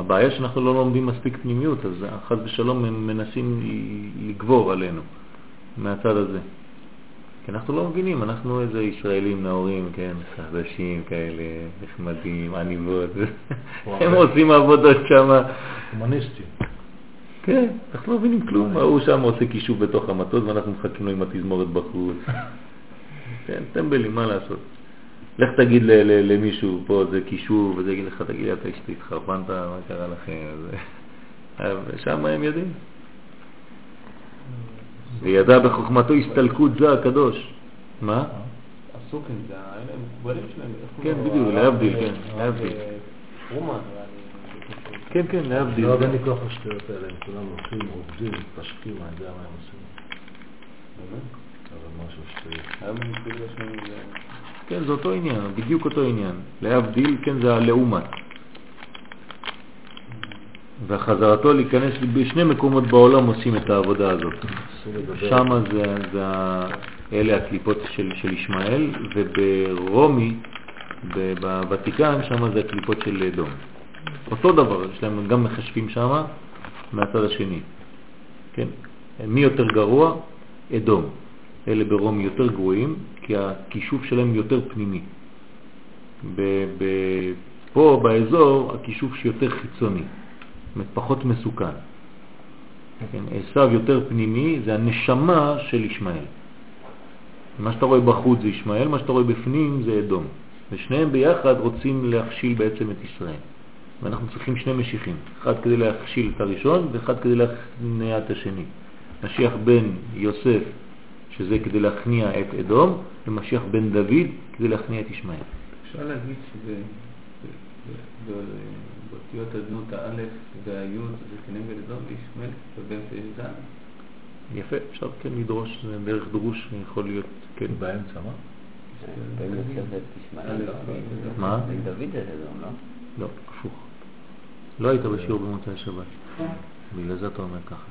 הבעיה שאנחנו לא לומדים מספיק פנימיות, אז חס ושלום הם מנסים לגבור עלינו מהצד הזה. כי אנחנו לא מבינים, אנחנו איזה ישראלים נאורים, כן, חדשים כאלה, נחמדים, עניבות, הם עושים עבודות שם. הומניסטים. כן, אנחנו לא מבינים כלום, ההוא שם עושה קישוב בתוך המטוס ואנחנו מחכים לו עם התזמורת בחוץ. כן, טמבלים, מה לעשות? לך תגיד ל- ל- למישהו פה זה קישוב, וזה יגיד לך, תגיד, אתה אשתי התחרפנת, מה קרה לכם? אז- ושם הם יודעים. וידע בחוכמתו הסתלקות זה הקדוש. מה? הסוקים זה האלה המקובלים שלהם. כן? בדיוק, להבדיל, כן, להבדיל. רומן. כן, כן, להבדיל. לא, אין לי כוח לשטויות האלה, הם כולם הולכים, רוקדים, מתפשטים, אני יודע מה הם עושים. באמת? אבל משהו שטויות. כן, זה אותו עניין, בדיוק אותו עניין. להבדיל, כן, זה הלעומת. וחזרתו להיכנס בשני מקומות בעולם עושים את העבודה הזאת. שם זה, זה, אלה הקליפות של, של ישמעאל, וברומי, בוותיקן, שם זה הקליפות של אדום. אותו דבר, יש להם גם מחשבים שם מהצד השני. כן? מי יותר גרוע? אדום. אלה ברומי יותר גרועים, כי הכישוף שלהם יותר פנימי. ב- ב- פה באזור הכישוף שיותר חיצוני, פחות מסוכן. כן, עשיו יותר פנימי, זה הנשמה של ישמעאל. מה שאתה רואה בחוץ זה ישמעאל, מה שאתה רואה בפנים זה אדום. ושניהם ביחד רוצים להכשיל בעצם את ישראל. ואנחנו צריכים שני משיחים, אחד כדי להכשיל את הראשון ואחד כדי להכניע את השני. משיח בן יוסף, שזה כדי להכניע את אדום, ומשיח בן דוד כדי להכניע את ישמעאל. אפשר להגיד שזה, ב- ב- ב- באותיות אדנות האלף והיוד זה כנגד אדום וישמעאל ובאמצע יש זן. יפה, אפשר כן לדרוש, זה דרך דרוש יכול להיות, כן. באמצע, מה? לא? מה? בן דוד זה אדום, לא? לא, הפוך. לא היית בשיעור במוצאי שבת. בגלל זה אתה אומר ככה.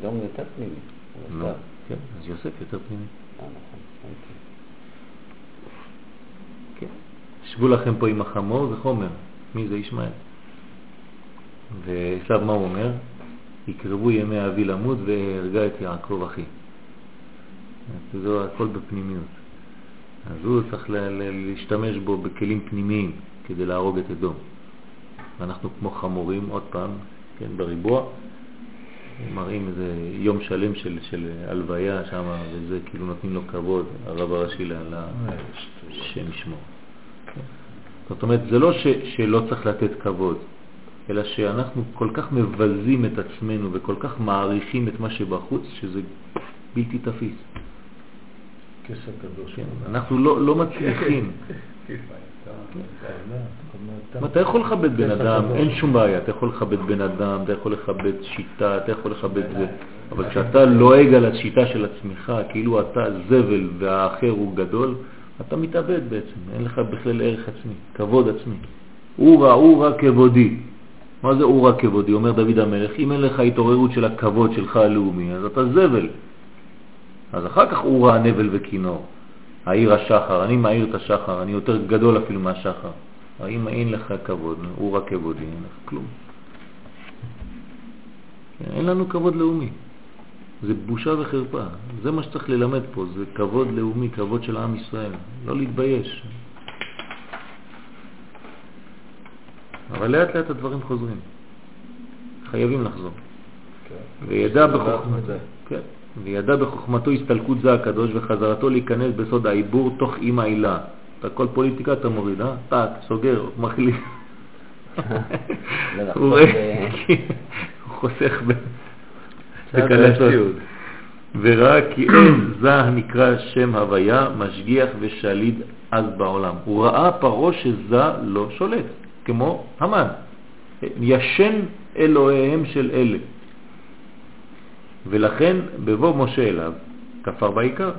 אדום יותר פנימי. כן, אז יוסף יותר פנימי. אה, נכון. אוקיי. כן. שבו לכם פה עם החמור, זה חומר. מי זה ישמעאל? ועשיו מה הוא אומר? יקרבו ימי אבי למות והרגה את יעקב אחי. זה הכל בפנימיות. אז הוא צריך להשתמש בו בכלים פנימיים כדי להרוג את אדום. ואנחנו כמו חמורים, עוד פעם, כן, בריבוע, מראים איזה יום שלם של, של הלוויה שם, וזה כאילו נותנים לו כבוד, הרב הראשי ל- ל- השם ישמור. כן. זאת אומרת, זה לא ש, שלא צריך לתת כבוד, אלא שאנחנו כל כך מבזים את עצמנו וכל כך מעריכים את מה שבחוץ, שזה בלתי תפיס. כס הקדוש. כן. אנחנו לא, לא מצליחים. מה, אתה יכול לכבד בן אדם, אין שום בעיה, אתה יכול לכבד בן אדם, אתה יכול לכבד שיטה, אתה יכול לכבד זה, אבל כשאתה לועג על השיטה של עצמך, כאילו אתה זבל והאחר הוא גדול, אתה מתאבד בעצם, אין לך בכלל ערך עצמי, כבוד עצמי. אורה, אורה כבודי. מה זה אורה כבודי? אומר דוד המלך, אם אין לך התעוררות של הכבוד שלך הלאומי, אז אתה זבל. אז אחר כך אורה הנבל וכינור. העיר השחר, אני מעיר את השחר, אני יותר גדול אפילו מהשחר. האם אין לך כבוד, אורה כבודי, אין לך כלום. אין לנו כבוד לאומי. זה בושה וחרפה. זה מה שצריך ללמד פה, זה כבוד לאומי, כבוד של עם ישראל. לא להתבייש. אבל לאט לאט הדברים חוזרים. חייבים לחזור. כן. וידע זה. כן, וידע בחוכמתו הסתלקות זה הקדוש וחזרתו להיכנס בסוד העיבור תוך אימא עילה. את הכל פוליטיקה אתה מוריד, אה? טק, סוגר, מחליף. לא, הוא רואה- ב- הוא חוסך בקלטות. וראה כי אין זה הנקרא שם הוויה, משגיח ושליד אז בעולם. הוא ראה פרו שזה לא שולט, כמו המן. ישן אלוהיהם של אלה. ולכן בבוא משה אליו, כפר בעיקר,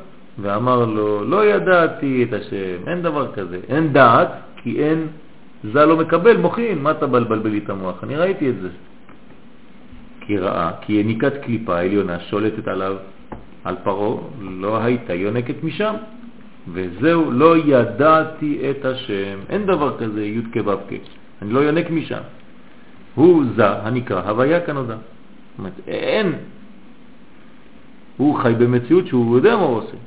ואמר לו, לא ידעתי את השם, אין דבר כזה, אין דעת, כי אין, זה לא מקבל, מוכין, מה אתה בלבל לי את המוח? אני ראיתי את זה. כי ראה, כי יניקת קליפה העליונה שולטת עליו, על פרו, לא הייתה יונקת משם. וזהו, לא ידעתי את השם. אין דבר כזה י' כו' אני לא יונק משם. הוא זה הנקרא הוויה כנודע. זאת אומרת, אין. הוא חי במציאות שהוא יודע מה הוא עושה.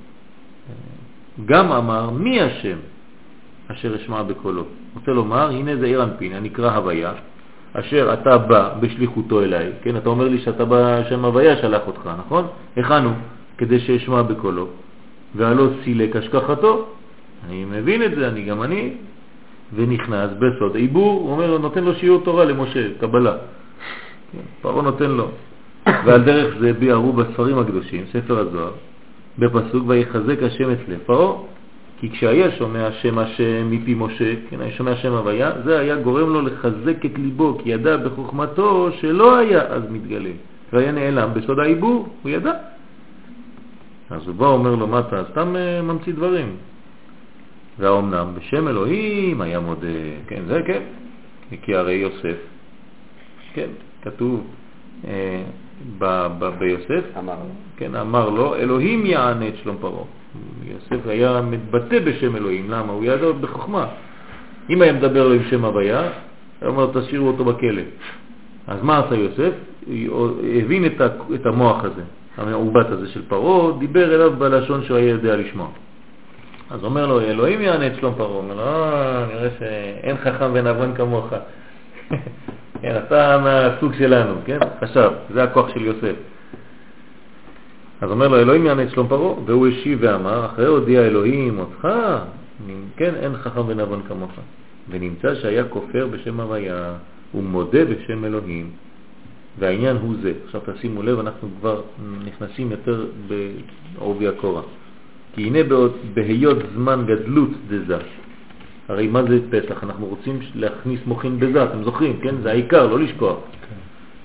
גם אמר, מי השם אשר אשמע בקולו? רוצה לומר, הנה זה עיר אנפין, הנקרא הוויה, אשר אתה בא בשליחותו אליי, כן, אתה אומר לי שאתה בא, שם הוויה שלח אותך, נכון? הכנו, כדי שאשמע בקולו, והלא סילק השכחתו, אני מבין את זה, אני גם אני, ונכנס בסוד עיבור, הוא אומר, נותן לו שיעור תורה למשה, קבלה. כן, פרעה נותן לו. ועל דרך זה ביארו בספרים הקדושים, ספר הזוהר, בפסוק ויחזק השם את לב פרעה, כי כשהיה שומע שם השם מפי משה, כן, היה שומע שם הוויה, זה היה גורם לו לחזק את ליבו, כי ידע בחוכמתו שלא היה אז מתגלה, והיה נעלם בסוד העיבור, הוא ידע. אז הוא בא אומר לו, מה אתה סתם אה, ממציא דברים? והאומנם בשם אלוהים היה מודה, כן, זה כן, כי הרי יוסף כן, כתוב אה, ביוסף, אמר. כן, אמר לו, אלוהים יענה את שלום פרעה. יוסף היה מתבטא בשם אלוהים, למה? הוא ידע בחוכמה. אם היה מדבר לו עם שם הוויה, היה אומר, תשאירו אותו בכלא. אז מה עשה יוסף? הוא הבין את המוח הזה, המעוות הזה של פרעה, דיבר אליו בלשון שהוא היה יודע לשמוע. אז אומר לו, אלוהים יענה את שלום פרעה. אומר לו, אה, נראה שאין חכם ונבון כמוך. כן, אתה מהסוג שלנו, כן? חשב, זה הכוח של יוסף. אז אומר לו, אלוהים יענה את שלום פרעה, והוא השיב ואמר, אחרי הודיע אלוהים אותך, כן, אין חכם ונבון כמוך. ונמצא שהיה כופר בשם הוויה, ומודה בשם אלוהים, והעניין הוא זה. עכשיו תשימו לב, אנחנו כבר נכנסים יותר בעובי הקורה. כי הנה בהיות זמן גדלות דזה, הרי מה זה פסח? אנחנו רוצים להכניס מוחין בזה, אתם זוכרים, כן? זה העיקר, לא לשכוח.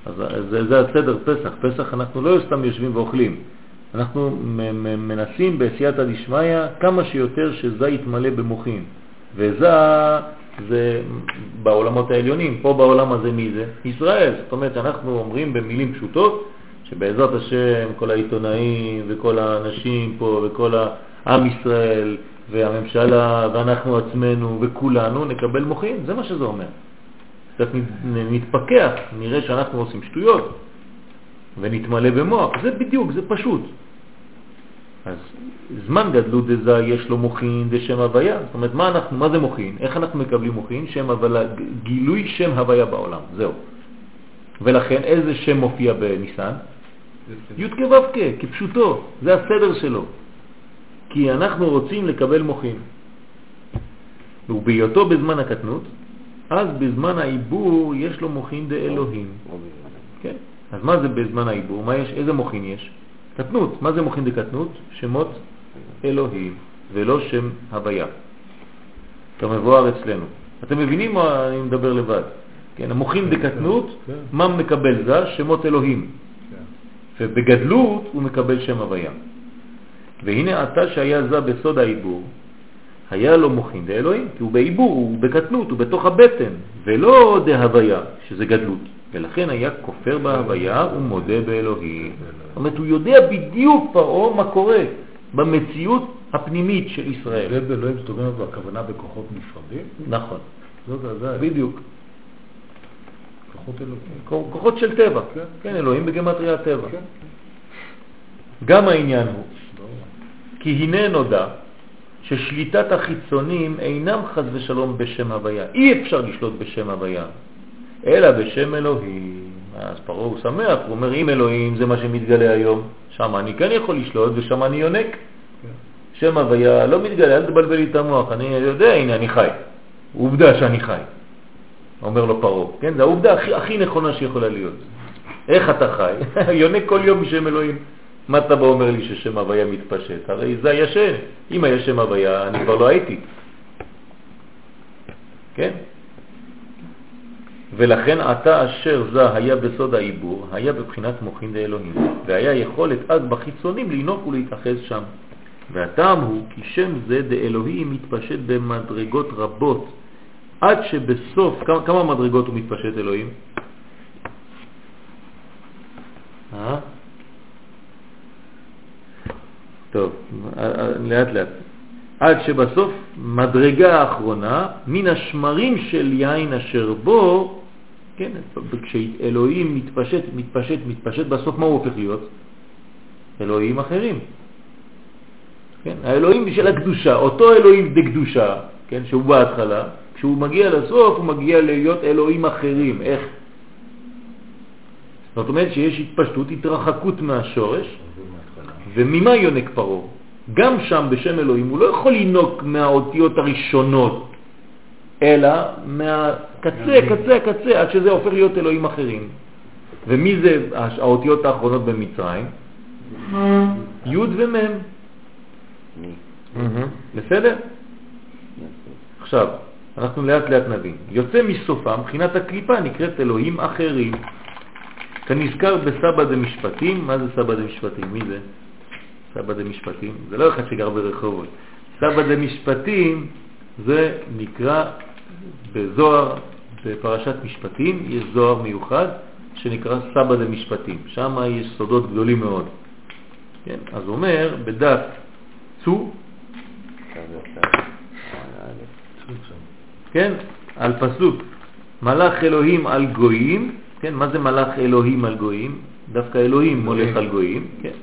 אז זה, זה הסדר פסח. פסח אנחנו לא סתם יושבים ואוכלים. אנחנו מנסים בסייעתא דשמיא כמה שיותר שזה יתמלא במוחין. וזה זה בעולמות העליונים. פה בעולם הזה מי זה? ישראל. זאת אומרת שאנחנו אומרים במילים פשוטות שבעזרת השם כל העיתונאים וכל האנשים פה וכל העם ישראל והממשלה ואנחנו עצמנו וכולנו נקבל מוחין. זה מה שזה אומר. קצת נתפכח, נראה שאנחנו עושים שטויות ונתמלא במוח. זה בדיוק, זה פשוט. אז זמן גדלות דזה יש לו מוחין דשם הוויה. זאת אומרת, מה, אנחנו, מה זה מוחין? איך אנחנו מקבלים מוחין? שם הוויה, גילוי שם הוויה בעולם, זהו. ולכן איזה שם מופיע בניסן? י' כו' כפשוטו, זה הסדר שלו. כי אנחנו רוצים לקבל מוחין. ובהיותו בזמן הקטנות, אז בזמן העיבור יש לו מוחין דאלוהים. כן. אז מה זה בזמן העיבור? מה יש? איזה מוחין יש? קטנות. מה זה מוחין דקטנות? שמות אלוהים, ולא שם הוויה. כמבואר אצלנו. אתם מבינים מה אני מדבר לבד? כן, המוחין דקטנות, כן. מה מקבל זה? שמות אלוהים. כן. ובגדלות הוא מקבל שם הוויה. והנה אתה שהיה זה בסוד העיבור, היה לו מוחין דאלוהים, כי הוא בעיבור, הוא בקטנות, הוא בתוך הבטן, ולא דהוויה, שזה גדלות. ולכן היה כופר בהוויה ומודה באלוהים. זאת אומרת, הוא יודע בדיוק פרעה מה קורה במציאות הפנימית של ישראל. זה באלוהים, זאת אומרת, הכוונה בכוחות נפרדים? נכון, זאת זה, בדיוק. כוחות אלוהים. כוחות של טבע. כן. כן, אלוהים בגמטריה הטבע. כן. גם העניין הוא. כי הנה נודע ששליטת החיצונים אינם חז ושלום בשם הוויה. אי אפשר לשלוט בשם הוויה, אלא בשם אלוהים. אז פרעה הוא שמח, הוא אומר, אם אלוהים זה מה שמתגלה היום, שם אני כן יכול לשלוט ושם אני יונק. שם הוויה לא מתגלה, אל תבלבל לי את המוח, אני יודע, הנה אני חי. עובדה שאני חי, אומר לו פרעה. כן, זו העובדה הכי, הכי נכונה שיכולה להיות. איך אתה חי? יונק כל יום בשם אלוהים. מה אתה בא אומר לי ששם הוויה מתפשט? הרי זה הישן. אם היה שם הוויה, אני כבר לא הייתי. כן? ולכן אתה אשר זה היה בסוד העיבור, היה בבחינת מוחין דאלוהים, והיה יכולת אז בחיצונים לנוק ולהתאחז שם. והטעם הוא כי שם זה דאלוהים מתפשט במדרגות רבות, עד שבסוף, כמה, כמה מדרגות הוא מתפשט אלוהים? אה? טוב, אה, אה, לאט לאט. עד שבסוף מדרגה האחרונה, מן השמרים של יין אשר בו, כן, כשאלוהים מתפשט, מתפשט, מתפשט, בסוף מה הוא הופך להיות? אלוהים אחרים. כן, האלוהים של הקדושה, אותו אלוהים דקדושה, כן, שהוא בהתחלה, כשהוא מגיע לסוף הוא מגיע להיות אלוהים אחרים. איך? זאת אומרת שיש התפשטות, התרחקות מהשורש. וממה יונק פרעה? גם שם בשם אלוהים הוא לא יכול לינוק מהאותיות הראשונות, אלא מהקצה, קצה, קצה, עד שזה הופך להיות אלוהים אחרים. ומי זה האותיות האחרונות במצרים? י' ומ'. בסדר? עכשיו, אנחנו לאט לאט נבין. יוצא מסופה, מבחינת הקליפה נקראת אלוהים אחרים. כנזכר בסבא דמשפטים, מה זה סבא דמשפטים? מי זה? סבא דמשפטים, זה לא אחד שגר ברחובות. סבא דמשפטים זה נקרא בזוהר בפרשת משפטים יש זוהר מיוחד שנקרא סבא דמשפטים, שם יש סודות גדולים מאוד. כן? אז אומר בדף צו, כן, על פסוק מלאך אלוהים על גויים, כן, מה זה מלאך אלוהים על גויים? דווקא אלוהים מולך על גויים, כן.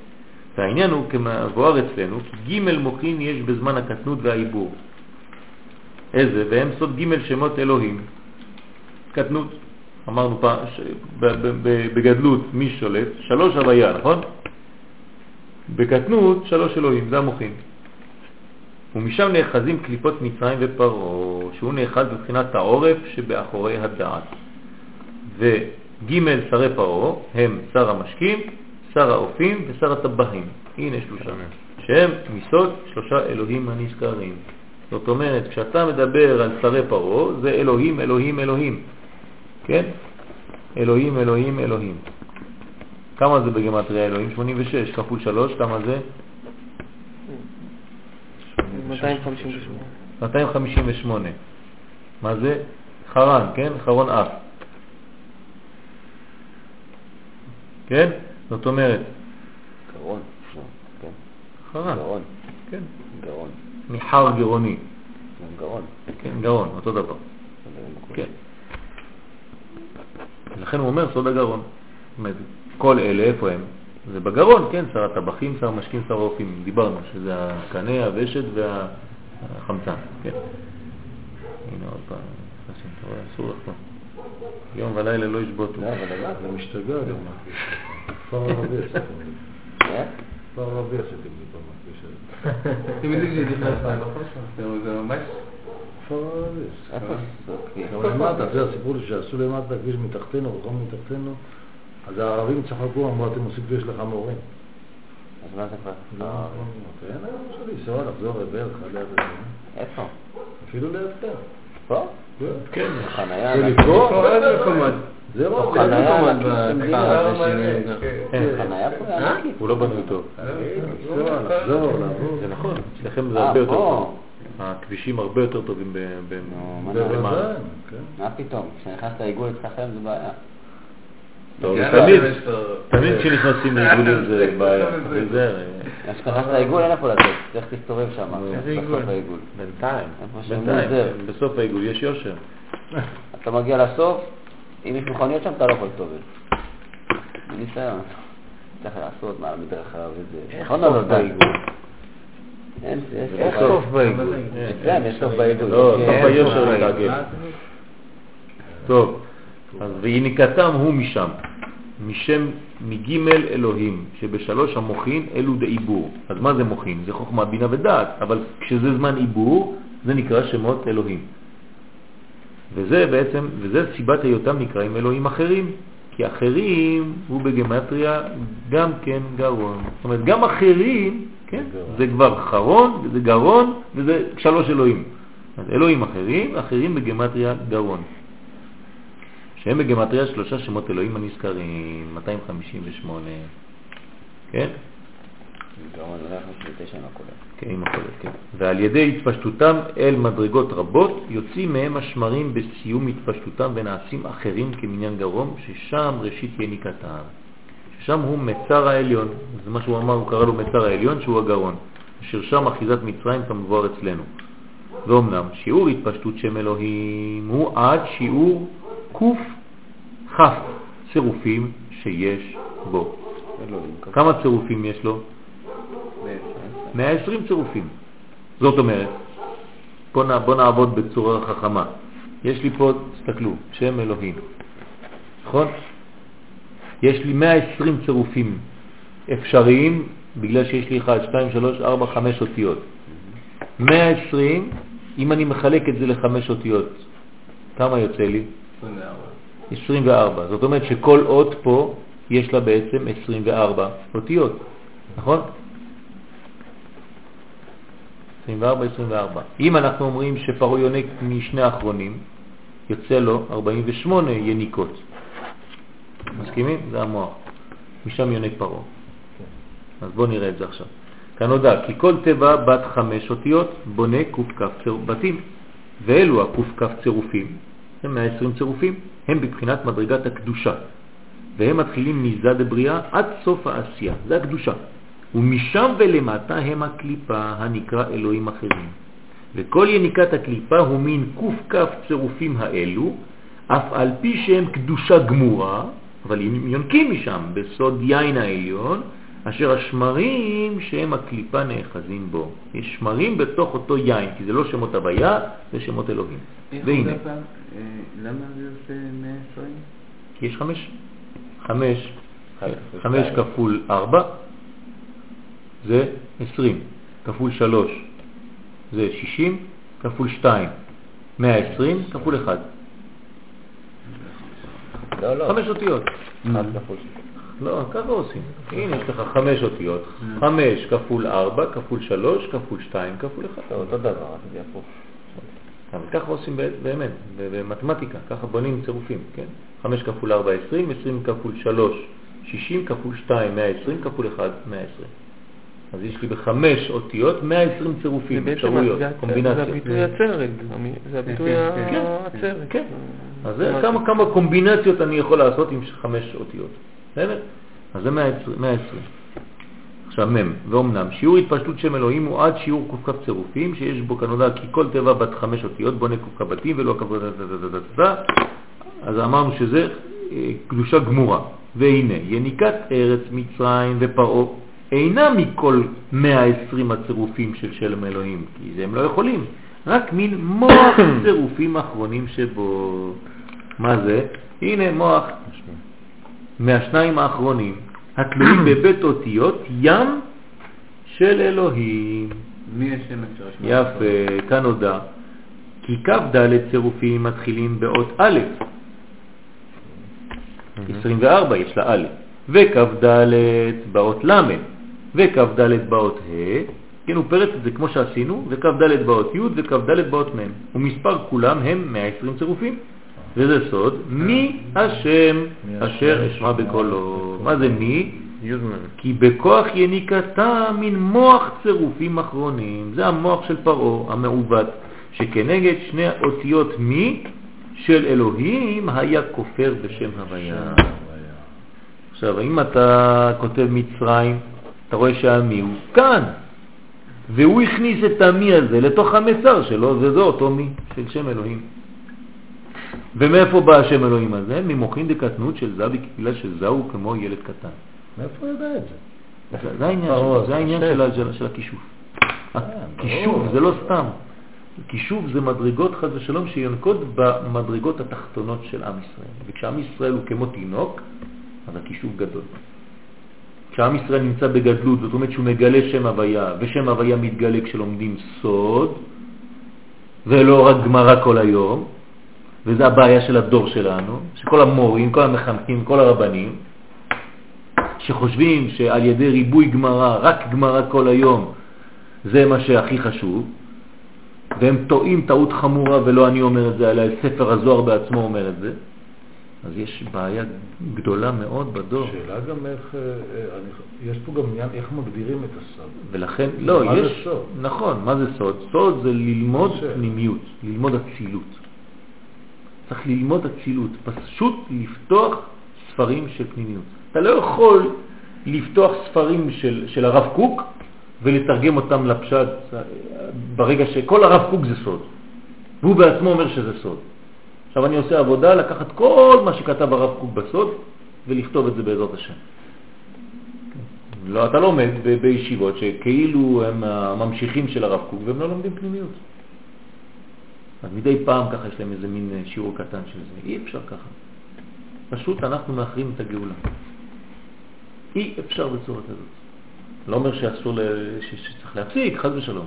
והעניין הוא כמבואר אצלנו, כי ג' מוחין יש בזמן הקטנות והעיבור. איזה? והם סוד ג' שמות אלוהים. קטנות, אמרנו פעם, ש... בגדלות מי שולט? שלוש הוויה, נכון? בקטנות שלוש אלוהים, זה המוחין. ומשם נאחזים קליפות מצרים ופרעה, שהוא נאחז בבחינת העורף שבאחורי הדעת. וג' שרי פרעה הם שר המשקים, שר האופים ושר הטבחים. הנה שלושה. שהם מסוד שלושה אלוהים הנזכרים. זאת אומרת, כשאתה מדבר על שרי פרעה, זה אלוהים, אלוהים, אלוהים. כן? אלוהים, אלוהים, אלוהים. כמה זה בגמטריה אלוהים? 86 כפול 3, כמה זה? 258. 258. מה זה? חרן, כן? חרון אף. כן? זאת אומרת, גרון. כן. חרן, גרון. כן. גרון. מחר גרוני, גרון. כן, גרון, אותו דבר. כן. לכן הוא אומר סוד הגרון. כל אלה, איפה הם? זה בגרון, כן, שר הטבחים, שר המשקים, שר האופים. דיברנו שזה הקנה, הוושת והחמצן, כן. הנה עוד פעם, אסור פה. יום ולילה לא ישבוטו. לא, אבל למה? זה משתגע גם מהכביש. כפר ערבי עשיתם לי. כפר ערבי עשיתם לי במכביש הזה. אתם יודעים שנכנס להם, נכון? זה ממש... כפר ערבי. כן. גם למטה, זה הסיפור שעשו למטה כביש מתחתנו, רחוב מתחתנו, אז הערבים צחקו, אמרו, אתם עושים כביש לחמורים. אז מה זה כבר? לא, כן, היום אפשר לנסוע, לחזור וזה. איפה? אפילו ליד כאן. פה? כן. חניה. זה? פה איזה מקומות? זה רוב. חניה כן. פה ענקית. הוא לא בנוי טוב. זה נכון, אצלכם זה אה, הרבה יותר. טוב. הכבישים הרבה יותר טובים ב- ב- נו, מה כן. פתאום? כשנכנסת לעיגול אצלכם זה בעיה. תמיד, תמיד כשנכנסים לעיגולים זה בעיה. אז כשנכנסת לעיגול אין איפה לצאת, צריך להסתובב שם. איזה עיגול? העיגול. בינתיים, בינתיים. כן, בסוף העיגול יש יושר. אתה מגיע לסוף, אם יש מכוניות שם אתה לא יכול להסתובב. מניסיון. צריך לעשות מעל מדרכה וזה. נכון או לא די? אין, סוף. בעיגול. כן, יש סוף בעיגול. לא, סוף היושר מתעגל. טוב, אז ויניקתם הוא משם, משם מג' אלוהים, שבשלוש המוחין אלו דעיבור. אז מה זה מוחין? זה חוכמה, בינה ודעת, אבל כשזה זמן עיבור, זה נקרא שמות אלוהים. וזה בעצם, וזה סיבת היותם נקראים אלוהים אחרים, כי אחרים הוא בגמטריה גם כן גרון. זאת אומרת, גם אחרים, כן, זה כבר חרון, וזה גרון, וזה שלוש אלוהים. אז אלוהים אחרים, אחרים בגמטריה גרון. שהם בגמטריה שלושה שמות אלוהים הנזכרים, 258. כן? כן, כן. ועל ידי התפשטותם אל מדרגות רבות, יוצאים מהם השמרים בסיום התפשטותם ונעשים אחרים כמניין גרום, ששם ראשית יניקתם. ששם הוא מצר העליון, זה מה שהוא אמר, הוא קרא לו מצר העליון, שהוא הגרון, אשר שם אחיזת מצרים כמבואר אצלנו. ואומנם, שיעור התפשטות שם אלוהים הוא עד שיעור כף צירופים שיש בו. כמה צירופים יש לו? 120 צירופים. זאת אומרת, בוא, בוא נעבוד בצורה חכמה. יש לי פה, תסתכלו, שם אלוהים, נכון? יש לי 120 צירופים אפשריים, בגלל שיש לי 1, 2, 3, 4, 5 אותיות. 120, אם אני מחלק את זה לחמש אותיות, כמה יוצא לי? 24. 24. זאת אומרת שכל אות פה יש לה בעצם 24 אותיות, נכון? 24, 24. אם אנחנו אומרים שפרעה יונק משני האחרונים, יוצא לו 48 יניקות. מסכימים? זה המוח. משם יונק פרעה. אז בואו נראה את זה עכשיו. כנודע, כי כל טבע בת חמש אותיות בונה קוף בתים, ואלו הקוף צירופים הם 120 צירופים, הם בבחינת מדרגת הקדושה, והם מתחילים מזד הבריאה עד סוף העשייה, זה הקדושה. ומשם ולמטה הם הקליפה הנקרא אלוהים אחרים. וכל יניקת הקליפה הוא מין קוף צירופים האלו, אף על פי שהם קדושה גמורה, אבל הם יונקים משם בסוד יין העליון, אשר השמרים שהם הקליפה נאחזים בו. יש שמרים בתוך אותו יין, כי זה לא שמות הוויה, זה שמות אלוהים. והנה. אה, למה זה עושה 120? כי יש חמש. חמש, חמש כפול ארבע זה עשרים, כפול שלוש זה שישים, כפול שתיים, מאה עשרים, כפול אחד. לא, לא. חמש אותיות. כפול לא, ככה עושים. הנה, יש לך חמש אותיות. חמש כפול ארבע, כפול שלוש, כפול שתיים, כפול אחד. זה אותו דבר, זה הפוך. אבל ככה עושים באמת, במתמטיקה, ככה בונים צירופים, כן? 5 כפול 4, 20, 20 כפול 3, 60 כפול 2, 120 כפול 1, 120. אז יש לי בחמש אותיות 120 צירופים, אפשרויות, קומבינציות. זה הביטוי הצרג, זה הביטוי כן, הצרג. כן, אז זה כמה כמה קומבינציות אני יכול לעשות עם חמש אותיות. בסדר? אז זה 120. עכשיו מ' ואומנם שיעור התפשטות שם אלוהים הוא עד שיעור ק"כ צירופים שיש בו כנודע כי כל טבע בת חמש אותיות בונה ק"כ בתים ולא ק"כ אז אמרנו שזה אה, קדושה גמורה. והנה יניקת ארץ מצרים ופרעה אינה מכל 120 הצירופים של שלם אלוהים כי זה הם לא יכולים. רק מין מוח צירופים אחרונים שבו. מה זה? הנה מוח. מהשניים האחרונים התלויים בבית אותיות ים של אלוהים. מי השם אפשר? יפה, כאן הודע. כי כ"ד צירופים מתחילים באות א', 24 יש לה א', וכ"ד באות ל', וכ"ד באות ה', כן, הוא פרץ את זה כמו שעשינו, וכ"ד באות י' וכ"ד באות מ', ומספר כולם הם 120 צירופים. וזה סוד, מי השם אשר אשמע בקולו. מה זה מי? כי בכוח יניקתה מן מוח צירופים אחרונים. זה המוח של פרעה, המעוות, שכנגד שני אותיות מי של אלוהים היה כופר בשם הוויה. עכשיו, אם אתה כותב מצרים, אתה רואה שהמי הוא כאן, והוא הכניס את המי הזה לתוך המצר שלו, וזה אותו מי של שם אלוהים. ומאיפה בא השם אלוהים הזה? ממוחין דקטנות של זו, בגלל שזו הוא כמו ילד קטן. מאיפה הוא יודע את זה? זה העניין, של, של הכישוף. הכישוף זה לא סתם. כישוף זה מדרגות חז ושלום שיונקות במדרגות התחתונות של עם ישראל. וכשעם ישראל הוא כמו תינוק, אז הכישוף גדול. כשעם ישראל נמצא בגדלות, זאת אומרת שהוא מגלה שם הוויה, ושם הוויה מתגלה כשלומדים סוד, ולא רק גמרא כל היום, וזה הבעיה של הדור שלנו, שכל המורים, כל המחנכים, כל הרבנים, שחושבים שעל ידי ריבוי גמרא, רק גמרא כל היום, זה מה שהכי חשוב, והם טועים טעות חמורה, ולא אני אומר את זה, אלא ספר הזוהר בעצמו אומר את זה, אז יש בעיה גדולה מאוד בדור. שאלה גם איך, אה, אה, יש פה גם עניין איך מגדירים את הסוד. ולכן, לא, מה יש, זה סוד? נכון, מה זה סוד? סוד זה ללמוד. פנימיות, ללמוד אצילות. צריך ללמוד אצילות, פשוט לפתוח ספרים של פנימיות. אתה לא יכול לפתוח ספרים של, של הרב קוק ולתרגם אותם לפשט ברגע שכל הרב קוק זה סוד, והוא בעצמו אומר שזה סוד. עכשיו אני עושה עבודה לקחת כל מה שכתב הרב קוק בסוד ולכתוב את זה בעזרת השם. לא, אתה לומד בישיבות שכאילו הם הממשיכים של הרב קוק והם לא לומדים פנימיות. אז מדי פעם ככה יש להם איזה מין אה, שיעור קטן של זה. אי אפשר ככה. פשוט אנחנו מאחרים את הגאולה. אי אפשר בצורה כזאת. לא אומר שאסור, שצריך להפסיק, חז ושלום.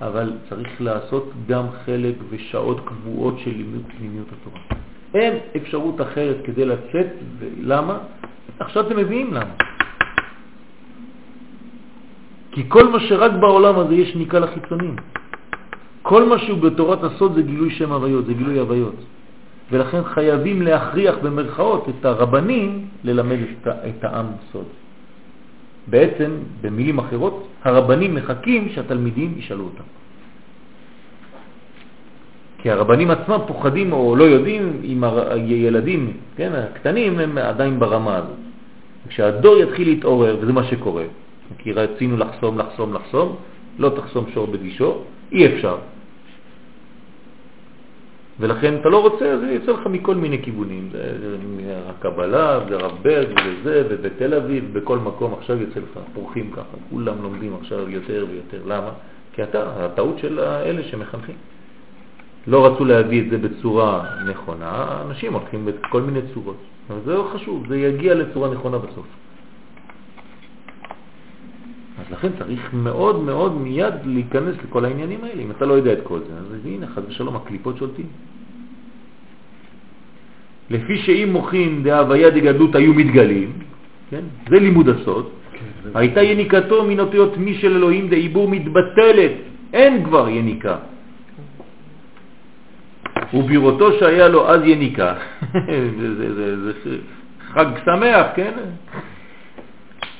אבל צריך לעשות גם חלק ושעות קבועות של לימוד פנימיות התורה. אין אפשרות אחרת כדי לצאת, למה? עכשיו אתם מביאים למה. כי כל מה שרק בעולם הזה יש ניקה לחיצונים. כל מה שהוא בתורת הסוד זה גילוי שם הוויות, זה גילוי הוויות. ולכן חייבים להכריח במרכאות את הרבנים ללמד את, את העם סוד. בעצם, במילים אחרות, הרבנים מחכים שהתלמידים ישאלו אותם. כי הרבנים עצמם פוחדים או לא יודעים אם הילדים, כן, הקטנים הם עדיין ברמה הזאת. כשהדור יתחיל להתעורר, וזה מה שקורה, כי רצינו לחסום, לחסום, לחסום, לא תחסום שור בגישו, אי אפשר. ולכן אתה לא רוצה, זה יוצא לך מכל מיני כיוונים. זה, זה הקבלה, זה וזה, ובתל אביב, בכל מקום עכשיו יוצא לך פורחים ככה. כולם לומדים עכשיו יותר ויותר. למה? כי אתה, הטעות של אלה שמחנכים. לא רצו להביא את זה בצורה נכונה, אנשים הולכים בכל מיני צורות. אבל זה לא חשוב, זה יגיע לצורה נכונה בסוף. אז לכן צריך מאוד מאוד מיד להיכנס לכל העניינים האלה. אם אתה לא יודע את כל זה, אז הנה, חד ושלום, הקליפות שולטים. לפי שאם מוכין דהוויה דגדלות היו מתגלים, כן? זה לימוד הסוד, כן, הייתה יניקתו מן אותיות מי של אלוהים דעיבור מתבטלת, אין כבר יניקה. ובראותו שהיה לו אז יניקה, זה, זה, זה, זה חג שמח, כן?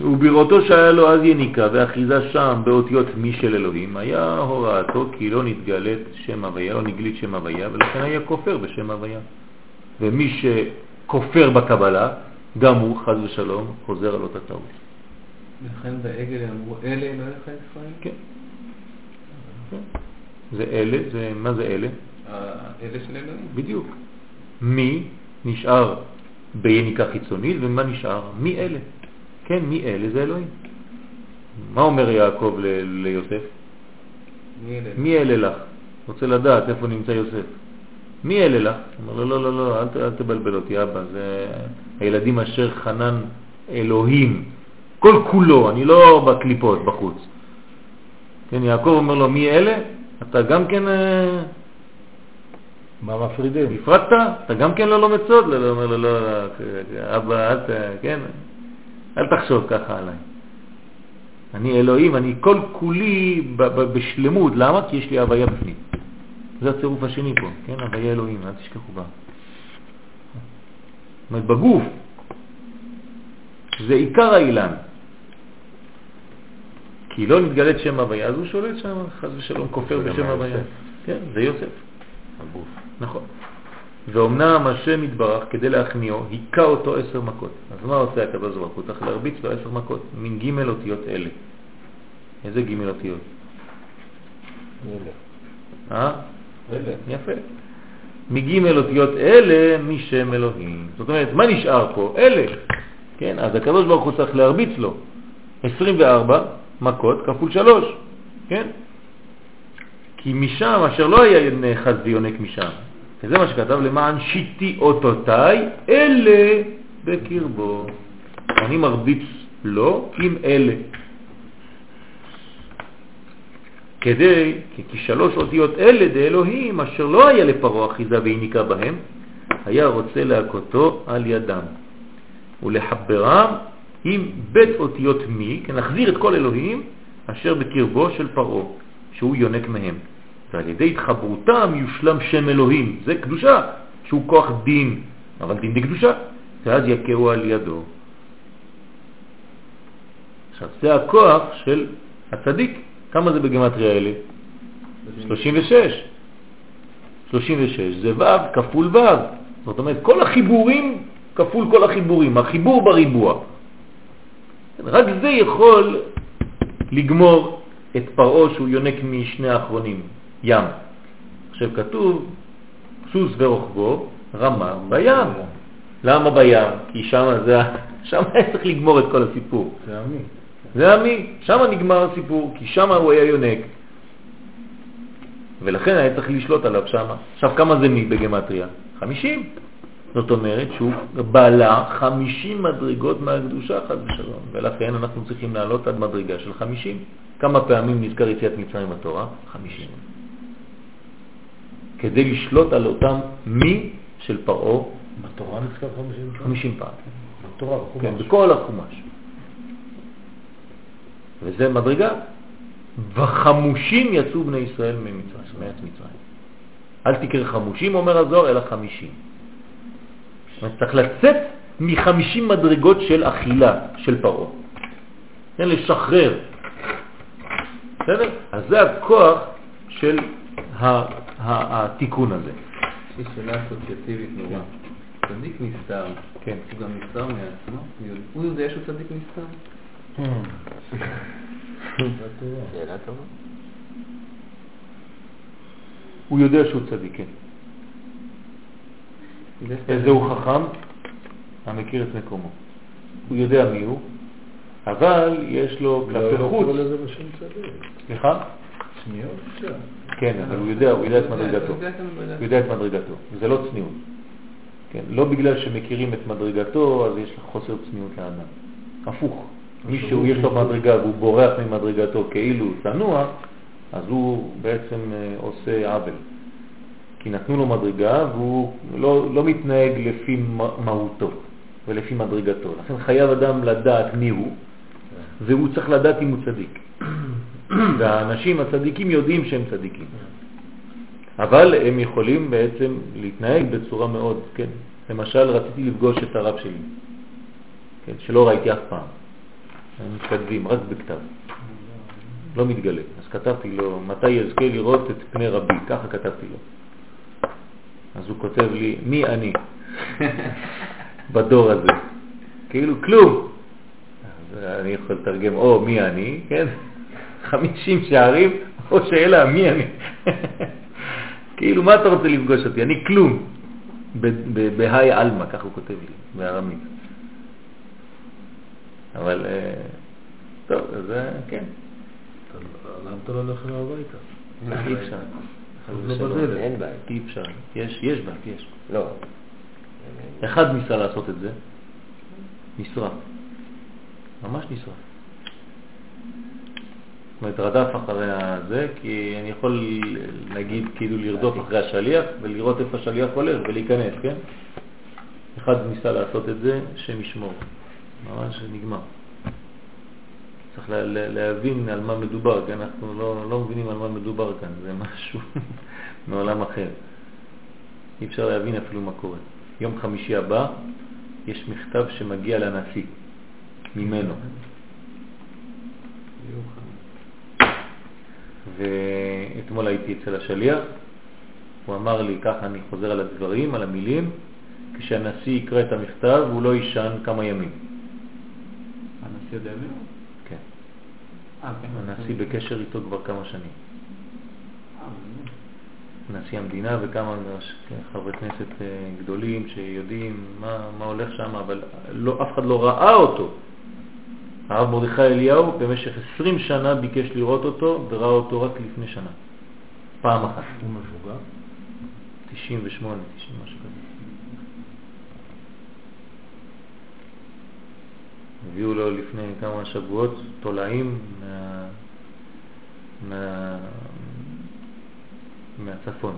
ובראותו שהיה לו אז יניקה ואחיזה שם באותיות מי של אלוהים, היה הוראתו כי לא נתגלת שם הוויה, לא נגלית שם הוויה, ולכן היה כופר בשם הוויה. ומי שכופר בקבלה, גם הוא, חז ושלום, חוזר על אותה טעות. ולכן בעגל אמרו, אלה אלוהיך ישראל? כן. כן. זה אלה, זה, מה זה אלה? אלה של אלוהים. בדיוק. מי נשאר ביניקה חיצונית ומה נשאר? מי אלה. כן, מי אלה? זה אלוהים. מה אומר יעקב ליוסף? מי אלה לך? רוצה לדעת איפה נמצא יוסף. מי אלה לך? אומר לו, לא, לא, לא, אל, אל תבלבל אותי, אבא, זה הילדים אשר חנן אלוהים, כל כולו, אני לא בקליפות בחוץ. כן, יעקב אומר לו, מי אלה? אתה גם כן... אה, מה מפרידים? הפרדת? אתה גם כן לא לומד סוד? לא, לא, אומר לו, לא, לא, אבא, אל ת... כן, אל תחשוב ככה עליי. אני אלוהים, אני כל כולי בשלמות. למה? כי יש לי הוויה בפנים. זה הצירוף השני פה, כן? הוויה אלוהים, אל תשכחו בה. זאת אומרת, בגוף, זה עיקר האילן. כי לא נתגלת שם הוויה, אז הוא שולט שם, חז ושלום, כופר בשם הוויה. כן, זה יוסף. הגוף. נכון. ואומנם השם יתברך, כדי להכניעו, היכה אותו עשר מכות. אז מה עושה הקדוש ברוך הוא? צריך להרביץ לו עשר מכות, מין ג' אותיות אלה. איזה ג' אותיות? אה? יפה. מג' אותיות אלה משם אלוהים. זאת אומרת, מה נשאר פה? אלה. כן, אז הקדוש ברוך הוא צריך להרביץ לו 24 מכות כפול 3, כן? כי משם, אשר לא היה נאחז ויונק משם, וזה מה שכתב למען שיטי אותותיי, אלה בקרבו. אני מרביץ לו עם אלה. כדי, כי שלוש אותיות אלה דאלוהים, אשר לא היה לפרעה אחיזה והיניקה בהם, היה רוצה להכותו על ידם, ולחברם עם בית אותיות מי, להחזיר את כל אלוהים אשר בקרבו של פרעה, שהוא יונק מהם. ועל ידי התחברותם יושלם שם אלוהים. זה קדושה, שהוא כוח דין, אבל דין בקדושה, ואז יקרו על ידו. עכשיו, זה הכוח של הצדיק. כמה זה בגמטריה האלה? 36. 36 זה ו' כפול ו'. זאת אומרת, כל החיבורים כפול כל החיבורים, החיבור בריבוע. רק זה יכול לגמור את פרעו שהוא יונק משני האחרונים, ים. עכשיו כתוב, סוס ורוחבו רמה בים. למה בים? כי שם זה, שם היה צריך לגמור את כל הסיפור. זה עמי. זה עמי, שם נגמר הסיפור, כי שם הוא היה יונק. ולכן היה צריך לשלוט עליו שם. עכשיו, כמה זה מי בגמטריה? 50. זאת אומרת שהוא בעלה 50 מדרגות מהקדושה, חד ושלום, ולכן אנחנו צריכים לעלות עד מדרגה של 50. כמה פעמים נזכר יציאת מצרים בתורה? 50. כדי לשלוט על אותם מי של פרעה. בתורה נזכר 50 פעם? 50 פעם. בתורה, בחומש. כן, בכל החומש. וזה מדרגה. וחמושים יצאו בני ישראל ממצרים, מארץ מצרים. אל תקרא חמושים, אומר הזוהר, אלא חמישים. צריך לצאת מחמישים מדרגות של אכילה של פרעה. כן, לשחרר. בסדר? אז זה הכוח של ה- התיקון הזה. יש לי שאלה אסוציאטיבית נורא. צדיק נסתר. כן. הוא גם נסתר מעצמו? הוא יודע- הוא יודע שהוא צדיק נסתר? שאלה טובה. הוא יודע שהוא צדיק, כן. איזה הוא חכם? המכיר את מקומו. הוא יודע מי הוא, אבל יש לו לא כלפי חוץ. קורא לזה בשם צדיק. סליחה? צניעות אפשר. כן, אבל הוא יודע, הוא יודע את מדרגתו. הוא יודע את מדרגתו, וזה לא צניעות. כן, לא בגלל שמכירים את מדרגתו, אז יש לך חוסר צניעות לאדם. הפוך. מישהו יש לו מדרגה והוא בורח ממדרגתו כאילו הוא צנוע, אז הוא בעצם אה, עושה עוול. כי נתנו לו מדרגה והוא לא, לא מתנהג לפי מהותו ולפי מדרגתו. לכן חייב אדם לדעת מי הוא, והוא צריך לדעת אם הוא צדיק. והאנשים הצדיקים יודעים שהם צדיקים. אבל הם יכולים בעצם להתנהג בצורה מאוד, כן. למשל, רציתי לפגוש את הרב שלי, כן, שלא ראיתי אף פעם. מתכתבים, רק בכתב. לא מתגלה. אז כתבתי לו, מתי יזכה לראות את פני רבי? ככה כתבתי לו. אז הוא כותב לי, מי אני בדור הזה? כאילו כלום. אז אני יכול לתרגם, או מי אני, כן? 50 שערים, או שאלה, מי אני? כאילו, מה אתה רוצה לפגוש אותי? אני כלום. בהאי עלמא, ככה הוא כותב לי, בארמית. אבל, אה, טוב, אז אה, כן, למה אתה לא הולך אליו הביתה? אי אפשר. לא. אין בעיה. אי אפשר. יש, יש בית, יש. לא. אחד ניסה לעשות את זה, נשרף. ממש נשרף. זאת אומרת, רדף אחרי הזה, כי אני יכול להגיד כאילו לרדוף אחרי השליח ולראות איפה השליח הולך ולהיכנס, כן? אחד ניסה לעשות את זה, שם ישמור. ממש נגמר. צריך לה, לה, להבין על מה מדובר, כי אנחנו לא, לא מבינים על מה מדובר כאן, זה משהו מעולם אחר. אי אפשר להבין אפילו מה קורה. יום חמישי הבא יש מכתב שמגיע לנשיא, ממנו. ואתמול הייתי אצל השליח, הוא אמר לי, ככה אני חוזר על הדברים, על המילים, כשהנשיא יקרא את המכתב הוא לא יישן כמה ימים. הנשיא יודע מי הוא? כן. אה, כן. הנשיא בקשר איתו כבר כמה שנים. אה. נשיא המדינה וכמה כן, חברי כנסת אה, גדולים שיודעים מה, מה הולך שם, אבל לא, אף אחד לא ראה אותו. הרב מרדכי אליהו במשך 20 שנה ביקש לראות אותו וראה אותו רק לפני שנה. פעם אחת. הוא מבוגר? 98, 90, משהו כזה. הביאו לו לפני כמה שבועות תולעים מה... מה... מהצפון.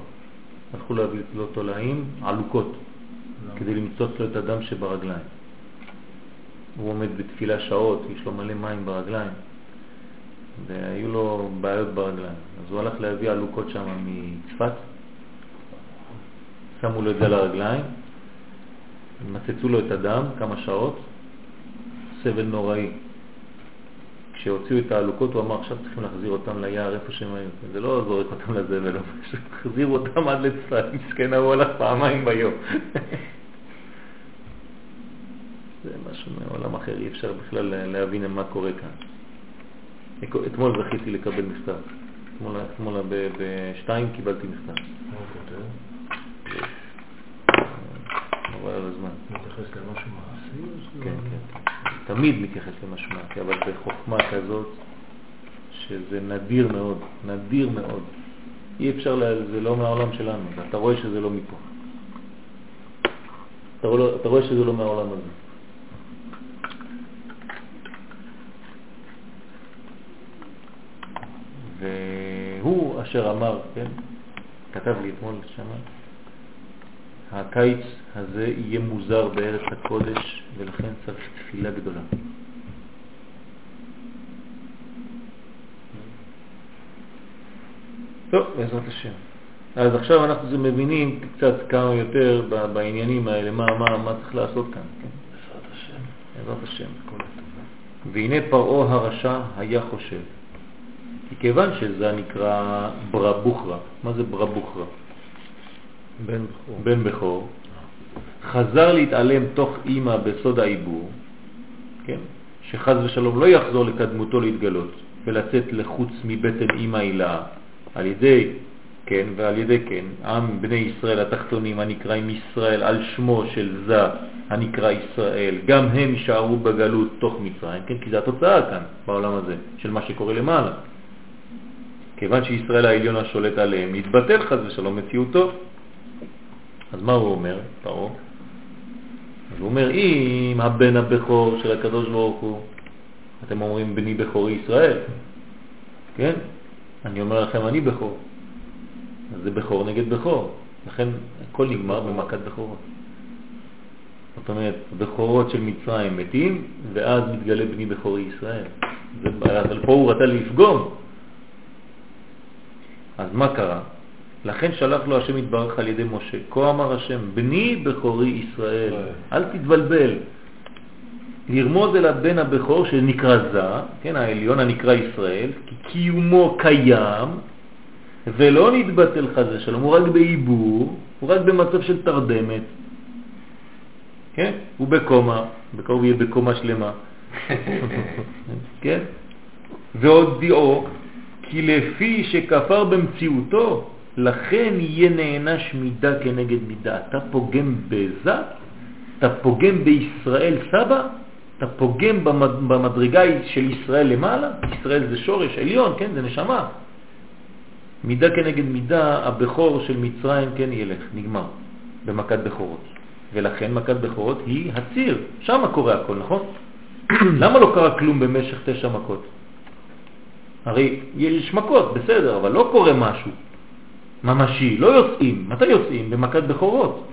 הלכו להביא לו תולעים עלוקות כדי למצוץ לו את הדם שברגליים. הוא עומד בתפילה שעות, יש לו מלא מים ברגליים, והיו לו בעיות ברגליים. אז הוא הלך להביא עלוקות שם מצפת, שמו לו את זה על הרגליים, מצצו לו את הדם כמה שעות, סבל נוראי. כשהוציאו את העלוקות הוא אמר עכשיו צריכים להחזיר אותם ליער איפה שהם היו. זה לא זורק אותם לזבל, פשוט החזירו אותם עד לצפת, מסכן ההוא הלך פעמיים ביום. זה משהו מעולם אחר, אי אפשר בכלל להבין מה קורה כאן. אתמול זכיתי לקבל מכתב. אתמול, אתמול ב- בשתיים קיבלתי מכתב. מה הוא כותב? נורא על הזמן. מתייחס למשהו מעשי? שזה- כן, כן. תמיד מתייחס למשהו מעשי, אבל בחוכמה כזאת, שזה נדיר מאוד, נדיר מאוד. אי אפשר, לה, זה לא מהעולם שלנו, ואתה רואה שזה לא מפה. אתה רואה, אתה רואה שזה לא מהעולם הזה. והוא אשר אמר, כן, כתב לי אתמול שמה, הקיץ הזה יהיה מוזר בארץ הקודש ולכן צריך תפילה גדולה. טוב, בעזרת השם. אז עכשיו אנחנו מבינים קצת כמה יותר בעניינים האלה, מה, מה, מה צריך לעשות כאן. כן? בעזרת השם. בעזרת השם. והנה פרעה הרשע היה חושב כי כיוון שזה נקרא ברבוכרה, מה זה ברבוכרה? בן בכור. בן בכור, חזר להתעלם תוך אימא בסוד העיבור, כן? שחז ושלום לא יחזור לקדמותו להתגלות ולצאת לחוץ מבטן אימא הילה על ידי כן ועל ידי כן עם בני ישראל התחתונים הנקראים ישראל על שמו של זה הנקרא ישראל גם הם יישארו בגלות תוך מצרים כן כי זה התוצאה כאן בעולם הזה של מה שקורה למעלה כיוון שישראל העליון השולט עליהם מתבטל חז ושלום מציאותו אז מה הוא אומר פרעה? אז הוא אומר, אם הבן הבכור של הקדוש ברוך הוא, אתם אומרים בני בכורי ישראל, כן? אני אומר לכם, אני בכור. אז זה בכור נגד בכור. לכן הכל נגמר במכת בכורות. זאת אומרת, בכורות של מצרים מתים, ואז מתגלה בני בכורי ישראל. זה, אבל פה הוא רצה לפגום. אז מה קרה? לכן שלח לו השם יתברך על ידי משה. כה אמר השם, בני בכורי ישראל. אל תתבלבל. לרמוז אל הבן הבכור שנקרא זה, כן, העליון הנקרא ישראל, כי קיומו קיים ולא נתבטל חז ושלום, הוא רק בעיבור, הוא רק במצב של תרדמת, כן, הוא בקומה, בקרוב יהיה בקומה שלמה, כן, והודיעו כי לפי שכפר במציאותו, לכן יהיה נענש מידה כנגד מידה. אתה פוגם בזה, אתה פוגם בישראל סבא, אתה פוגם במדרגה של ישראל למעלה, ישראל זה שורש עליון, כן, זה נשמה. מידה כנגד מידה, הבכור של מצרים כן ילך, נגמר, במכת בכורות. ולכן מכת בכורות היא הציר, שם קורה הכל, נכון? למה לא קרה כלום במשך תשע מכות? הרי יש מכות, בסדר, אבל לא קורה משהו. ממשי, לא יוצאים. מתי יוצאים? במכת בכורות.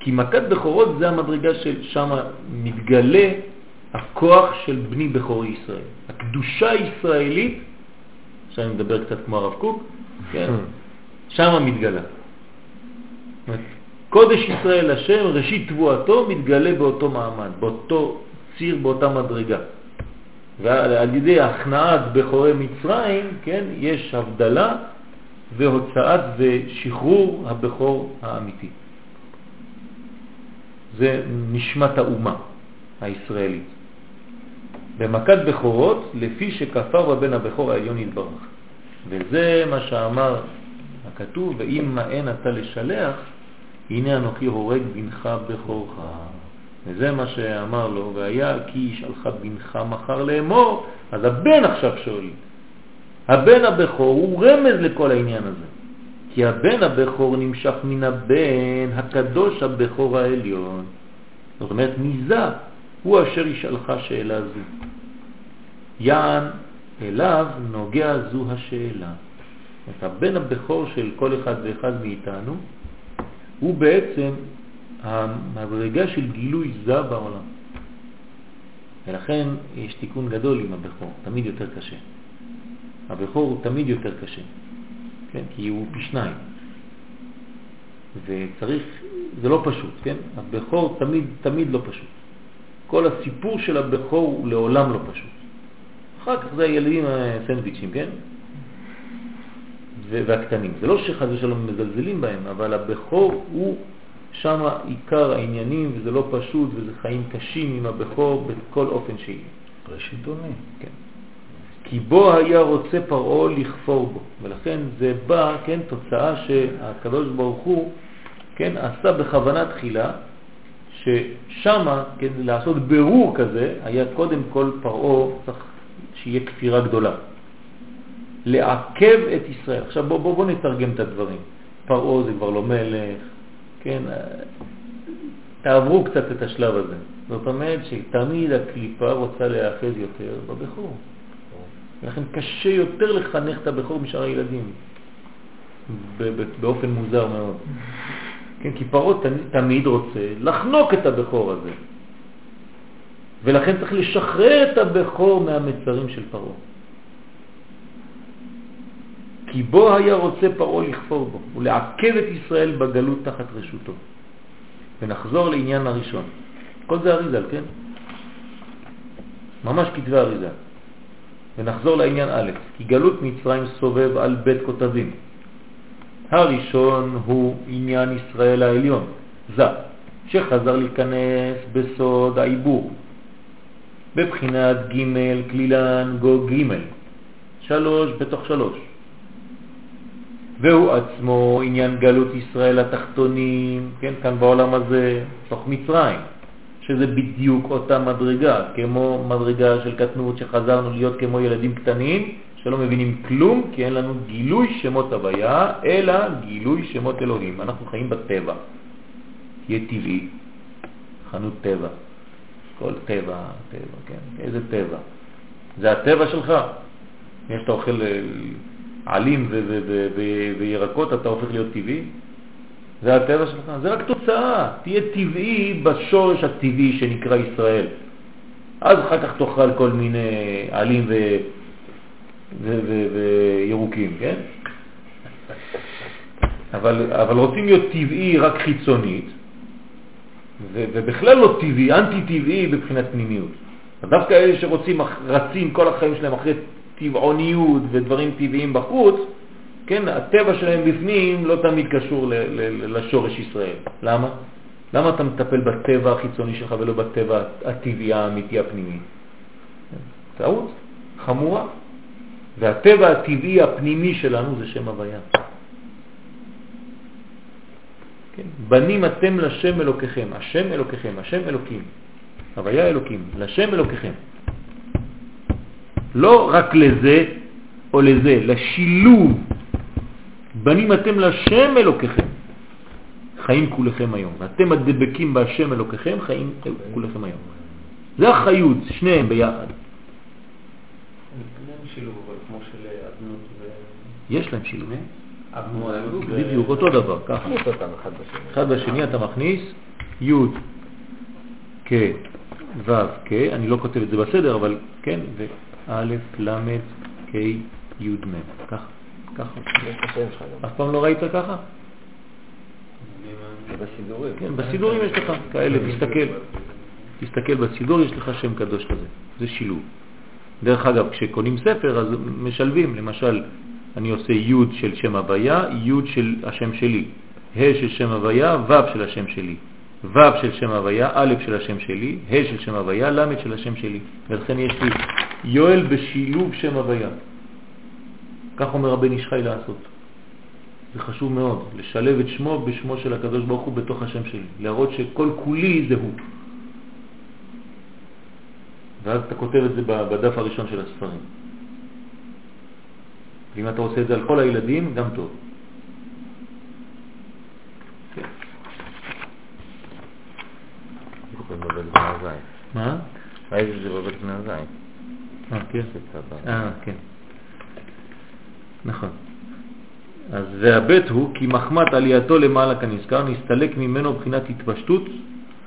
כי מכת בכורות זה המדרגה של שם מתגלה הכוח של בני בכורי ישראל. הקדושה הישראלית, עכשיו אני מדבר קצת כמו הרב קוק, כן? שם מתגלה. קודש ישראל השם, ראשית תבואתו, מתגלה באותו מעמד, באותו ציר, באותה מדרגה. ועל ידי הכנעת בכורי מצרים, כן, יש הבדלה והוצאת ושחרור הבכור האמיתי. זה נשמת האומה הישראלית. במכת בכורות, לפי שכפר בבן הבכור העליון יתברך. וזה מה שאמר הכתוב, ואם מאן אתה לשלח, הנה אנוכי הורג בנך בכורך. וזה מה שאמר לו, והיה כי ישאלך בנך מחר לאמור, אז הבן עכשיו שואל, הבן הבכור הוא רמז לכל העניין הזה. כי הבן הבכור נמשך מן הבן הקדוש הבכור העליון. זאת אומרת, מזה הוא אשר ישאלך שאלה זו. יען אליו נוגע זו השאלה. את הבן הבכור של כל אחד ואחד מאיתנו הוא בעצם המדרגה של גילוי זה בעולם. ולכן יש תיקון גדול עם הבכור, תמיד יותר קשה. הבכור הוא תמיד יותר קשה, כן? כי הוא פי שניים. וצריך, זה לא פשוט, כן? הבכור תמיד, תמיד לא פשוט. כל הסיפור של הבכור הוא לעולם לא פשוט. אחר כך זה הילדים הסנדוויצ'ים, כן? והקטנים. זה לא שחז ושלום מזלזלים בהם, אבל הבכור הוא שם עיקר העניינים, וזה לא פשוט, וזה חיים קשים עם הבכור בכל אופן שיהיה. ראשית עונה. כן. כי בו היה רוצה פרעו לכפור בו, ולכן זה בא, כן, תוצאה שהקדוש ברוך הוא, כן, עשה בכוונה תחילה, ששמה, כן, לעשות ברור כזה, היה קודם כל פרעו צריך שיהיה כפירה גדולה. לעכב את ישראל. עכשיו בוא, בוא, בוא נתרגם את הדברים. פרעו זה כבר לא מלך, כן, תעברו קצת את השלב הזה. זאת אומרת שתמיד הקליפה רוצה להיאחז יותר בבכור. ולכן קשה יותר לחנך את הבכור משאר הילדים, באופן מוזר מאוד. כן, כי פרות תמיד רוצה לחנוק את הבכור הזה, ולכן צריך לשחרר את הבכור מהמצרים של פרו. כי בו היה רוצה פרו לכפור בו ולעכב את ישראל בגלות תחת רשותו. ונחזור לעניין הראשון. כל זה אריזל, כן? ממש כתבי אריזל. ונחזור לעניין א', כי גלות מצרים סובב על בית כותבים. הראשון הוא עניין ישראל העליון, זה, שחזר להיכנס בסוד העיבור, בבחינת ג' כלילן גו ג', שלוש בתוך שלוש. והוא עצמו עניין גלות ישראל התחתונים, כן, כאן בעולם הזה, תוך מצרים, שזה בדיוק אותה מדרגה, כמו מדרגה של קטנות שחזרנו להיות כמו ילדים קטנים, שלא מבינים כלום, כי אין לנו גילוי שמות הוויה, אלא גילוי שמות אלוהים. אנחנו חיים בטבע. תהיה טבעי, חנות טבע. כל טבע, טבע, כן? איזה טבע? זה הטבע שלך. אם אתה אוכל אה, עלים וירקות, אתה הופך להיות טבעי? זה הטבע שלך? זה רק תוצאה. תהיה טבעי בשורש הטבעי שנקרא ישראל. אז אחר כך תאכל כל מיני עלים ו... וירוקים, כן? אבל, אבל רוצים להיות טבעי רק חיצונית, ובכלל לא טבעי, אנטי-טבעי בבחינת פנימיות. דווקא אלה שרוצים, רצים כל החיים שלהם אחרי טבעוניות ודברים טבעיים בחוץ, כן, הטבע שלהם בפנים לא תמיד קשור לשורש ישראל. למה? למה אתה מטפל בטבע החיצוני שלך ולא בטבע הטבעי האמיתי הפנימי? טעות חמורה. והטבע הטבעי הפנימי שלנו זה שם הוויה. כן? בנים אתם לשם אלוקיכם, השם אלוקיכם, השם אלוקים, הוויה אלוקים, לשם אלוקיכם. לא רק לזה או לזה, לשילוב. בנים אתם לשם אלוקיכם, חיים כולכם היום. ואתם הדבקים בהשם אלוקיכם, חיים כולכם היום. זה החיות, שניהם ביחד. ו... יש להם שילוב. אדנות בדיוק, אותו דבר, ככה. אחד בשני אתה מכניס י' כ' ו' כ', אני לא כותב את זה בסדר, אבל כן, וא', ל', כ', י', מ', ככה, ככה. אף פעם לא ראית ככה? בסידורים. כן, בסידורים יש לך כאלה, תסתכל. תסתכל בסידור, יש לך שם קדוש כזה, זה שילוב. דרך אגב, כשקונים ספר אז משלבים, למשל, אני עושה י' של שם הוויה, י' של השם שלי, ה' של שם הוויה, ו' של השם שלי, ו' של שם הוויה, א' של השם שלי, ה' של שם הוויה, ל' של השם שלי. ולכן יש לי יואל בשילוב שם הוויה. כך אומר רבן איש לעשות. זה חשוב מאוד, לשלב את שמו בשמו של הקדוש ברוך הוא בתוך השם שלי, להראות שכל כולי זה הוא. ואז אתה כותב את זה בדף הראשון של הספרים. ואם אתה עושה את זה על כל הילדים, גם טוב. כן. זה בבית הזין. מה? ראיתי שזה בבית בני הזין. אה, כן. שקצת- אה, כן. נכון. אז והבית הוא כי מחמת עלייתו למעלה כנזכר, נסתלק ממנו בחינת התפשטות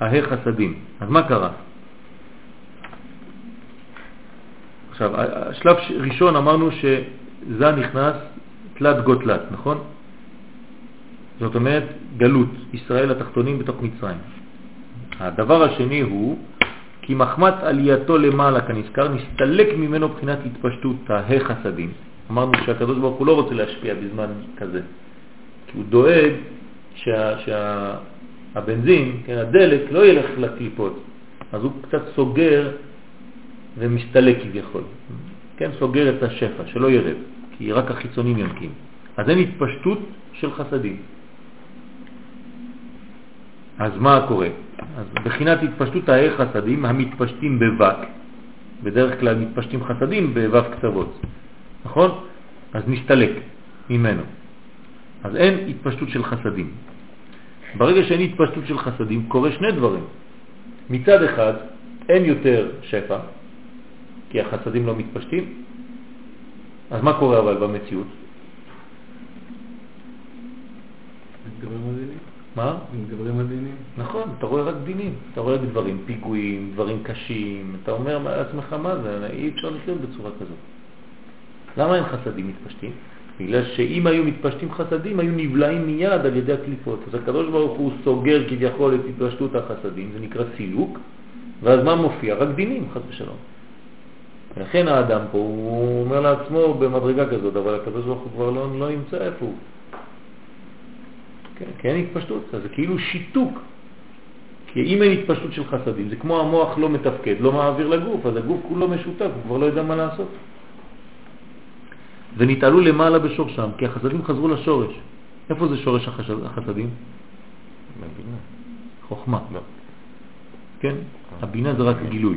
הה חסדים. אז מה קרה? עכשיו, השלב ראשון אמרנו שזה נכנס תלת גו תלת, נכון? זאת אומרת, גלות, ישראל התחתונים בתוך מצרים. הדבר השני הוא, כי מחמת עלייתו למעלה כנזכר, נסתלק ממנו בחינת התפשטות הה חסדים. אמרנו שהקדוש ברוך הוא לא רוצה להשפיע בזמן כזה, כי הוא דואג שהבנזין, שה, הבנזין, כן, הדלק, לא ילך לקליפות, אז הוא קצת סוגר ומסתלק כביכול, כן, סוגר את השפע, שלא ירד, כי רק החיצונים יונקים. אז אין התפשטות של חסדים. אז מה קורה? אז בחינת התפשטות ההא חסדים המתפשטים בווק, בדרך כלל מתפשטים חסדים בוו קצוות, נכון? אז נסתלק ממנו. אז אין התפשטות של חסדים. ברגע שאין התפשטות של חסדים קורה שני דברים. מצד אחד אין יותר שפע, כי החסדים לא מתפשטים, אז מה קורה אבל במציאות? מה? מתגברים הדינים? נכון, אתה רואה רק דינים, אתה רואה רק דברים, פיגועים, דברים קשים, אתה אומר לעצמך מה זה, אי אפשר לחיות בצורה כזאת. למה אין חסדים מתפשטים? בגלל שאם היו מתפשטים חסדים, היו נבלעים מיד על ידי הקליפות. אז הקדוש ברוך הוא סוגר כביכול את התפשטות החסדים, זה נקרא סילוק, ואז מה מופיע? רק דינים, חס ושלום. לכן האדם פה, הוא אומר לעצמו במדרגה כזאת, אבל הקדוש ברוך הוא כבר לא, לא נמצא איפה הוא. כי אין התפשטות, אז זה כאילו שיתוק. כי אם אין התפשטות של חסדים, זה כמו המוח לא מתפקד, לא מעביר לגוף, אז הגוף כולו משותק, הוא כבר לא יודע מה לעשות. ונתעלו למעלה בשורשם, כי החסדים חזרו לשורש. איפה זה שורש החסדים? מבינה. חוכמה. לא. כן? הבינה זה רק גילוי.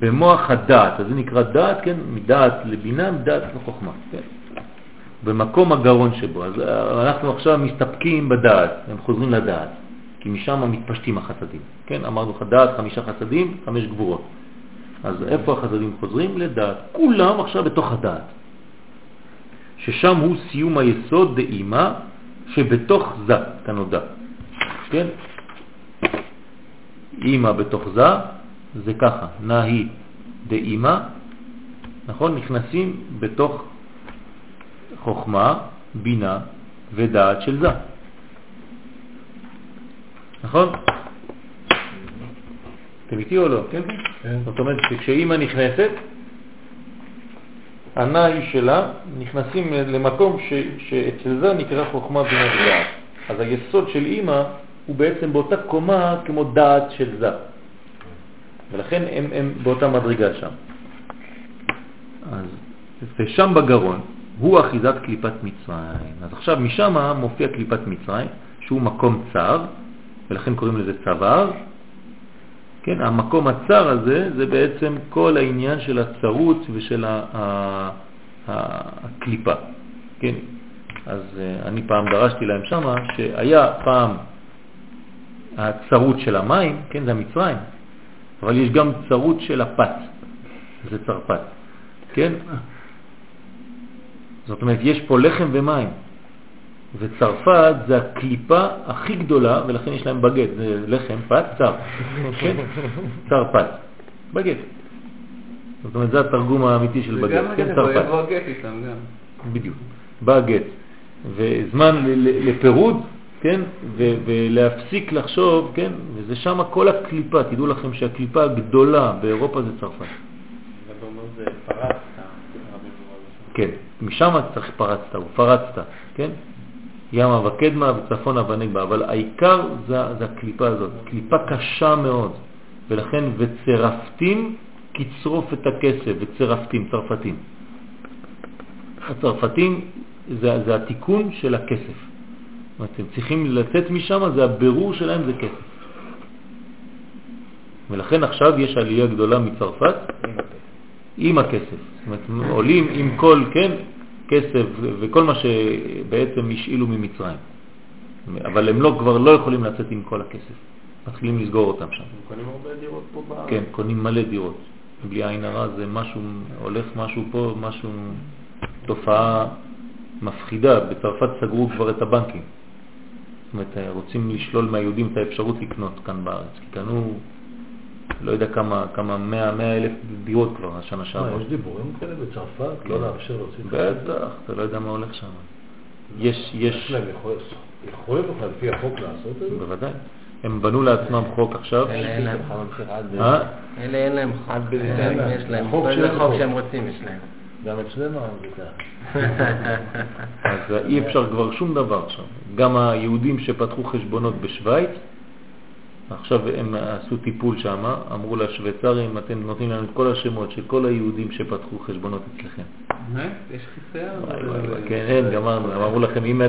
במוח הדעת, אז זה נקרא דעת, כן? מדעת לבינה, מדעת לחוכמה. כן? במקום הגרון שבו. אז אה, אנחנו עכשיו מסתפקים בדעת, הם חוזרים לדעת, כי משם מתפשטים החסדים. כן? אמרנו לך דעת, חמישה חסדים, חמש גבורות. אז איפה החסדים חוזרים? לדעת. כולם עכשיו בתוך הדעת. ששם הוא סיום היסוד דאימה שבתוך זה, כנודע. כן? אימא בתוך זה, זה ככה, נהי דאימא, נכון? נכנסים בתוך חוכמה, בינה ודעת של זה. נכון? אתם איתי או לא? כן, כן. זאת אומרת שכשאימא נכנסת, הנאי שלה נכנסים למקום ש, שאצל זה נקרא חוכמה בינה ודעת. אז היסוד של אימא הוא בעצם באותה קומה כמו דעת של זה. ולכן הם, הם באותה מדרגה שם. אז, ושם בגרון הוא אחיזת קליפת מצרים. אז עכשיו משם מופיע קליפת מצרים, שהוא מקום צר, ולכן קוראים לזה צוואר. כן, המקום הצר הזה זה בעצם כל העניין של הצרות ושל הקליפה. כן, אז אה, אני פעם דרשתי להם שמה שהיה פעם הצרות של המים, כן, זה המצרים, אבל יש גם צרות של הפת, זה צרפת, כן? זאת אומרת, יש פה לחם ומים, וצרפת זה הקליפה הכי גדולה, ולכן יש להם בגט, זה לחם, פת, צר, כן? צרפת, בגט. זאת אומרת, זה התרגום האמיתי של בגט, כן, איתם גם. בדיוק, בא הגט. וזמן לפירוד, כן, ולהפסיק לחשוב, כן, וזה שם כל הקליפה, תדעו לכם שהקליפה הגדולה באירופה זה צרפת. זה פרצת, כן, משם צריך פרצת, הוא פרצת, כן? ימה וקדמה וצפונה ונגבה, אבל העיקר זה, זה הקליפה הזאת, קליפה קשה מאוד, ולכן וצרפתים כצרוף את הכסף, וצרפתים, צרפתים. הצרפתים זה, זה התיקון של הכסף. הם צריכים לצאת משם, זה הבירור שלהם זה כסף. ולכן עכשיו יש עלייה גדולה מצרפת עם הכסף. זאת אומרת, עולים עם כל, כן, כסף וכל מה שבעצם השאילו ממצרים. אבל הם לא, כבר לא יכולים לצאת עם כל הכסף. מתחילים לסגור אותם שם. קונים הרבה דירות פה בארץ. כן, קונים מלא דירות. בלי עין הרע זה משהו, הולך משהו פה, משהו, תופעה מפחידה. בצרפת סגרו כבר את הבנקים. זאת אומרת, רוצים לשלול מהיהודים את האפשרות לקנות כאן בארץ. כי קנו, לא יודע כמה, כמה, 100, 100 אלף דירות כבר השנה שעברה. יש דיבורים כאלה בצרפת? כן. לא לאפשר להוציא בטח, אתה לא יודע מה הולך שם. יש, יש יש, להם יכול- יכולת בכלל לפי החוק לעשות את זה? בוודאי. הם בנו לעצמם חוק עכשיו. אלה אין להם. אה? אלה אין להם חוק. עד. אין יש להם. החוק כל שלהם חוק חוק. שהם רוצים יש להם. גם אצלנו האמריקאים. אז אי אפשר כבר שום דבר עכשיו. גם היהודים שפתחו חשבונות בשוויץ, עכשיו הם עשו טיפול שם, אמרו לשוויצרים, אתם נותנים לנו את כל השמות של כל היהודים שפתחו חשבונות אצלכם. יש חיסיון? כן, אין, גמרנו. אמרו לכם, אם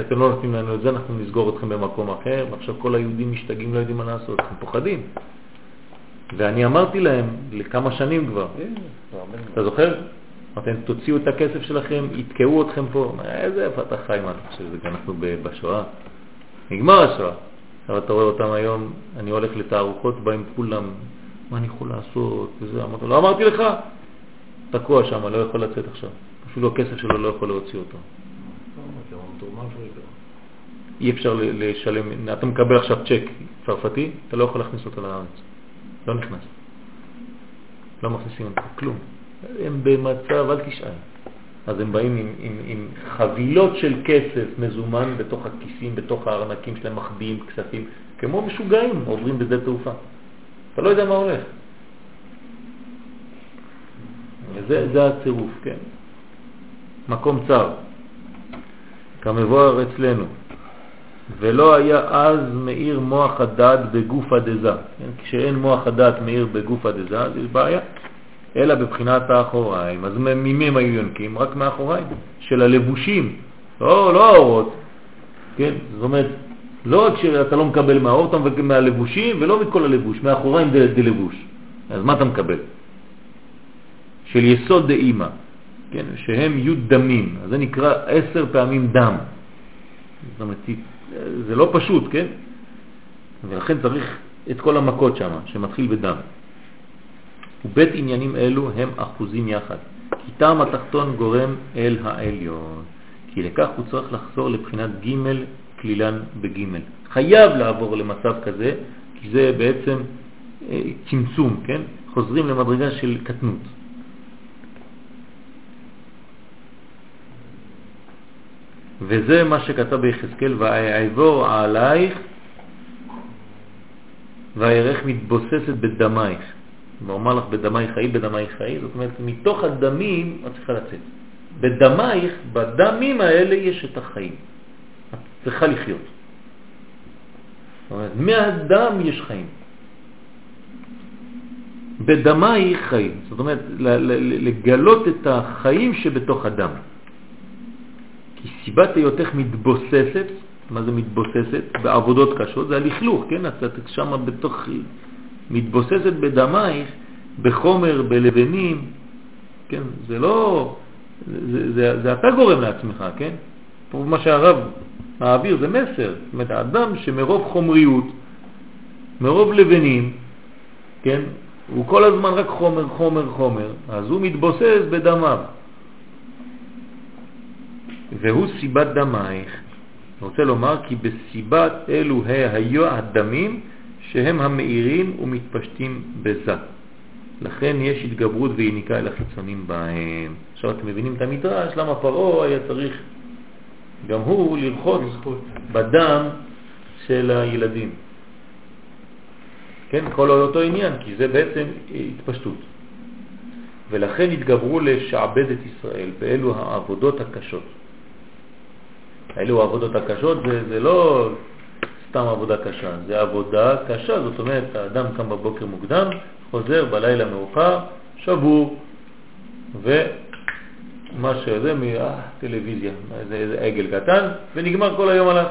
אתם לא נותנים לנו את זה, אנחנו נסגור אתכם במקום אחר, ועכשיו כל היהודים משתגעים, לא יודעים מה לעשות, הם פוחדים. ואני אמרתי להם, לכמה שנים כבר, אתה זוכר? להם, תוציאו את הכסף שלכם, יתקעו אתכם פה. איזה איפה אתה חי, מה אתה חושב, אנחנו בשואה. נגמר השואה. עכשיו אתה רואה אותם היום, אני הולך לתערוכות, באים כולם, מה אני יכול לעשות, וזה, אמרתי לו, לא אמרתי לך, תקוע שם, לא יכול לצאת עכשיו. אפילו הכסף שלו לא יכול להוציא אותו. אי אפשר לשלם, אתה מקבל עכשיו צ'ק צרפתי, אתה לא יכול להכניס אותו לארץ. לא נכנס. לא מכניסים אותו, כלום. הם במצב, אל תשאל. אז הם באים עם, עם, עם חבילות של כסף מזומן בתוך הכיסים, בתוך הארנקים שלהם, מחביאים כספים, כמו משוגעים עוברים בשדה תעופה. אתה לא יודע מה הולך. זה, זה הצירוף, כן. מקום צר, כמבואר אצלנו. ולא היה אז מאיר מוח הדעת בגוף דזה. כן? כשאין מוח הדעת מאיר בגוף דזה, אז יש בעיה. אלא בבחינת האחוריים. אז ממי הם היו יונקים? רק מאחוריים, של הלבושים, לא, לא האורות. כן? זאת אומרת, לא רק שאתה לא מקבל מהאור, אתה מהלבושים, ולא מכל הלבוש, מאחוריים דלבוש. אז מה אתה מקבל? של יסוד דאימא, כן? שהם י' דמים, אז זה נקרא עשר פעמים דם. זאת אומרת, זה לא פשוט, כן? ולכן צריך את כל המכות שם, שמתחיל בדם. ובית עניינים אלו הם אחוזים יחד, כי טעם התחתון גורם אל העליון, כי לכך הוא צריך לחזור לבחינת ג' כלילן בג'. חייב לעבור למצב כזה, כי זה בעצם אה, צמצום, כן? חוזרים למדרגה של קטנות. וזה מה שכתב ביחזקאל, והעבור עלייך והערך מתבוססת בדמייך. ואומר לך בדמייך חיי, בדמייך חיי, זאת אומרת, מתוך הדמים את צריכה לצאת. בדמייך, בדמים האלה יש את החיים. את צריכה לחיות. זאת אומרת, מהדם יש חיים. בדמייך חיים. זאת אומרת, לגלות את החיים שבתוך הדם. כי סיבת היותך מתבוססת, מה זה מתבוססת? בעבודות קשות, זה הלכלוך, כן? את שם בתוך, מתבוססת בדמייך, בחומר, בלבנים, כן? זה לא, זה, זה, זה אתה גורם לעצמך, כן? פה מה שהרב מעביר זה מסר, זאת אומרת, האדם שמרוב חומריות, מרוב לבנים, כן? הוא כל הזמן רק חומר, חומר, חומר, אז הוא מתבוסס בדמיו. והוא סיבת דמייך. אני רוצה לומר כי בסיבת אלו היו הדמים שהם המאירים ומתפשטים בזה. לכן יש התגברות ויניקה אל החיצונים בהם. עכשיו אתם מבינים את המדרש, למה פרעה היה צריך גם הוא לרחוץ בדם של הילדים. כן, כל אותו עניין, כי זה בעצם התפשטות. ולכן התגברו לשעבד את ישראל באלו העבודות הקשות. אלו העבודות הקשות, זה, זה לא סתם עבודה קשה, זה עבודה קשה, זאת אומרת, האדם קם בבוקר מוקדם, חוזר בלילה מאוחר, שבור, ומה שזה מהטלוויזיה, איזה, איזה עגל קטן, ונגמר כל היום עליו.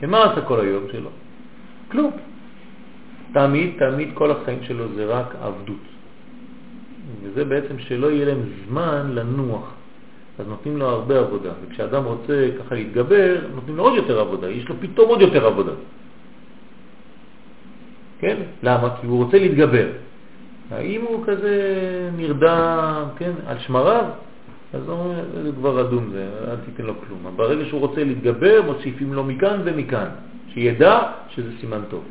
כן, מה עשה כל היום שלו? כלום. תמיד, תמיד כל החיים שלו זה רק עבדות. וזה בעצם שלא יהיה להם זמן לנוח. אז נותנים לו הרבה עבודה. וכשאדם רוצה ככה להתגבר, נותנים לו עוד יותר עבודה, יש לו פתאום עוד יותר עבודה. כן? למה? כי הוא רוצה להתגבר. האם הוא כזה נרדם, כן, על שמריו, אז הוא אומר, זה כבר אדום זה, אל תיתן לו כלום. ברגע שהוא רוצה להתגבר, מוסיפים לו מכאן ומכאן, שידע שזה סימן טוב.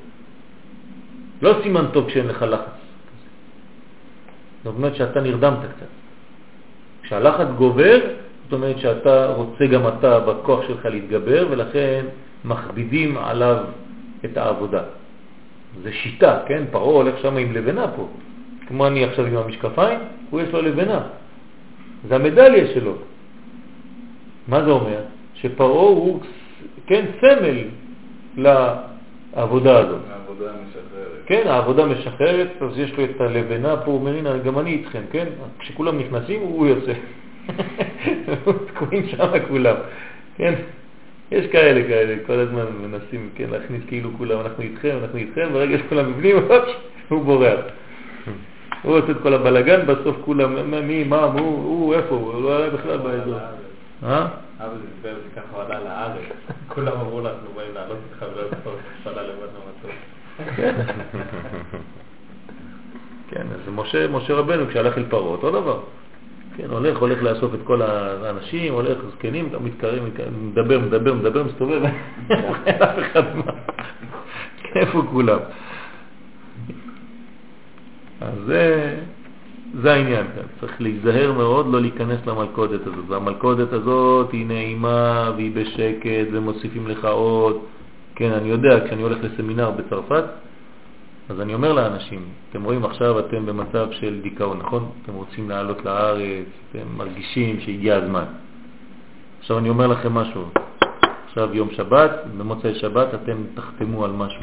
לא סימן טוב כשאין לך לחץ. זאת אומרת שאתה נרדמת קצת. כשהלחץ גובר, זאת אומרת שאתה רוצה גם אתה בכוח שלך להתגבר, ולכן מכבידים עליו את העבודה. זה שיטה, כן? פרעה הולך שם עם לבנה פה. כמו אני עכשיו עם המשקפיים, הוא יש לו לבנה. זה המדליה שלו. מה זה אומר? שפרעה הוא, כן, סמל לעבודה הזאת. העבודה משחררת. כן, העבודה משחררת, אז יש לו את הלבנה פה, הוא אומר, הנה, גם אני איתכם, כן? כשכולם נכנסים, הוא יוצא. תקועים שם כולם, כן? יש כאלה כאלה, כל הזמן מנסים כן, להכניס כאילו כולם, אנחנו איתכם, אנחנו איתכם, ברגע שכולם בפנים, הוא בורח. הוא עושה את כל הבלגן, בסוף כולם, מי, מה, הוא, איפה הוא, הוא לא היה בכלל באזור. אבא דיבר אותי ככה הוא עלה לארץ, כולם אמרו לה, אנחנו באים לעלות איתך ולא לצפות שפלה לבד מהמטוס. כן, אז משה, משה רבנו כשהלך אל פרעה, אותו דבר. כן, הולך, הולך לאסוף את כל האנשים, הולך, זקנים, מתקרב, מדבר, מדבר, מדבר, מסתובב, אף אחד מה. איפה כולם? אז זה, זה העניין כאן, צריך להיזהר מאוד לא להיכנס למלכודת הזאת. והמלכודת הזאת היא נעימה והיא בשקט ומוסיפים לך עוד. כן, אני יודע, כשאני הולך לסמינר בצרפת, אז אני אומר לאנשים, אתם רואים עכשיו אתם במצב של דיכאון, נכון? אתם רוצים לעלות לארץ, אתם מרגישים שהגיע הזמן. עכשיו אני אומר לכם משהו, עכשיו יום שבת, במוצאי שבת אתם תחתמו על משהו.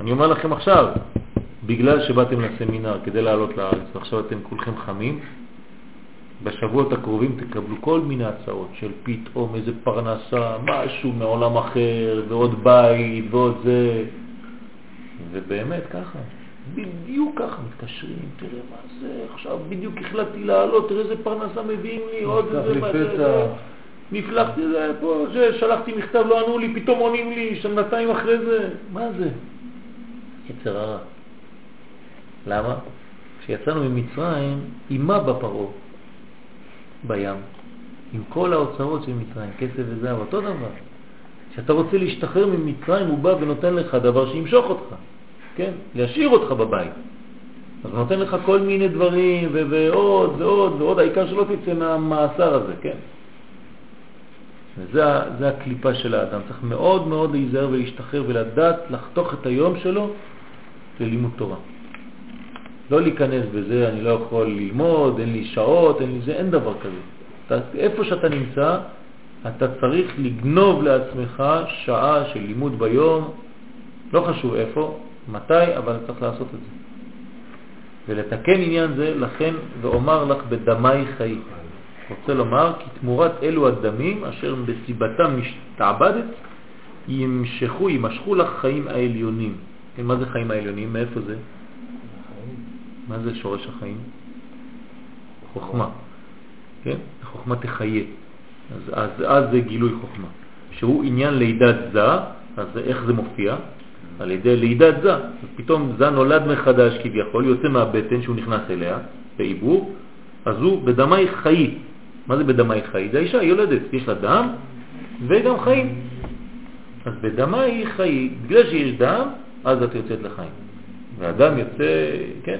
אני אומר לכם עכשיו, בגלל שבאתם לסמינר כדי לעלות לארץ ועכשיו אתם כולכם חמים, בשבועות הקרובים תקבלו כל מיני הצעות של פתאום איזה פרנסה, משהו מעולם אחר, ועוד בית, ועוד זה. ובאמת ככה, בדיוק ככה מתקשרים, תראה מה זה, עכשיו בדיוק החלטתי לעלות, תראה איזה פרנסה מביאים לי, עוד איזה... מה. זה, נפלחתי זה פה, שלחתי מכתב, לא ענו לי, פתאום עונים לי, שנתיים אחרי זה, מה זה? יצר הרע. למה? כשיצאנו ממצרים, אימה בפרעה, בים, עם כל האוצרות של מצרים, כסף וזהב, אותו דבר. כשאתה רוצה להשתחרר ממצרים, הוא בא ונותן לך דבר שימשוך אותך, כן? להשאיר אותך בבית. אז הוא נותן לך כל מיני דברים, ועוד ועוד ועוד, העיקר שלא תצא מהמאסר הזה, כן? וזה הקליפה של האדם. צריך מאוד מאוד להיזהר ולהשתחרר ולדעת לחתוך את היום שלו ללימוד תורה. לא להיכנס בזה, אני לא יכול ללמוד, אין לי שעות, אין לי זה, אין דבר כזה. אתה, איפה שאתה נמצא, אתה צריך לגנוב לעצמך שעה של לימוד ביום, לא חשוב איפה, מתי, אבל צריך לעשות את זה. ולתקן עניין זה, לכן ואומר לך בדמי חיי. רוצה לומר כי תמורת אלו הדמים אשר בסיבתם משתעבדת ימשכו, ימשכו לך חיים העליונים. כן, מה זה חיים העליונים? מאיפה זה? מה זה שורש החיים? חוכמה. כן? חוכמה תחיה. אז, אז, אז זה גילוי חוכמה. שהוא עניין לידת זה, אז איך זה מופיע? על ידי לידת זה. אז פתאום זה נולד מחדש כביכול, יוצא מהבטן שהוא נכנס אליה, בעיבור, אז הוא בדמי חיי. מה זה בדמי חיי? זה האישה יולדת, יש לה דם וגם חיים. אז בדמי חיי, בגלל שיש דם, אז את יוצאת לחיים. והדם יוצא, כן,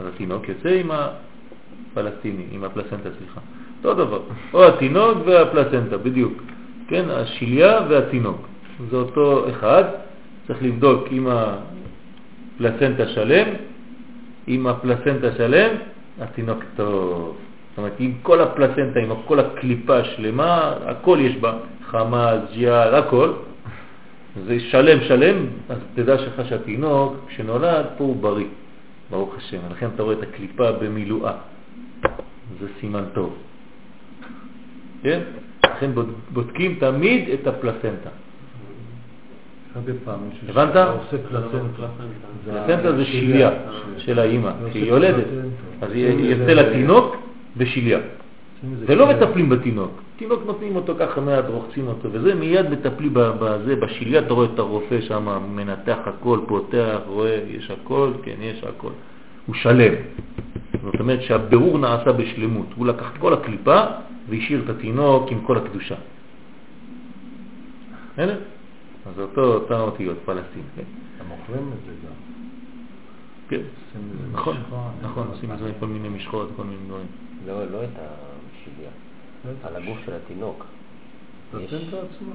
אז התינוק יוצא עם הפלסטיני, עם הפלסנטה, סליחה. אותו דבר, או התינוק והפלסנטה, בדיוק. כן, השיליה והתינוק. זה אותו אחד, צריך לבדוק אם הפלסנטה שלם, אם הפלסנטה שלם, התינוק טוב. זאת אומרת, עם כל הפלסנטה, עם כל הקליפה שלמה, הכל יש בה, חמאס, ג'יאר, הכל, זה שלם שלם, אז תדע שלך שהתינוק, כשנולד, פה הוא בריא, ברוך השם. לכן אתה רואה את הקליפה במילואה. זה סימן טוב. כן? לכן בוד- בודקים תמיד את הפלסנטה. הבנת? פלסנטה. זה שליה של האימא, כשהיא יולדת. אז יוצא לתינוק בשליה. לזה ולא. מטפלים בתינוק. תינוק נותנים אותו ככה מעט, רוחצים אותו, וזה מיד מטפלים ב- בזה, בשליה אתה רואה את הרופא שם, מנתח הכל, פותח, רואה, יש הכל, כן, יש הכל. הוא שלם. זאת אומרת שהבירור נעשה בשלמות. הוא לקח את כל הקליפה והשאיר את התינוק עם כל הקדושה. בסדר? אז זה אותו, אותה אותיות, פלסטין, כן. הם אוכלים את זה גם. כן. נכון. נכון, עושים מזה כל מיני משחות, כל מיני דברים. לא, לא את השיליה, על הגוף של התינוק.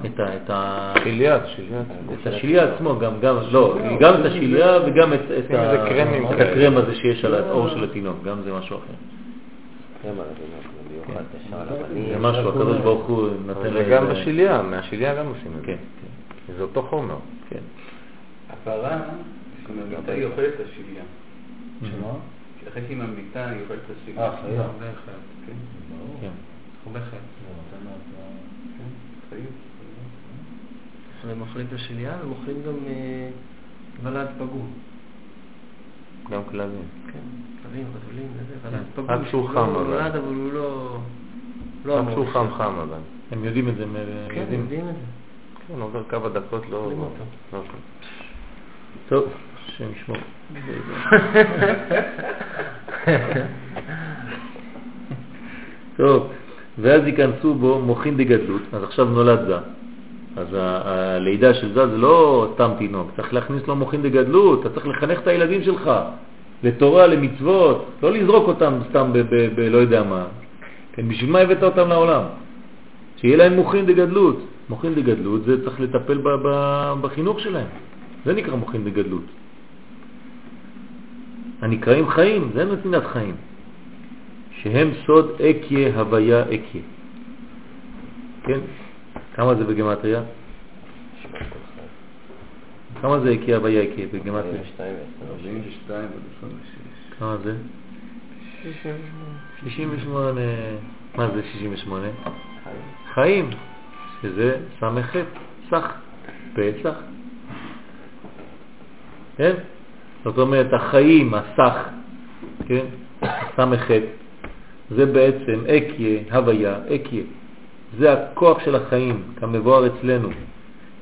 את ה... את ה... שליית, שליית. את השיליה עצמו, גם, גם, לא, גם את השיליה וגם את. הקרם הזה שיש על האור של התינוק, גם זה משהו אחר. הבנים. זה משהו, הקדוש ברוך הוא נותן זה לזה- גם בשיליה, מהשיליה גם עושים את כן, זה. זה אותו חומר. כן. הפרה, כשהיא ממיתה היא אוכלת את השיליה. שמה? אחרי שהיא ממיתה היא אוכלת את השיליה. אה, חיה. כן. הרבה חיים. את ה- כן. חיים. הם אוכלים את השליה, הם אוכלים גם אה, ולד פגום. גם כלבים. כן, כלבים, חתולים, וזה, כן. ולד פגום. רק שהוא שהוא חם, לא אבל. נולד, אבל הוא לא... לא רק שהוא חם. חם אבל. הם יודעים את זה, הם כן, יודעים. יודעים את זה. כן, עובר כמה דקות לא... אוכלים אותו. לא- טוב, השם ישמור. טוב, ואז ייכנסו בו מוחין דגדלות, אז עכשיו נולד זה. אז הלידה של זה זה לא סתם תינוק, צריך להכניס לו מוחין דגדלות, אתה צריך לחנך את הילדים שלך לתורה, למצוות, לא לזרוק אותם סתם ב... ב, ב לא יודע מה. כן, בשביל מה הבאת אותם לעולם? שיהיה להם מוחין דגדלות. מוחין דגדלות זה צריך לטפל ב, ב, בחינוך שלהם. זה נקרא מוחין דגדלות. הנקראים חיים, זה נתינת חיים, שהם סוד אקיה הוויה אקיה. כן? כמה זה בגמטריה? כמה זה אקיה הוויה אקיה בגמטריה? 42 בלשון ושש. כמה זה? 68. מה זה 68? חיים, שזה ס"ח, סך, פסח. כן? זאת אומרת, החיים, הסך, כן? ס"ח, זה בעצם אקיה, הוויה, אקיה. זה הכוח של החיים, כמבואר אצלנו.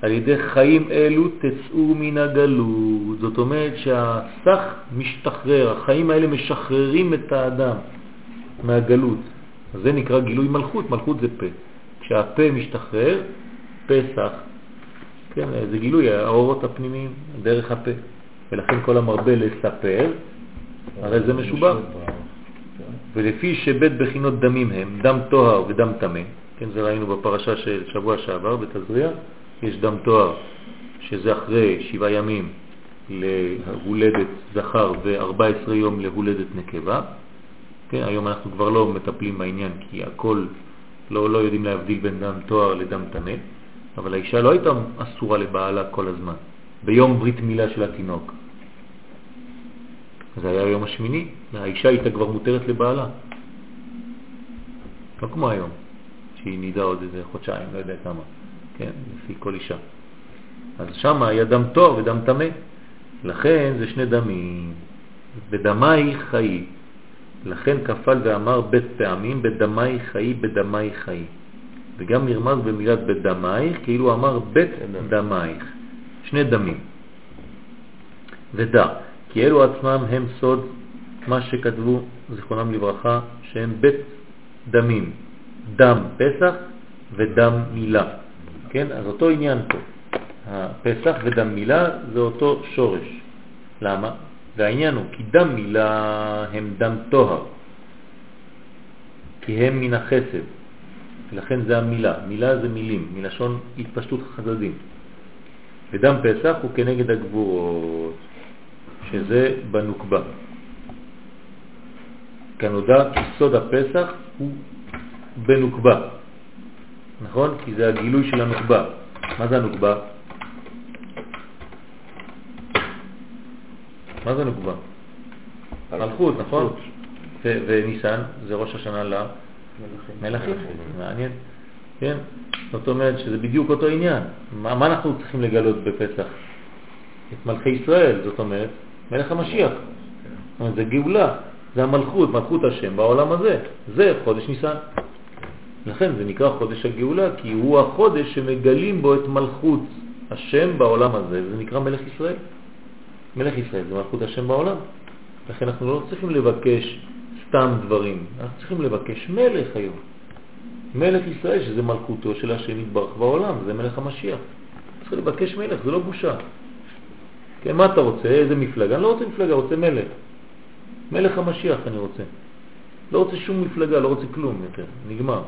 על ידי חיים אלו תצאו מן הגלות. זאת אומרת שהסך משתחרר, החיים האלה משחררים את האדם מהגלות. זה נקרא גילוי מלכות, מלכות זה פה. כשהפה משתחרר, פסח, כן, זה גילוי האורות הפנימיים דרך הפה. ולכן כל המרבה לספר, הרי זה משובח. ולפי שבית בחינות דמים הם, דם טוהר ודם טמא, כן, זה ראינו בפרשה של שבוע שעבר בתזריע, יש דם טוהר, שזה אחרי שבעה ימים להולדת זכר ו-14 יום להולדת נקבה. כן, היום אנחנו כבר לא מטפלים בעניין כי הכל, לא, לא יודעים להבדיל בין דם טוהר לדם טמא, אבל האישה לא הייתה אסורה לבעלה כל הזמן, ביום ברית מילה של התינוק. זה היה היום השמיני, האישה הייתה כבר מותרת לבעלה. לא כמו היום, שהיא נידה עוד איזה חודשיים, לא יודע כמה, כן, לפי כל אישה. אז שם היה דם טוב ודם טמא. לכן זה שני דמים. בדמי חיי. לכן כפל ואמר בית פעמים, בדמי חיי, בדמי חיי. וגם נרמז במילת בדמייך, כאילו אמר בית דמייך. שני דמים. ודע, כי אלו עצמם הם סוד מה שכתבו, זיכרונם לברכה, שהם בית דמים, דם פסח ודם מילה. כן? אז אותו עניין פה. הפסח ודם מילה זה אותו שורש. למה? והעניין הוא כי דם מילה הם דם טוהר, כי הם מן החסד, לכן זה המילה. מילה זה מילים, מלשון התפשטות חסדים. ודם פסח הוא כנגד הגבורות, שזה בנוקבה. כנודע כי סוד הפסח הוא בנוקבה, נכון? כי זה הגילוי של הנוקבה. מה זה הנוקבה? מה זה נוקבה? מלכות, נכון? וניסן זה ראש השנה למלכים. מעניין. כן? זאת אומרת שזה בדיוק אותו עניין. מה, מה אנחנו צריכים לגלות בפסח? את מלכי ישראל, זאת אומרת, מלך המשיח. זה גאולה, זה המלכות, מלכות השם בעולם הזה. זה חודש ניסן. לכן זה נקרא חודש הגאולה, כי הוא החודש שמגלים בו את מלכות השם בעולם הזה, זה נקרא מלך ישראל. מלך ישראל זה מלכות השם בעולם. לכן אנחנו לא צריכים לבקש סתם דברים, אנחנו צריכים לבקש מלך היום. מלך ישראל, שזה מלכותו של השם יתברך בעולם, זה מלך המשיח. צריך לבקש מלך, זה לא בושה. כן, מה אתה רוצה? איזה מפלגה? אני לא רוצה מפלגה, רוצה מלך. מלך המשיח אני רוצה. לא רוצה שום מפלגה, לא רוצה כלום יותר, נגמר.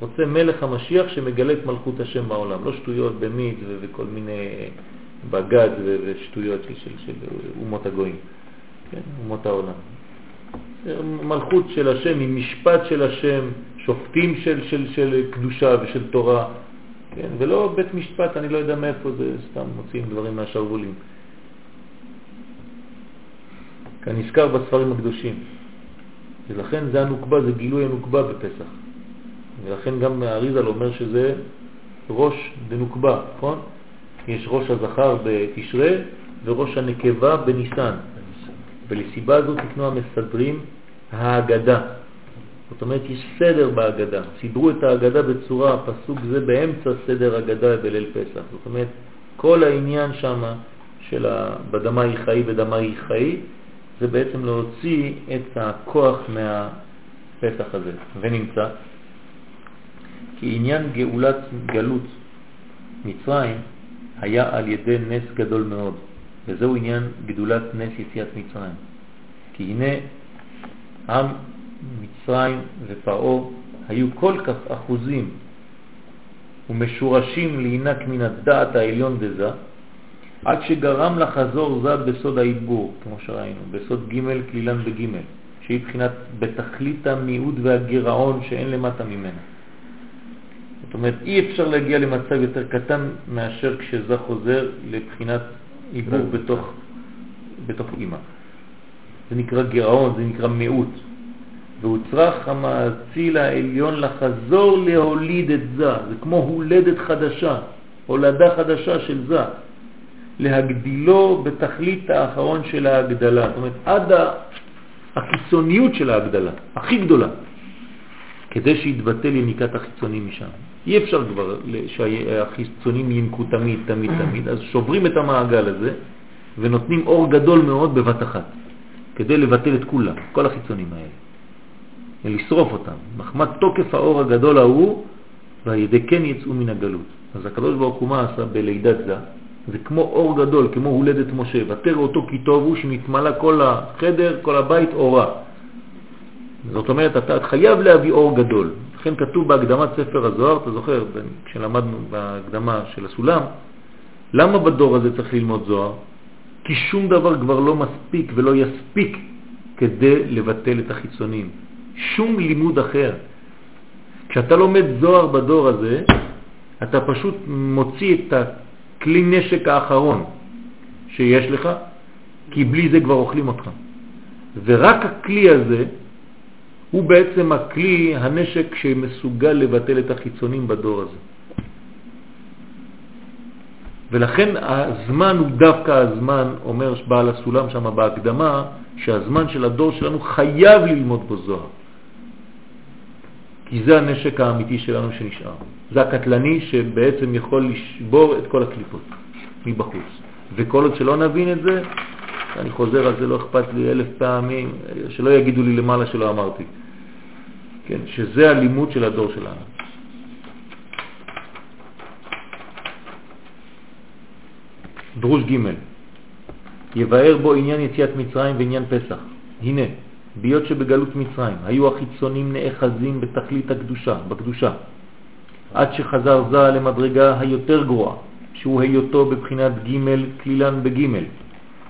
רוצה מלך המשיח שמגלה את מלכות השם בעולם, לא שטויות במיד וכל מיני בגד ושטויות של, של, של אומות הגויים, כן, אומות העולם. מלכות של השם עם משפט של השם, שופטים של, של, של קדושה ושל תורה, כן, ולא בית משפט, אני לא יודע מאיפה זה, סתם מוציאים דברים מהשרוולים. כנזכר בספרים הקדושים. ולכן זה הנוקבה, זה גילוי הנוקבה בפסח. ולכן גם האריזל אומר שזה ראש דנוקבה, נכון? יש ראש הזכר בתשרה וראש הנקבה בניסן. ולסיבה הזאת תקנו המסדרים ההגדה. זאת אומרת, יש סדר בהגדה. סידרו את ההגדה בצורה, פסוק זה באמצע סדר הגדה בליל פסח. זאת אומרת, כל העניין שם של חיי בדמה היא חיי, זה בעצם להוציא את הכוח מהפסח הזה. ונמצא כי עניין גאולת גלות מצרים היה על ידי נס גדול מאוד, וזהו עניין גדולת נס יציאת מצרים. כי הנה עם מצרים ופרעו היו כל כך אחוזים ומשורשים להינק מן הדעת העליון דזה, עד שגרם לחזור זה בסוד העדבור, כמו שראינו, בסוד ג' כלילן בג', שהיא בחינת בתכלית המיעוט והגירעון שאין למטה ממנה. זאת אומרת, אי אפשר להגיע למצב יותר קטן מאשר כשזה חוזר לבחינת עיבור בתוך, בתוך אימא. זה נקרא גירעון, זה נקרא מיעוט. והוא צריך המאציל העליון לחזור להוליד את זה, זה כמו הולדת חדשה, הולדה חדשה של זה, להגדילו בתכלית האחרון של ההגדלה, זאת אומרת עד הקיצוניות של ההגדלה, הכי גדולה, כדי שיתבטל יניקת החיצונים משם. אי אפשר כבר שהחיצונים ינקו תמיד, תמיד, תמיד, אז שוברים את המעגל הזה ונותנים אור גדול מאוד בבת אחת, כדי לבטל את כולם, כל החיצונים האלה. ולשרוף אותם. מחמת תוקף האור הגדול ההוא, והידי כן יצאו מן הגלות. אז הקדוש ברוך הוא מה עשה בלידת זה? זה כמו אור גדול, כמו הולדת משה, ותרא אותו כי טוב הוא שנתמלא כל החדר, כל הבית אורה. זאת אומרת, אתה חייב להביא אור גדול. לכן כתוב בהקדמת ספר הזוהר, אתה זוכר, כשלמדנו בהקדמה של הסולם, למה בדור הזה צריך ללמוד זוהר? כי שום דבר כבר לא מספיק ולא יספיק כדי לבטל את החיצונים. שום לימוד אחר. כשאתה לומד זוהר בדור הזה, אתה פשוט מוציא את הכלי נשק האחרון שיש לך, כי בלי זה כבר אוכלים אותך. ורק הכלי הזה הוא בעצם הכלי, הנשק שמסוגל לבטל את החיצונים בדור הזה. ולכן הזמן הוא דווקא הזמן, אומר בעל הסולם שם בהקדמה, שהזמן של הדור שלנו חייב ללמוד בו זוהר. כי זה הנשק האמיתי שלנו שנשאר. זה הקטלני שבעצם יכול לשבור את כל הקליפות מבחוץ. וכל עוד שלא נבין את זה, אני חוזר על זה, לא אכפת לי אלף פעמים, שלא יגידו לי למעלה שלא אמרתי. כן, שזה הלימוד של הדור שלנו. דרוש ג' יבאר בו עניין יציאת מצרים ועניין פסח. הנה, ביות שבגלות מצרים היו החיצונים נאחזים בתכלית הקדושה, בקדושה, עד שחזר זה למדרגה היותר גרועה, שהוא היותו בבחינת ג' כלילן בג'.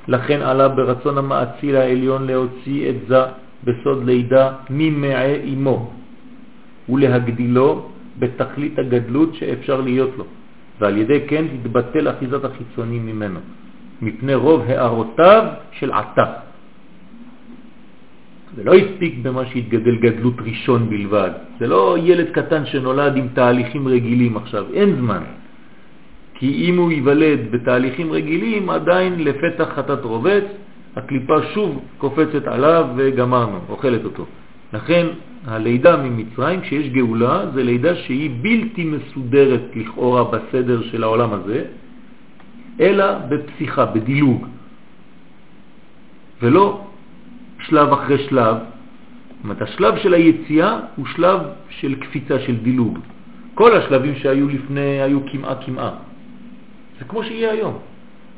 לכן עלה ברצון המאציל העליון להוציא את זה בסוד לידה ממעי אמו ולהגדילו בתכלית הגדלות שאפשר להיות לו, ועל ידי כן תתבטל אחיזת החיצונים ממנו, מפני רוב הערותיו של עתה. זה לא הספיק במה שהתגדל גדלות ראשון בלבד. זה לא ילד קטן שנולד עם תהליכים רגילים עכשיו, אין זמן. כי אם הוא ייוולד בתהליכים רגילים, עדיין לפתח חטאת רובץ, הקליפה שוב קופצת עליו וגמרנו, אוכלת אותו. לכן הלידה ממצרים, כשיש גאולה, זה לידה שהיא בלתי מסודרת לכאורה בסדר של העולם הזה, אלא בפסיכה, בדילוג. ולא שלב אחרי שלב. זאת אומרת, השלב של היציאה הוא שלב של קפיצה, של דילוג. כל השלבים שהיו לפני היו כמעה כמעה. זה כמו שיהיה היום.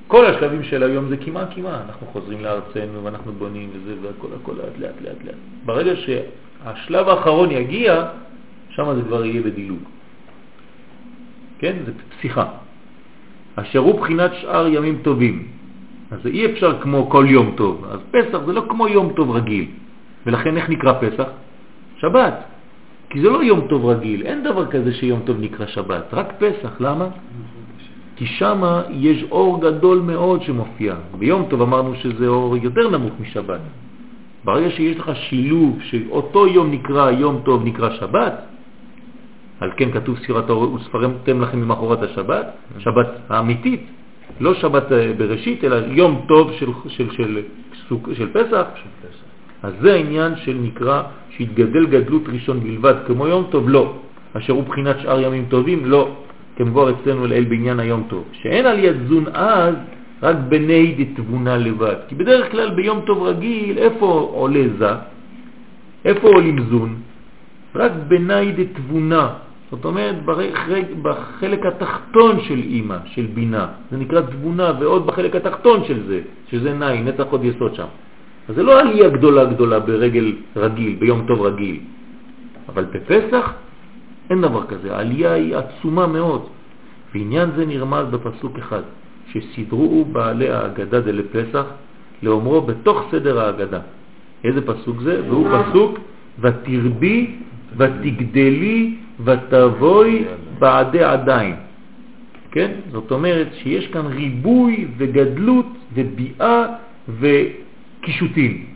כל השלבים של היום זה כמעה כמעה. אנחנו חוזרים לארצנו ואנחנו בונים וזה והכל הכל לאט לאט לאט לאט. ברגע שהשלב האחרון יגיע, שם זה כבר יהיה בדילוג. כן? זה פסיכה. אשר הוא בחינת שאר ימים טובים. אז אי אפשר כמו כל יום טוב. אז פסח זה לא כמו יום טוב רגיל. ולכן איך נקרא פסח? שבת. כי זה לא יום טוב רגיל, אין דבר כזה שיום טוב נקרא שבת, רק פסח. למה? כי שם יש אור גדול מאוד שמופיע. ביום טוב אמרנו שזה אור יותר נמוך משבת. ברגע שיש לך שילוב שאותו יום נקרא יום טוב נקרא שבת, על כן כתוב ספירת האור וספרתם לכם ממחורת השבת, שבת האמיתית, לא שבת אה, בראשית, אלא יום טוב של, של, של, של, של פסח. של פסח. אז זה העניין של נקרא שהתגדל גדלות ראשון בלבד, כמו יום טוב, לא. אשר הוא בחינת שאר ימים טובים, לא. כמבואר אצלנו לאל בעניין היום טוב. שאין על יד זון אז רק בני דתבונה לבד. כי בדרך כלל ביום טוב רגיל, איפה עולה זה? איפה עולים זון? רק בני דתבונה. זאת אומרת, בחלק התחתון של אימא, של בינה. זה נקרא תבונה, ועוד בחלק התחתון של זה, שזה נאי, נצח עוד יסוד שם. אז זה לא עלייה גדולה גדולה ברגל רגיל, ביום טוב רגיל. אבל בפסח אין דבר כזה, העלייה היא עצומה מאוד. ועניין זה נרמז בפסוק אחד, שסידרו בעלי ההגדה דלפסח לאומרו בתוך סדר ההגדה. איזה פסוק זה? והוא פסוק ותרבי ותגדלי ותבואי בעדי עדיין. כן? זאת אומרת שיש כאן ריבוי וגדלות וביאה וקישוטים.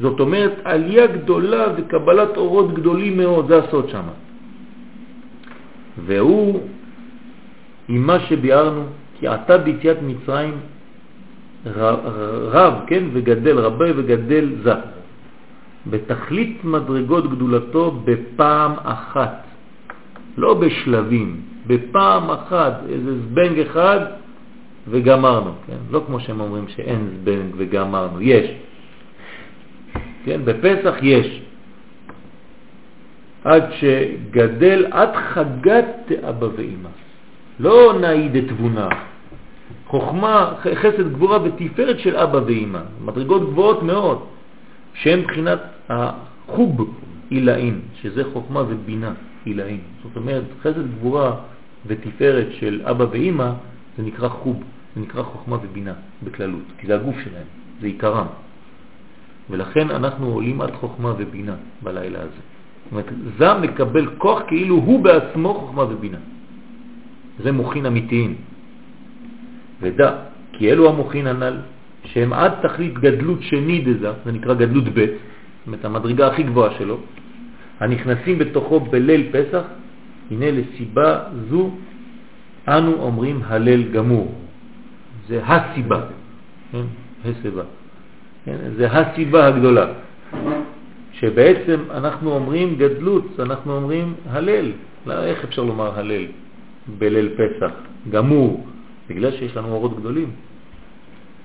זאת אומרת עלייה גדולה וקבלת אורות גדולים מאוד, זה הסוד שם. והוא עם מה שביארנו, כי עתה ביציאת מצרים רב, כן, וגדל, רבה וגדל זה. בתכלית מדרגות גדולתו בפעם אחת, לא בשלבים, בפעם אחת, איזה זבנג אחד וגמרנו, כן? לא כמו שהם אומרים שאין זבנג וגמרנו, יש. כן, בפסח יש. עד שגדל עד חגת אבא ואמא. לא נעיד את תבונה. חוכמה, חסד גבורה ותפארת של אבא ואמא. מדרגות גבוהות מאוד, שהן מבחינת החוב עילאין, שזה חוכמה ובינה עילאין. זאת אומרת, חסד גבורה ותפארת של אבא ואמא, זה נקרא חוב, זה נקרא חוכמה ובינה בכללות, כי זה הגוף שלהם, זה עיקרם. ולכן אנחנו עולים עד חוכמה ובינה בלילה הזה. זאת אומרת, זה מקבל כוח כאילו הוא בעצמו חוכמה ובינה. זה מוכין אמיתיים. ודע, כי אלו המוכין הנ"ל, שהם עד תכלית גדלות שני דזה, זה נקרא גדלות ב', זאת המדרגה הכי גבוהה שלו, הנכנסים בתוכו בליל פסח, הנה לסיבה זו אנו אומרים הלל גמור. זה הסיבה, כן? הסיבה. כן? זה הסיבה הגדולה. שבעצם אנחנו אומרים גדלות, אנחנו אומרים הלל. לא, איך אפשר לומר הלל בליל פסח? גמור, בגלל שיש לנו אורות גדולים.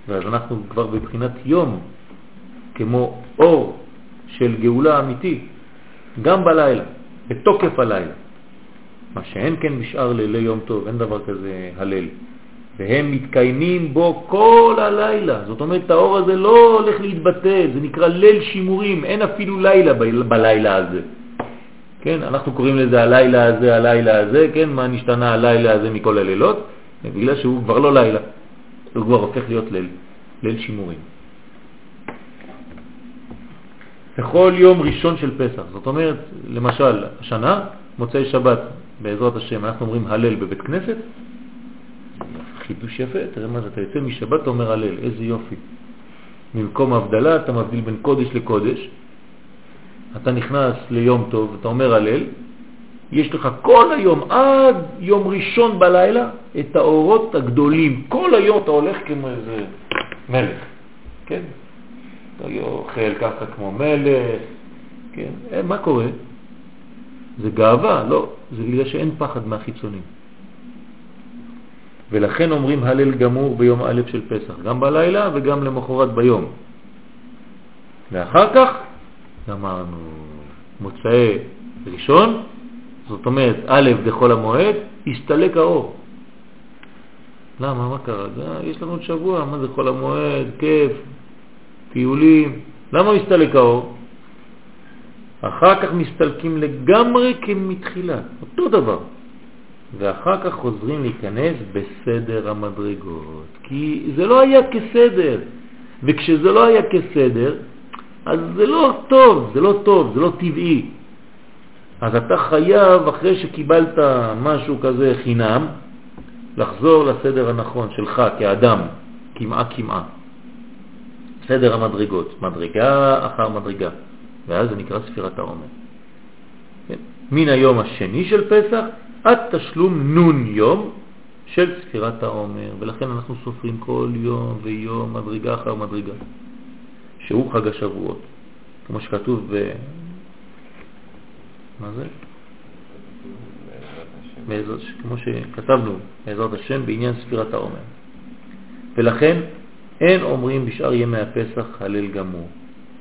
ואז אנחנו כבר בבחינת יום, כמו אור של גאולה אמיתית, גם בלילה, בתוקף הלילה. מה שאין כן משאר לילי יום טוב, אין דבר כזה הלל. והם מתקיימים בו כל הלילה. זאת אומרת, האור הזה לא הולך להתבטא, זה נקרא ליל שימורים, אין אפילו לילה בלילה הזה. כן, אנחנו קוראים לזה הלילה הזה, הלילה הזה, כן, מה נשתנה הלילה הזה מכל הלילות? בגלל שהוא כבר לא לילה, הוא כבר הופך להיות ליל, ליל שימורים. בכל יום ראשון של פסח, זאת אומרת, למשל, השנה, מוצאי שבת, בעזרת השם, אנחנו אומרים הלל בבית כנסת, חידוש יפה, תראה מה זה, אתה יוצא משבת, אתה אומר הלל, איזה יופי. במקום הבדלה אתה מבדיל בין קודש לקודש, אתה נכנס ליום טוב, אתה אומר הלל, יש לך כל היום, עד יום ראשון בלילה, את האורות הגדולים. כל היום אתה הולך כמו איזה מלך, כן? אתה אוכל ככה כמו מלך, כן? אה, מה קורה? זה גאווה, לא, זה בגלל שאין פחד מהחיצונים. ולכן אומרים הלל גמור ביום א' של פסח, גם בלילה וגם למחרת ביום. ואחר כך אמרנו מוצאי ראשון, זאת אומרת א' דחול המועד, הסתלק האור. למה? מה קרה? זה, יש לנו עוד שבוע, מה זה חול המועד, כיף, טיולים. למה מסתלק האור? אחר כך מסתלקים לגמרי כמתחילה, אותו דבר. ואחר כך חוזרים להיכנס בסדר המדרגות. כי זה לא היה כסדר, וכשזה לא היה כסדר, אז זה לא טוב, זה לא טוב, זה לא טבעי. אז אתה חייב, אחרי שקיבלת משהו כזה חינם, לחזור לסדר הנכון שלך כאדם, כמעה כמעה. סדר המדרגות, מדרגה אחר מדרגה, ואז זה נקרא ספירת העומר. כן? מן היום השני של פסח עד תשלום נון יום של ספירת העומר, ולכן אנחנו סופרים כל יום ויום מדרגה אחר מדרגה, שהוא חג השבועות, כמו שכתוב. מה זה? בעזרת, כמו שכתבנו, בעזרת השם, בעניין ספירת העומר. ולכן אין אומרים בשאר ימי הפסח הלל גמור,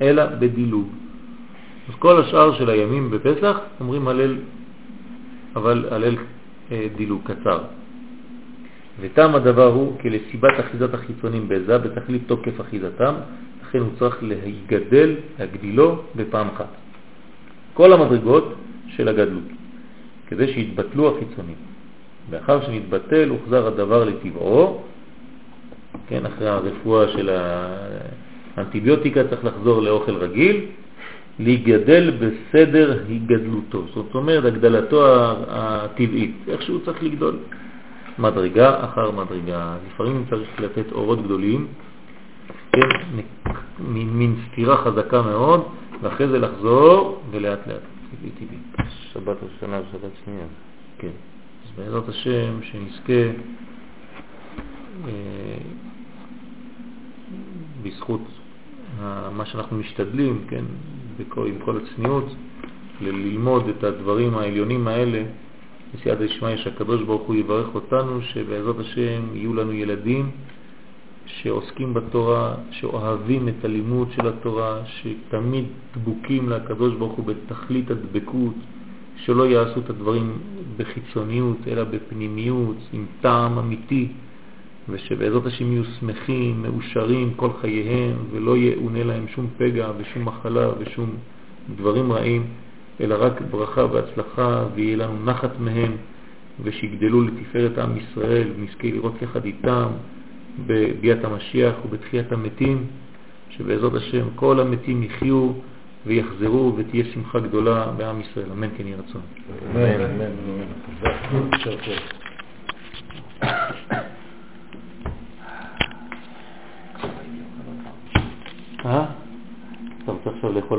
אלא בדילוג. אז כל השאר של הימים בפסח אומרים הלל אבל הלל אה, דילוג קצר. ותם הדבר הוא כי לסיבת אחיזת החיצונים בזה בתכלית תוקף אחיזתם, לכן הוא צריך להיגדל, להגדילו בפעם אחת. כל המדרגות של הגדלות, כדי שיתבטלו החיצונים. לאחר שנתבטל הוחזר הדבר לטבעו, כן, אחרי הרפואה של האנטיביוטיקה צריך לחזור לאוכל רגיל, להיגדל בסדר היגדלותו, זאת אומרת הגדלתו הטבעית, איך שהוא צריך לגדול, מדרגה אחר מדרגה. לפעמים צריך לתת אורות גדולים, כן, מין סתירה חזקה מאוד, ואחרי זה לחזור ולאט לאט, טבעי טבעי. שבת ראשונה ושבת שנייה. כן. אז בעזרת השם שנזכה אה, בזכות מה שאנחנו משתדלים, כן, בכל, עם כל הצניעות, ללמוד את הדברים העליונים האלה, בסייעתא דשמיא שהקדוש ברוך הוא יברך אותנו, שבעזרת השם יהיו לנו ילדים שעוסקים בתורה, שאוהבים את הלימוד של התורה, שתמיד דבוקים לקדוש ברוך הוא בתכלית הדבקות, שלא יעשו את הדברים בחיצוניות, אלא בפנימיות, עם טעם אמיתי, ושבעזרת השם יהיו שמחים, מאושרים כל חייהם, ולא יאונה להם שום פגע ושום מחלה ושום דברים רעים, אלא רק ברכה והצלחה, ויהיה לנו נחת מהם, ושיגדלו לתפארת עם ישראל, ונזכה לראות יחד איתם בביאת המשיח ובתחיית המתים, שבעזרת השם כל המתים יחיו ויחזרו ותהיה שמחה גדולה בעם ישראל. אמן כן יהיה רצון. אמן, אמן, אמן. אה? אתה רוצה עכשיו לאכול